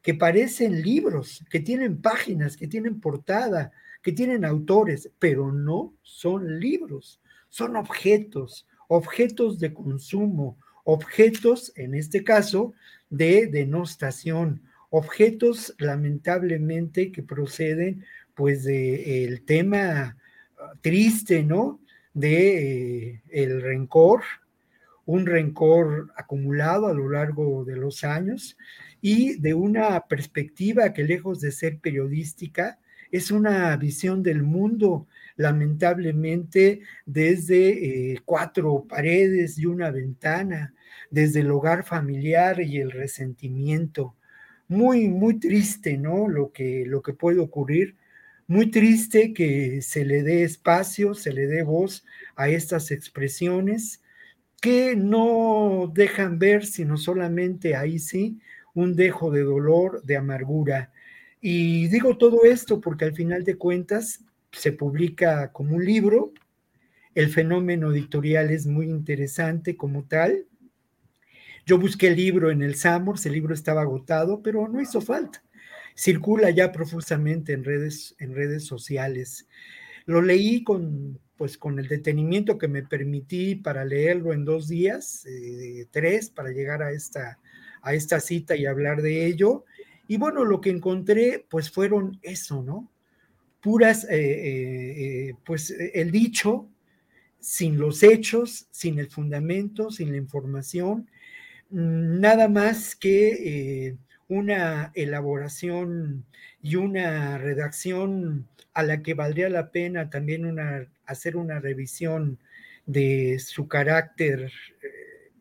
que parecen libros, que tienen páginas, que tienen portada, que tienen autores, pero no son libros, son objetos, objetos de consumo, objetos, en este caso, de denostación, objetos lamentablemente que proceden pues de el tema ah, triste, ¿no? De eh, el rencor, un rencor acumulado a lo largo de los años y de una perspectiva que lejos de ser periodística, es una visión del mundo, lamentablemente, desde eh, cuatro paredes y una ventana, desde el hogar familiar y el resentimiento, muy, muy triste, ¿no? Lo que, lo que puede ocurrir. Muy triste que se le dé espacio, se le dé voz a estas expresiones que no dejan ver, sino solamente ahí sí, un dejo de dolor, de amargura. Y digo todo esto porque al final de cuentas se publica como un libro, el fenómeno editorial es muy interesante como tal, yo busqué el libro en el Samors, el libro estaba agotado, pero no hizo falta. Circula ya profusamente en redes, en redes sociales. Lo leí con, pues, con el detenimiento que me permití para leerlo en dos días, eh, tres, para llegar a esta, a esta cita y hablar de ello. Y bueno, lo que encontré, pues fueron eso, ¿no? Puras, eh, eh, pues el dicho, sin los hechos, sin el fundamento, sin la información, nada más que eh, una elaboración y una redacción a la que valdría la pena también una, hacer una revisión de su carácter eh,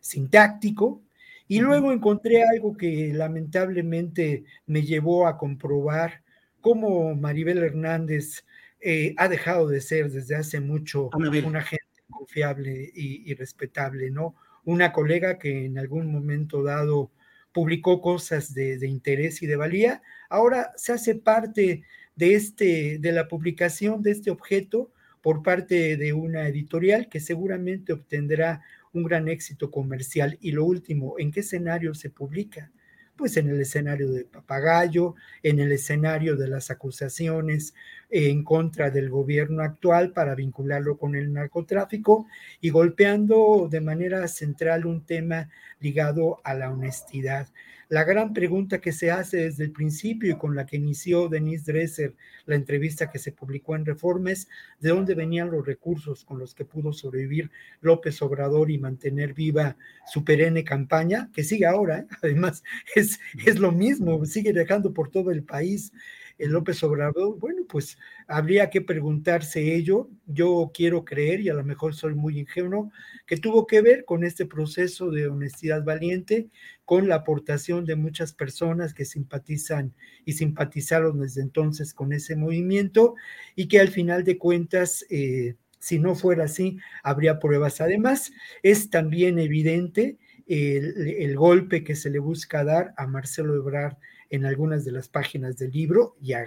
sintáctico. Y luego encontré algo que lamentablemente me llevó a comprobar cómo Maribel Hernández eh, ha dejado de ser desde hace mucho una gente confiable y, respetable, ¿no? Una colega que en algún momento dado publicó cosas de, interés y de valía, ahora se hace parte de, este, de la publicación de este objeto por parte de una editorial que seguramente obtendrá un gran éxito comercial. Y lo último, ¿en qué escenario se publica? Pues en el escenario de papagayo, en el escenario de las acusaciones en contra del gobierno actual para vincularlo con el narcotráfico y golpeando de manera central un tema ligado a la honestidad. La gran pregunta que se hace desde el principio y con la que inició Denise Dresser la entrevista que se publicó en Reformes, ¿de dónde venían los recursos con los que pudo sobrevivir López Obrador y mantener viva su perenne campaña, que sigue ahora? ¿eh? Además, es, es lo mismo, sigue dejando por todo el país el López Obrador, bueno, pues habría que preguntarse ello. Yo quiero creer, y a lo mejor soy muy ingenuo, que tuvo que ver con este proceso de honestidad valiente, con la aportación de muchas personas que simpatizan y simpatizaron desde entonces con ese movimiento y que al final de cuentas... Eh, si no fuera así, habría pruebas. Además, es también evidente el, el, golpe que se le busca dar a Marcelo Ebrard en algunas de las páginas del libro y a,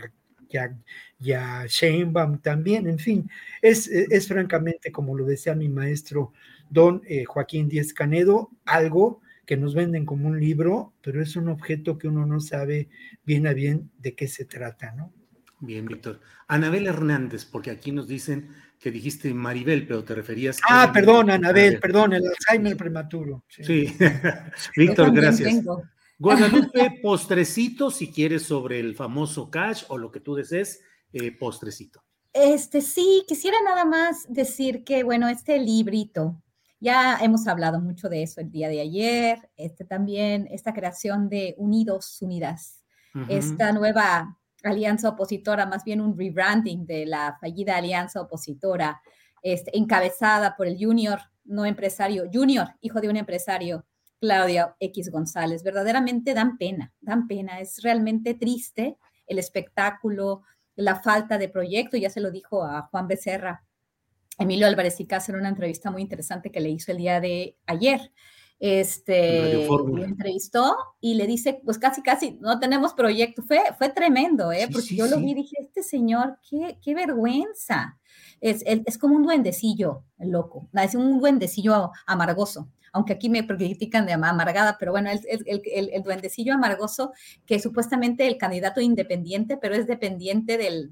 y Sheinbaum también, en fin, es, es, francamente, como lo decía mi maestro don eh, Joaquín Díez Canedo, algo que nos venden como un libro, pero es un objeto que uno no sabe bien a bien de qué se trata, ¿no? Bien, Víctor. Anabel Hernández, porque aquí nos dicen que dijiste Maribel, pero te referías a... Ah, perdón, Anabel, perdón, el Alzheimer prematuro. Sí, Víctor, gracias. Guadalupe, postrecito, si quieres, sobre el famoso cash o lo que tú desees, eh, postrecito. Este sí, quisiera nada más decir que, bueno, este librito, ya hemos hablado mucho de eso el día de ayer, este también, esta creación de Unidos Unidas, esta nueva alianza opositora, más bien un rebranding de la fallida alianza opositora, este, encabezada por el junior, no empresario, junior, hijo de un empresario, Claudia X González. Verdaderamente dan pena, dan pena. Es realmente triste el espectáculo, la falta de proyecto. Ya se lo dijo a Juan Becerra, Emilio Álvarez y en una entrevista muy interesante que le hizo el día de ayer. Este, le entrevistó y le dice, pues casi, casi, no tenemos proyecto. Fue, fue tremendo, ¿eh? Porque yo lo vi y dije, este señor, qué, qué vergüenza. Es, es, es, como un duendecillo, loco, es un duendecillo amargoso aunque aquí me critican de amargada, pero bueno, el, duendecillo amargoso que supuestamente el candidato independiente, pero es dependiente del,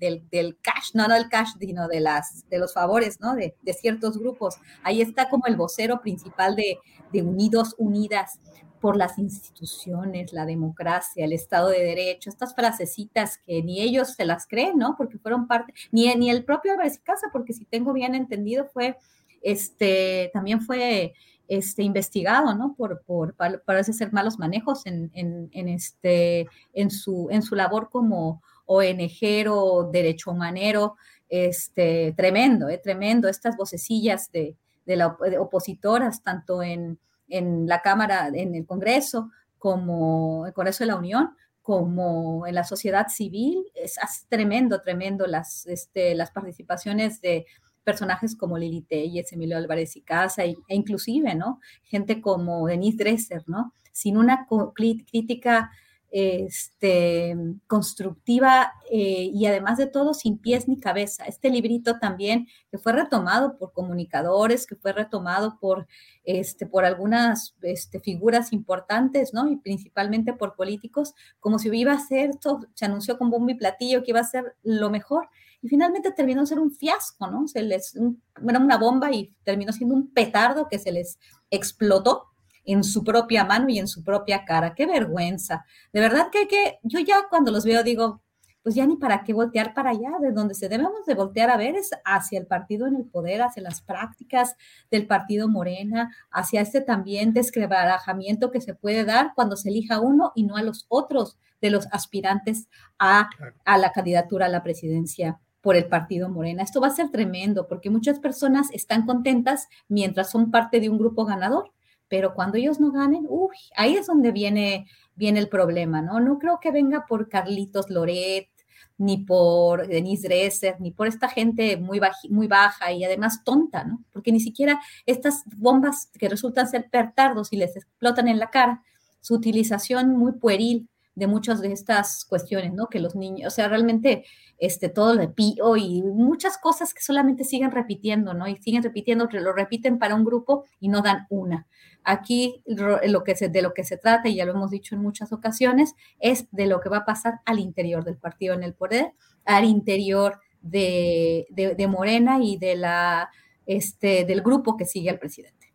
cash, no, no del cash, sino de, las, de los favores, ¿no? De, ciertos grupos. Ahí está como el vocero principal de, Unidos Unidas por las instituciones, la democracia, el Estado de Derecho, estas frasecitas que ni ellos se las creen, ¿no? Porque fueron parte, ni, ni el propio Álvarez Casa, porque si tengo bien entendido, fue, este, también fue este, investigado, ¿no? Por, por, parece ser malos manejos en, este, en, su, en su labor como ONG o derecho humanero, este, tremendo, ¿eh? tremendo, estas vocecillas de, de las opositoras, tanto en, en la Cámara, en el Congreso, como el Congreso de la Unión, como en la sociedad civil, es, es tremendo, tremendo las, este, las participaciones de, personajes como Lili Telles, Emilio Álvarez y Casa, e, inclusive, ¿no? Gente como Denise Dresser, ¿no? Sin una crítica este, constructiva eh, y además de todo sin pies ni cabeza. Este librito también que fue retomado por comunicadores, que fue retomado por, este, por algunas este, figuras importantes, ¿no? Y principalmente por políticos, como si iba a ser, se anunció con bombo y platillo que iba a ser lo mejor y finalmente terminó ser un fiasco, ¿no? Se les, era una bomba y terminó siendo un petardo que se les explotó en su propia mano y en su propia cara. Qué vergüenza. De verdad que, que yo ya cuando los veo digo, pues ya ni para qué voltear para allá, de donde se debemos de voltear a ver es hacia el partido en el poder, hacia las prácticas del partido Morena, hacia este también descrebarajamiento que se puede dar cuando se elija uno y no a los otros de los aspirantes a, a la candidatura a la presidencia por el partido Morena. Esto va a ser tremendo porque muchas personas están contentas mientras son parte de un grupo ganador, pero cuando ellos no ganen, uy, ahí es donde viene, viene el problema, ¿no? No creo que venga por Carlitos Loret, ni por Denise Dresser, ni por esta gente muy, muy baja y además tonta, ¿no? Porque ni siquiera estas bombas que resultan ser pertardos y les explotan en la cara, su utilización muy pueril de muchas de estas cuestiones, ¿no? Que los niños, o sea, realmente este, todo lo de pío y muchas cosas que solamente siguen repitiendo, ¿no? Y siguen repitiendo, lo repiten para un grupo y no dan una. Aquí lo que se, de lo que se trata, y ya lo hemos dicho en muchas ocasiones, es de lo que va a pasar al interior del partido en el poder, al interior de, de, Morena y de la, este, del grupo que sigue al presidente.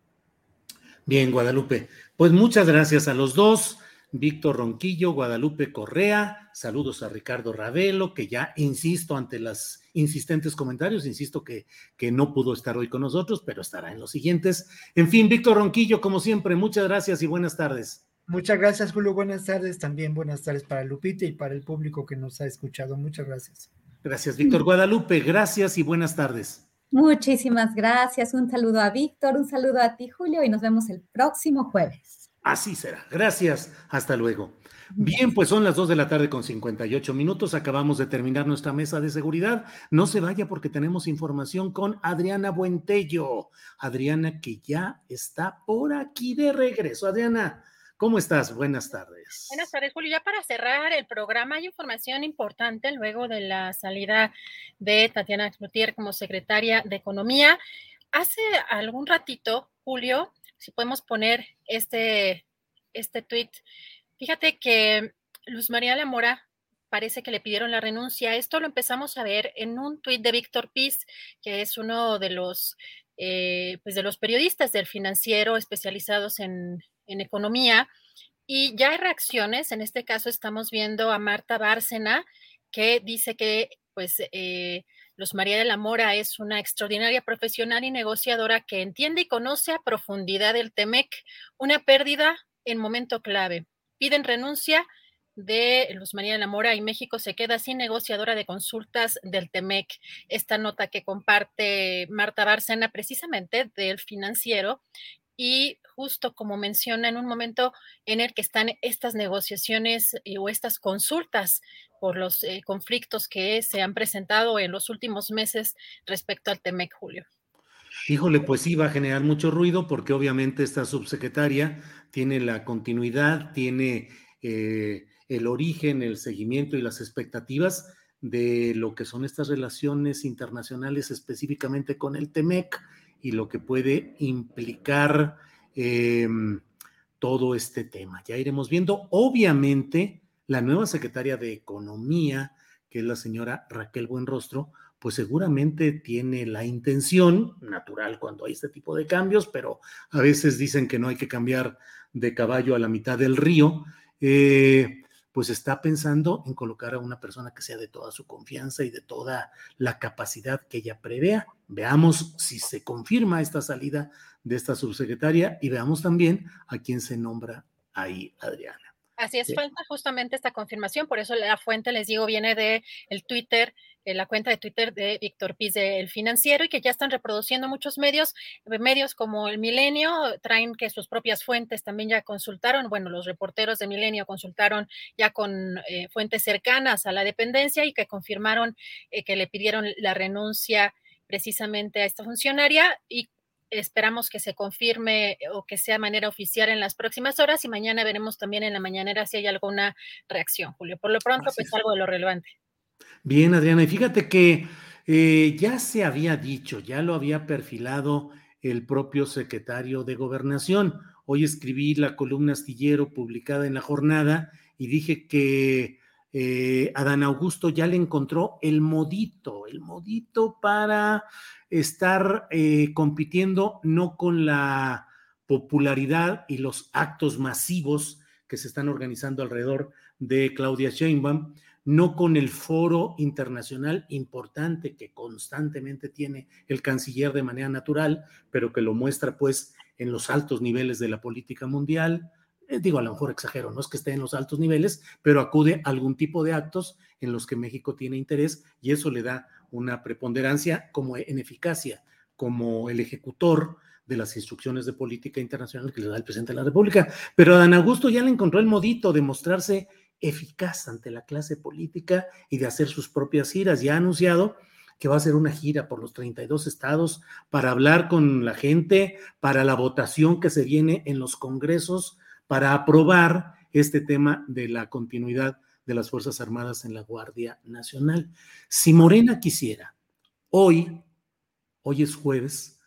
Bien, Guadalupe. Pues muchas gracias a los dos. Víctor Ronquillo, Guadalupe Correa, saludos a Ricardo Ravelo, que ya insisto ante los insistentes comentarios, insisto que, que no pudo estar hoy con nosotros, pero estará en los siguientes. En fin, Víctor Ronquillo, como siempre, muchas gracias y buenas tardes. Muchas gracias, Julio. Buenas tardes. También buenas tardes para Lupita y para el público que nos ha escuchado. Muchas gracias. Gracias, Víctor. Guadalupe, gracias y buenas tardes. Muchísimas gracias. Un saludo a Víctor, un saludo a ti, Julio, y nos vemos el próximo jueves. Así será. Gracias. Hasta luego. Bien, pues son las 2 de la tarde con 58 minutos. Acabamos de terminar nuestra mesa de seguridad. No se vaya porque tenemos información con Adriana Buentello. Adriana que ya está por aquí de regreso. Adriana, ¿cómo estás? Buenas tardes. Buenas tardes, Julio. Ya para cerrar el programa hay información importante luego de la salida de Tatiana Cloutier como secretaria de Economía. Hace algún ratito, Julio, si podemos poner este, este tweet. Fíjate que Luz María Lamora parece que le pidieron la renuncia. Esto lo empezamos a ver en un tuit de Víctor Piz, que es uno de los, eh, pues de los periodistas del financiero especializados en, en economía. Y ya hay reacciones. En este caso estamos viendo a Marta Bárcena, que dice que pues eh, Luz María de la Mora es una extraordinaria profesional y negociadora que entiende y conoce a profundidad el TEMEC, una pérdida en momento clave. Piden renuncia de Luz María de la Mora y México se queda sin negociadora de consultas del TEMEC. Esta nota que comparte Marta Bárcena precisamente del financiero y justo como menciona en un momento en el que están estas negociaciones eh, o estas consultas por los eh, conflictos que se han presentado en los últimos meses respecto al TEMEC, Julio. Híjole, pues sí, va a generar mucho ruido porque obviamente esta subsecretaria tiene la continuidad, tiene eh, el origen, el seguimiento y las expectativas de lo que son estas relaciones internacionales específicamente con el TEMEC y lo que puede implicar em, todo este tema. Ya iremos viendo. Obviamente, la nueva secretaria de Economía, que es la señora Raquel Buenrostro, pues seguramente tiene la intención, natural cuando hay este tipo de cambios, pero a veces dicen que no hay que cambiar de caballo a la mitad del río. Eh, pues está pensando en colocar a una persona que sea de toda su confianza y de toda la capacidad que ella prevea. Veamos si se confirma esta salida de esta subsecretaria y veamos también a quién se nombra ahí, Adriana. Así es, falta justamente esta confirmación, por eso la fuente, les digo, viene de el Twitter, la cuenta de Twitter de Víctor Piz del Financiero y que ya están reproduciendo muchos medios, eh, medios como el Milenio, traen que sus propias fuentes también ya consultaron, bueno, los reporteros de Milenio consultaron ya con eh, fuentes cercanas a la dependencia y que confirmaron eh, que le pidieron la renuncia precisamente a esta funcionaria y esperamos que se confirme o que sea de manera oficial en las próximas horas y mañana veremos también en la mañanera si hay alguna reacción, Julio. Por lo pronto, pues algo de lo relevante. Bien, Adriana, y fíjate que eh, ya se había dicho, ya lo había perfilado el propio secretario de Gobernación. Hoy escribí la columna astillero publicada en la jornada y dije que eh, Adán Augusto ya le encontró el modito, el modito para estar eh, compitiendo no con la popularidad y los actos masivos que se están organizando alrededor de Claudia Sheinbaum, no con el foro internacional importante que constantemente tiene el canciller de manera natural, pero que lo muestra pues en los altos niveles de la política mundial. Eh, digo, a lo mejor exagero, no es que esté en los altos niveles, pero acude a algún tipo de actos en los que México tiene interés y eso le da una preponderancia como en eficacia, como el ejecutor de las instrucciones de política internacional que le da el presidente de la República. Pero Adán Augusto ya le encontró el modito de mostrarse eficaz ante la clase política y de hacer sus propias giras. Ya ha anunciado que va a hacer una gira por los 32 estados para hablar con la gente, para la votación que se viene en los congresos, para aprobar este tema de la continuidad de las Fuerzas Armadas en la Guardia Nacional. Si Morena quisiera, hoy, hoy es jueves,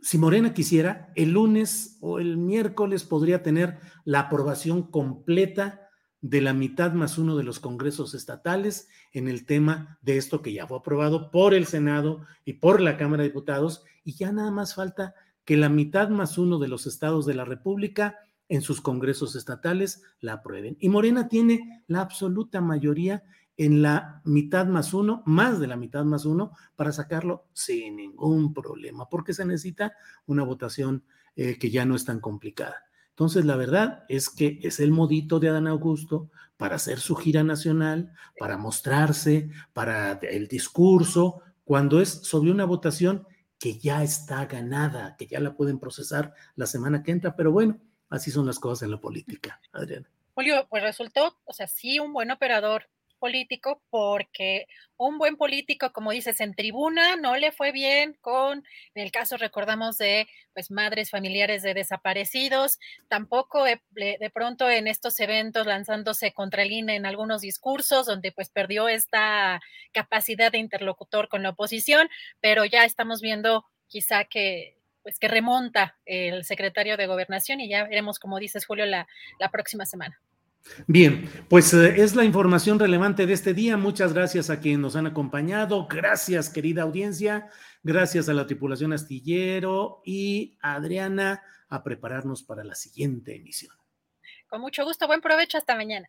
si Morena quisiera, el lunes o el miércoles podría tener la aprobación completa de la mitad más uno de los congresos estatales en el tema de esto que ya fue aprobado por el Senado y por la Cámara de Diputados, y ya nada más falta que la mitad más uno de los estados de la República en sus congresos estatales la aprueben. Y Morena tiene la absoluta mayoría en la mitad más uno, más de la mitad más uno, para sacarlo sin ningún problema, porque se necesita una votación eh, que ya no es tan complicada. Entonces, la verdad es que es el modito de Adán Augusto para hacer su gira nacional, para mostrarse, para el discurso, cuando es sobre una votación que ya está ganada, que ya la pueden procesar la semana que entra, pero bueno, así son las cosas en la política, Adriana. Julio, pues resultó, o sea, sí, un buen operador político porque un buen político, como dices, en tribuna no le fue bien con, en el caso recordamos de pues madres familiares de desaparecidos, tampoco de, pronto en estos eventos lanzándose contra el INE en algunos discursos donde pues perdió esta capacidad de interlocutor con la oposición, pero ya estamos viendo quizá que pues que remonta el secretario de gobernación y ya veremos, como dices Julio, la, la próxima semana. Bien, pues eh, es la información relevante de este día. Muchas gracias a quienes nos han acompañado. Gracias, querida audiencia. Gracias a la tripulación astillero y a Adriana a prepararnos para la siguiente emisión. Con mucho gusto, buen provecho, hasta mañana.